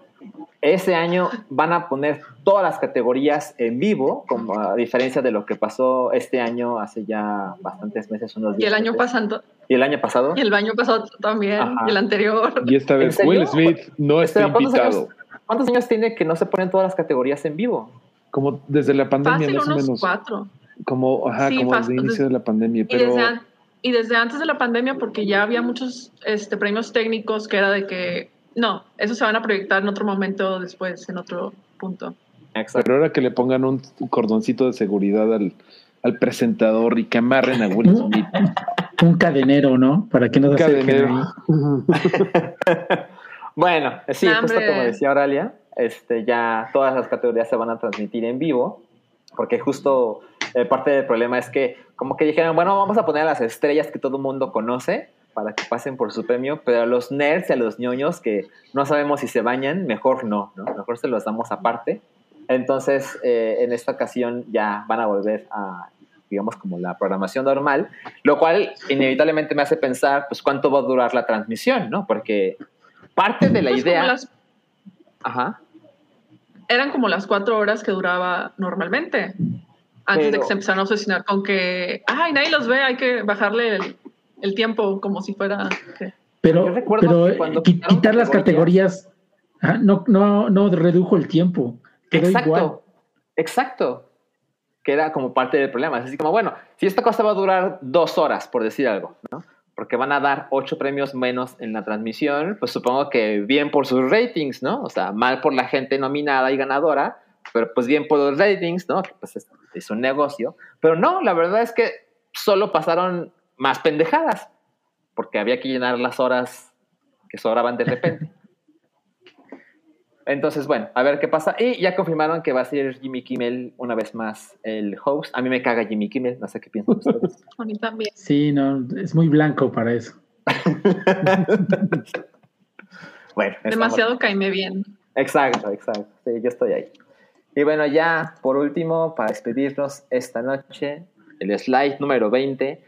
Speaker 2: ese año van a poner todas las categorías en vivo, como a diferencia de lo que pasó este año hace ya bastantes meses, unos
Speaker 3: Y el
Speaker 2: 10
Speaker 3: año pasado,
Speaker 2: ¿Y el año pasado?
Speaker 3: y el año pasado también,
Speaker 2: Ajá.
Speaker 3: y el anterior.
Speaker 5: Y esta vez? Will Smith no está
Speaker 2: Espera, ¿cuántos
Speaker 5: invitado.
Speaker 2: años, ¿Cuántos años tiene que no se ponen todas las categorías en vivo?
Speaker 5: Como desde la pandemia,
Speaker 3: Fácil,
Speaker 5: más o menos.
Speaker 3: cuatro.
Speaker 5: Como, ajá,
Speaker 3: Sí,
Speaker 5: como
Speaker 3: fácil,
Speaker 5: desde el inicio de la pandemia.
Speaker 3: Y
Speaker 5: Pero
Speaker 3: desde, y desde antes de la pandemia, porque ya había muchos este, premios técnicos que era de que, no, esos se van a proyectar en otro momento después, en otro punto.
Speaker 2: Exacto.
Speaker 5: Pero ahora que le pongan un cordoncito de seguridad al, al presentador y que amarren a Will Smith.
Speaker 4: Un cadenero, ¿no? Para que no
Speaker 5: Un
Speaker 4: se
Speaker 5: cadenero.
Speaker 2: Bueno, sí, justo como decía Auralia, este, ya todas las categorías se van a transmitir en vivo, porque justo eh, parte del problema es que como que dijeron, bueno, vamos a poner a las estrellas que todo el mundo conoce para que pasen por su premio, pero a los nerds y a los ñoños que no sabemos si se bañan, mejor no, ¿no? Mejor se los damos aparte. Entonces, eh, en esta ocasión ya van a volver a, digamos, como la programación normal, lo cual inevitablemente me hace pensar, pues, cuánto va a durar la transmisión, ¿no? Porque parte de la
Speaker 3: Pues como
Speaker 2: idea...
Speaker 3: las-
Speaker 2: Ajá.
Speaker 3: eran como las cuatro horas que duraba normalmente. Antes de
Speaker 2: Pero-
Speaker 3: que se empezaran a obsesionar con que, ay, nadie los ve, hay que bajarle el, el tiempo como si fuera... que-
Speaker 4: Pero, pero eh,
Speaker 2: cuando
Speaker 4: quitar las categorías no, no, no redujo el tiempo. Quedó
Speaker 2: Exacto,
Speaker 4: igual.
Speaker 2: exacto. Que era como parte del problema. Es así como, bueno, si esta cosa va a durar dos horas, por decir algo, ¿no? Porque van a dar ocho premios menos en la transmisión, pues supongo que bien por sus ratings, ¿no? O sea, mal por la gente nominada y ganadora, pero pues bien por los ratings, ¿no? Pues es, es un negocio. Pero no, la verdad es que solo pasaron más pendejadas, porque había que llenar las horas que sobraban de repente. Entonces, bueno, a ver qué pasa. Y ya confirmaron que va a ser Jimmy Kimmel una vez más el host. A mí me caga Jimmy Kimmel, no sé qué piensan ustedes.
Speaker 3: A mí también.
Speaker 4: Sí, no, es muy blanco para eso.
Speaker 2: bueno, estamos-
Speaker 3: Demasiado caíme bien.
Speaker 2: Exacto, exacto. Sí, yo estoy ahí. Y bueno, ya por último, para despedirnos esta noche, el slide número 20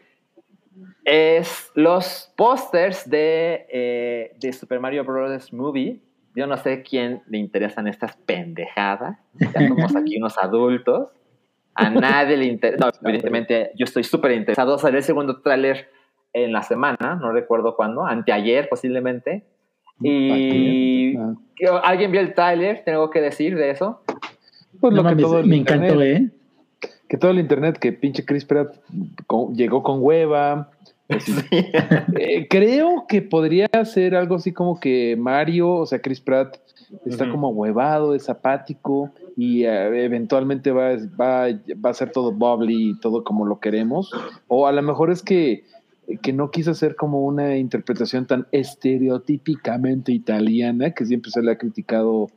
Speaker 2: es los pósters de, eh, de Super Mario Bros. Movie. Yo no sé quién le interesan estas pendejadas. Ya somos aquí unos adultos. A nadie le interesa. No, evidentemente, yo estoy súper interesado. Salió el segundo tráiler en la semana, no recuerdo cuándo, anteayer posiblemente. Y
Speaker 5: Ah.
Speaker 2: alguien vio el tráiler, tengo que decir de eso.
Speaker 5: Pues
Speaker 4: No
Speaker 5: lo que
Speaker 4: mames,
Speaker 5: todo el
Speaker 4: me
Speaker 5: internet-
Speaker 4: encantó, ¿eh?
Speaker 5: Que todo el internet, que pinche Chris Pratt con- llegó con hueva. Eh, creo que podría ser algo así como que Mario, o sea, Chris Pratt, está como huevado, es apático y eh, eventualmente va, va, va a ser todo bubbly y todo como lo queremos. O a lo mejor es que, que no quiso hacer como una interpretación tan estereotípicamente italiana que siempre se le ha criticado,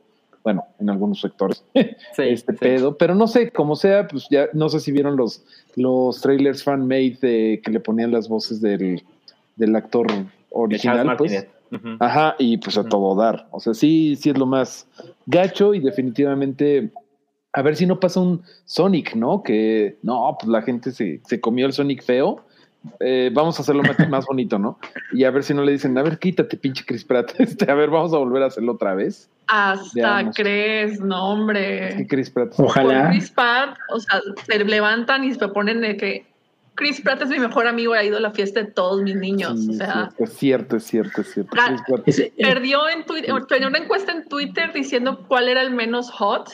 Speaker 5: bueno, en algunos sectores
Speaker 2: Sí,
Speaker 5: este
Speaker 2: sí.
Speaker 5: pedo, pero no sé, como sea, pues ya no sé si vieron los, los trailers fan-made de- que le ponían las voces del, del actor
Speaker 2: De
Speaker 5: original, pues. Ajá, y pues a todo dar. O sea, sí, sí es lo más gacho y definitivamente a ver si no pasa un Sonic, ¿no? Que no, pues la gente se, se comió el Sonic feo. Eh, vamos a hacerlo más, bonito, ¿no? Y a ver si no le dicen, a ver, quítate, pinche Chris Pratt. Este, a ver, vamos a volver a hacerlo otra vez.
Speaker 3: Hasta
Speaker 5: Veamos.
Speaker 3: crees, no, hombre.
Speaker 5: Es que Chris Pratt.
Speaker 3: Por
Speaker 4: Ojalá.
Speaker 3: Chris Pratt, o sea, se levantan y se ponen de que Chris Pratt es mi mejor amigo y ha ido a la fiesta de todos mis niños.
Speaker 5: Sí,
Speaker 3: o sea,
Speaker 5: es cierto, es cierto, es cierto.
Speaker 3: Ga-
Speaker 5: Chris Pratt.
Speaker 4: Eh,
Speaker 3: perdió en Twitter, tenía una encuesta en Twitter diciendo cuál era el menos hot.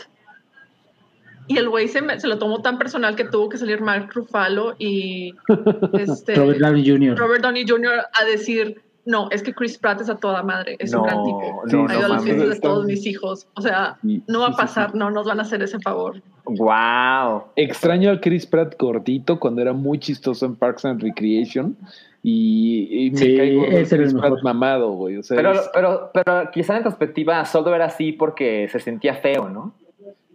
Speaker 3: Y el güey se, lo tomó tan personal que tuvo que salir Mark Ruffalo y este,
Speaker 4: Robert Downey Jr.
Speaker 3: Robert Downey Jr. a decir, no, es que Chris Pratt es a toda madre, es un gran tipo.
Speaker 2: no,
Speaker 3: ha ido a
Speaker 2: no
Speaker 3: las fiestas de todos mis hijos. O sea,
Speaker 5: Sí,
Speaker 3: no va
Speaker 5: sí,
Speaker 3: a
Speaker 5: sí,
Speaker 3: pasar, no nos van a hacer ese favor.
Speaker 2: Wow.
Speaker 5: Extraño al Chris Pratt gordito cuando era muy chistoso en Parks and Recreation. Y, y me
Speaker 4: Sí,
Speaker 5: el
Speaker 4: ese
Speaker 5: Chris Pratt
Speaker 4: mejor.
Speaker 5: mamado, güey. O sea,
Speaker 2: Pero,
Speaker 5: es-
Speaker 2: pero, pero quizá en retrospectiva solo era así porque se sentía feo, ¿no?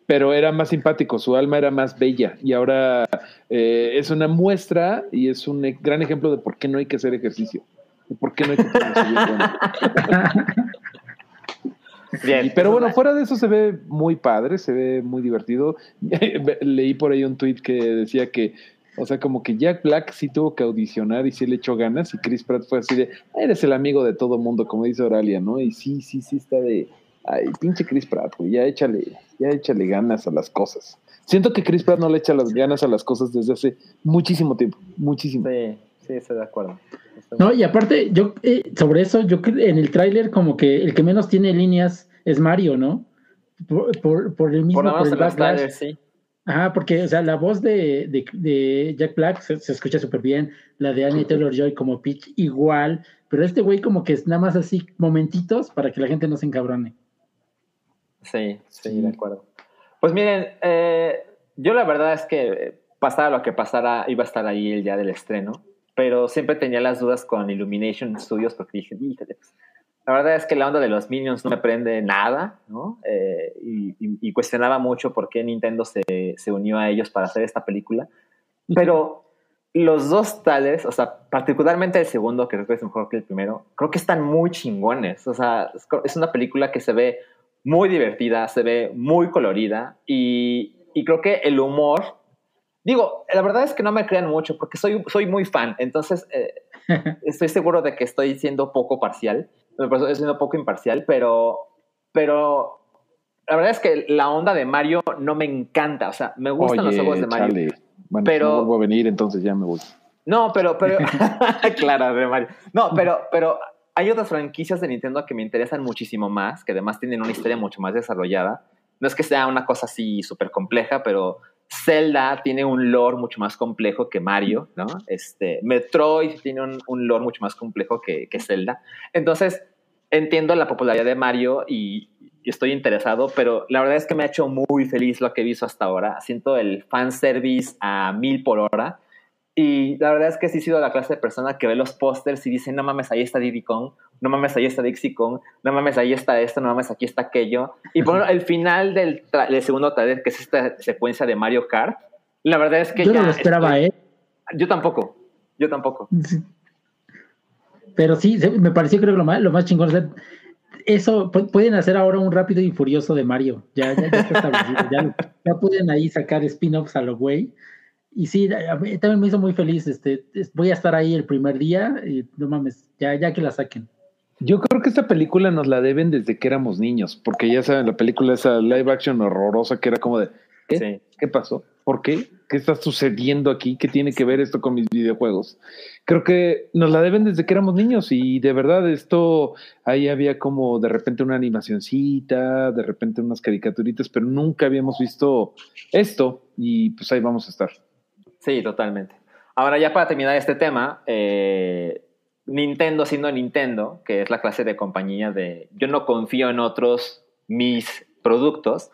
Speaker 5: Pero era más simpático, su alma era más bella. Y ahora eh, es una muestra y es un e- gran ejemplo de por qué no hay que hacer ejercicio. Y por qué no hay que bien pero bueno, fuera de eso se ve muy padre, se ve muy divertido. Leí por ahí un tweet que decía que, o sea, como que Jack Black sí tuvo que audicionar y sí le echó ganas y Chris Pratt fue así de, "Ah, eres el amigo de todo mundo, como dice Oralia, ¿no? Y sí, sí, sí está de, Ay, pinche Chris Pratt, güey, ya échale, ya échale ganas a las cosas. Siento que Chris Pratt no le echa las ganas a las cosas desde hace muchísimo tiempo, muchísimo.
Speaker 2: Sí, sí, estoy de acuerdo. Estoy
Speaker 4: No, y aparte, yo eh, sobre eso, yo cre- en el tráiler como que el que menos tiene líneas es Mario, ¿no? Por, por, por el mismo,
Speaker 2: Por
Speaker 4: por el backlash.
Speaker 2: trailers, sí.
Speaker 4: Ajá, porque, o sea, la voz de, de, de Jack Black se, se escucha súper bien, la de Annie Taylor Joy como Peach igual, pero este güey como que es nada más así momentitos para que la gente no se encabrone.
Speaker 2: Sí, sí, de acuerdo. Pues miren, eh, yo la verdad es que eh, pasara lo que pasara, iba a estar ahí el día del estreno, pero siempre tenía las dudas con Illumination Studios porque dije, "Híjole, pues, la verdad es que la onda de los Minions no me prende nada, ¿no? Eh, y, y- y cuestionaba mucho por qué Nintendo se, se unió a ellos para hacer esta película, pero los dos tales, o sea, particularmente el segundo, que creo que es mejor que el primero, creo que están muy chingones. O sea, es, es una película que se ve muy divertida, se ve muy colorida y, y creo que el humor, digo, la verdad es que no me crean mucho porque soy, soy muy fan, entonces eh, estoy seguro de que estoy siendo poco parcial, estoy siendo poco imparcial, pero, pero la verdad es que la onda de Mario no me encanta, o sea, me gustan los juegos de Mario.
Speaker 5: chale. Bueno,
Speaker 2: pero-
Speaker 5: no vuelvo a venir, entonces ya me voy.
Speaker 2: No, pero, pero, claro, de Mario. No, pero, pero hay otras franquicias de Nintendo que me interesan muchísimo más, que además tienen una historia mucho más desarrollada. No es que sea una cosa así súper compleja, pero Zelda tiene un lore mucho más complejo que Mario, ¿no? Este, Metroid tiene un, un lore mucho más complejo que, que Zelda. Entonces, entiendo la popularidad de Mario y, y estoy interesado, pero la verdad es que me ha hecho muy feliz lo que he visto hasta ahora. Siento el fanservice a mil por hora. Y la verdad es que sí he sido la clase de persona que ve los pósters y dice, no mames, ahí está Diddy Kong, no mames, ahí está Dixie Kong, no mames, ahí está esto, no mames, aquí está aquello. Y ejemplo, el final del, tra- del segundo trailer, que es esta secuencia de Mario Kart, la verdad es que
Speaker 4: Yo
Speaker 2: ya
Speaker 4: no lo esperaba,
Speaker 2: estoy-
Speaker 4: ¿eh?
Speaker 2: Yo tampoco, yo tampoco.
Speaker 4: Pero sí, me pareció creo que lo más, lo más chingón. o sea, eso pu- pueden hacer ahora un rápido y furioso de Mario. Ya, ya, ya está establecido. ya, ya pueden ahí sacar spin-offs a lo güey. Y sí, también me hizo muy feliz. Este, es- voy a estar ahí el primer día. Y no mames, ya, ya que la saquen.
Speaker 5: Yo creo que esta película nos la deben desde que éramos niños, porque ya saben, la película esa live action horrorosa que era como de, ¿qué?
Speaker 2: Sí.
Speaker 5: ¿Qué pasó? ¿Por qué? ¿Qué está sucediendo aquí? ¿Qué tiene que ver esto con mis videojuegos? Creo que nos la deben desde que éramos niños y de verdad esto, ahí había como de repente una animacioncita, de repente unas caricaturitas, pero nunca habíamos visto esto y pues ahí vamos a estar.
Speaker 2: Sí, totalmente. Ahora ya para terminar este tema, eh, Nintendo siendo Nintendo, que es la clase de compañía de yo no confío en otros mis productos,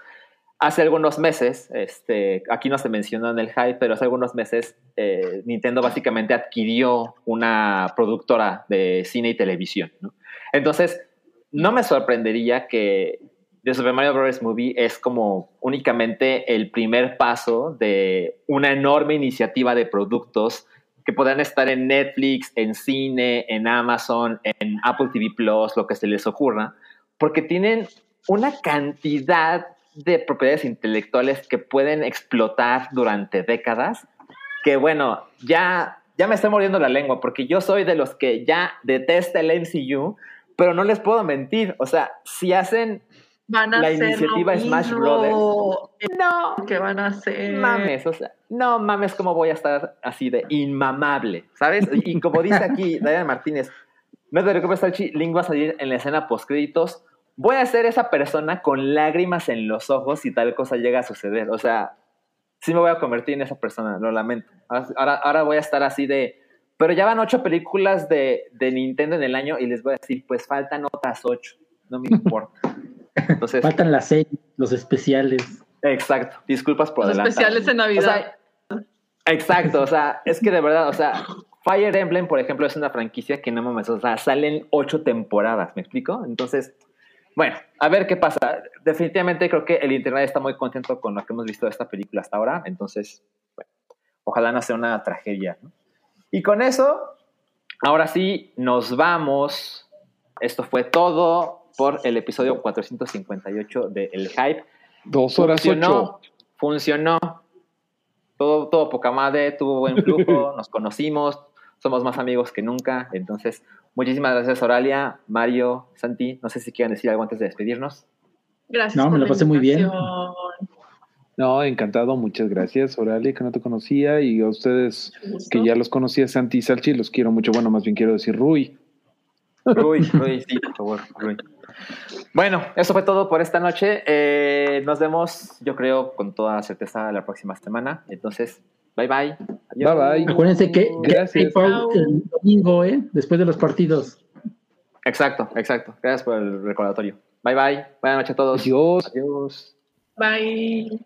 Speaker 2: hace algunos meses, este, aquí no se mencionó en el hype, pero hace algunos meses eh, Nintendo básicamente adquirió una productora de cine y televisión. Entonces, no me sorprendería que The Super Mario Bros. Movie es como únicamente el primer paso de una enorme iniciativa de productos que podrán estar en Netflix, en cine, en Amazon, en Apple TV Plus, lo que se les ocurra, porque tienen una cantidad de propiedades intelectuales que pueden explotar durante décadas, que bueno, ya, ya me estoy mordiendo la lengua, porque yo soy de los que ya detesta el MCU, pero no les puedo mentir, o sea, si hacen
Speaker 3: Van a
Speaker 2: la
Speaker 3: hacer
Speaker 2: iniciativa
Speaker 3: lo
Speaker 2: Smash
Speaker 3: mismo
Speaker 2: Brothers. No,
Speaker 3: que van a hacer.
Speaker 2: mames, o sea, no mames cómo voy a estar así de inmamable, ¿sabes? Y, y como dice aquí Diana Martínez, no te preocupes, Salchi, Link va a salir en la escena postcréditos. Voy a ser esa persona con lágrimas en los ojos si tal cosa llega a suceder. O sea, sí me voy a convertir en esa persona, lo lamento. Ahora, ahora voy a estar así de... Pero ya van ocho películas de, de Nintendo en el año y les voy a decir, pues faltan otras ocho. No me importa. Entonces,
Speaker 4: Faltan las series, los especiales.
Speaker 2: Exacto, disculpas por
Speaker 3: Los
Speaker 2: adelantado.
Speaker 3: especiales en Navidad.
Speaker 2: O sea, exacto, o sea, es que de verdad, o sea, Fire Emblem, por ejemplo, es una franquicia que no mames, o sea, salen ocho temporadas, ¿me explico? Entonces, bueno, a ver qué pasa. Definitivamente creo que el internet está muy contento con lo que hemos visto de esta película hasta ahora, entonces, bueno, ojalá no sea una tragedia, ¿no? Y con eso, ahora sí, nos vamos. Esto fue todo por el episodio 458 de El Hype.
Speaker 5: Dos horas
Speaker 2: funcionó,
Speaker 5: ocho.
Speaker 2: funcionó. Todo, todo poca madre, tuvo buen flujo, nos conocimos, somos más amigos que nunca. Entonces, muchísimas gracias, Oralia, Mario, Santi. No sé si quieren decir algo antes de despedirnos.
Speaker 3: Gracias.
Speaker 4: No,
Speaker 3: por
Speaker 4: me la pasé muy bien.
Speaker 5: No, encantado, muchas gracias, Oralia, que no te conocía, y a ustedes que ya los conocía, Santi y Salchi, los quiero mucho. Bueno, más bien quiero decir Rui.
Speaker 2: Rui, Rui, sí, por favor, Rui. Bueno, eso fue todo por esta noche. Eh, nos vemos, yo creo, con toda certeza la próxima semana. Entonces, bye bye. Adiós.
Speaker 5: Bye, bye.
Speaker 4: Acuérdense que, que
Speaker 5: Gracias.
Speaker 4: el domingo, ¿eh? Después de los partidos.
Speaker 2: Exacto, exacto. Gracias por el recordatorio. Bye bye. Buenas noches a todos.
Speaker 5: Adiós.
Speaker 2: Adiós.
Speaker 3: Bye.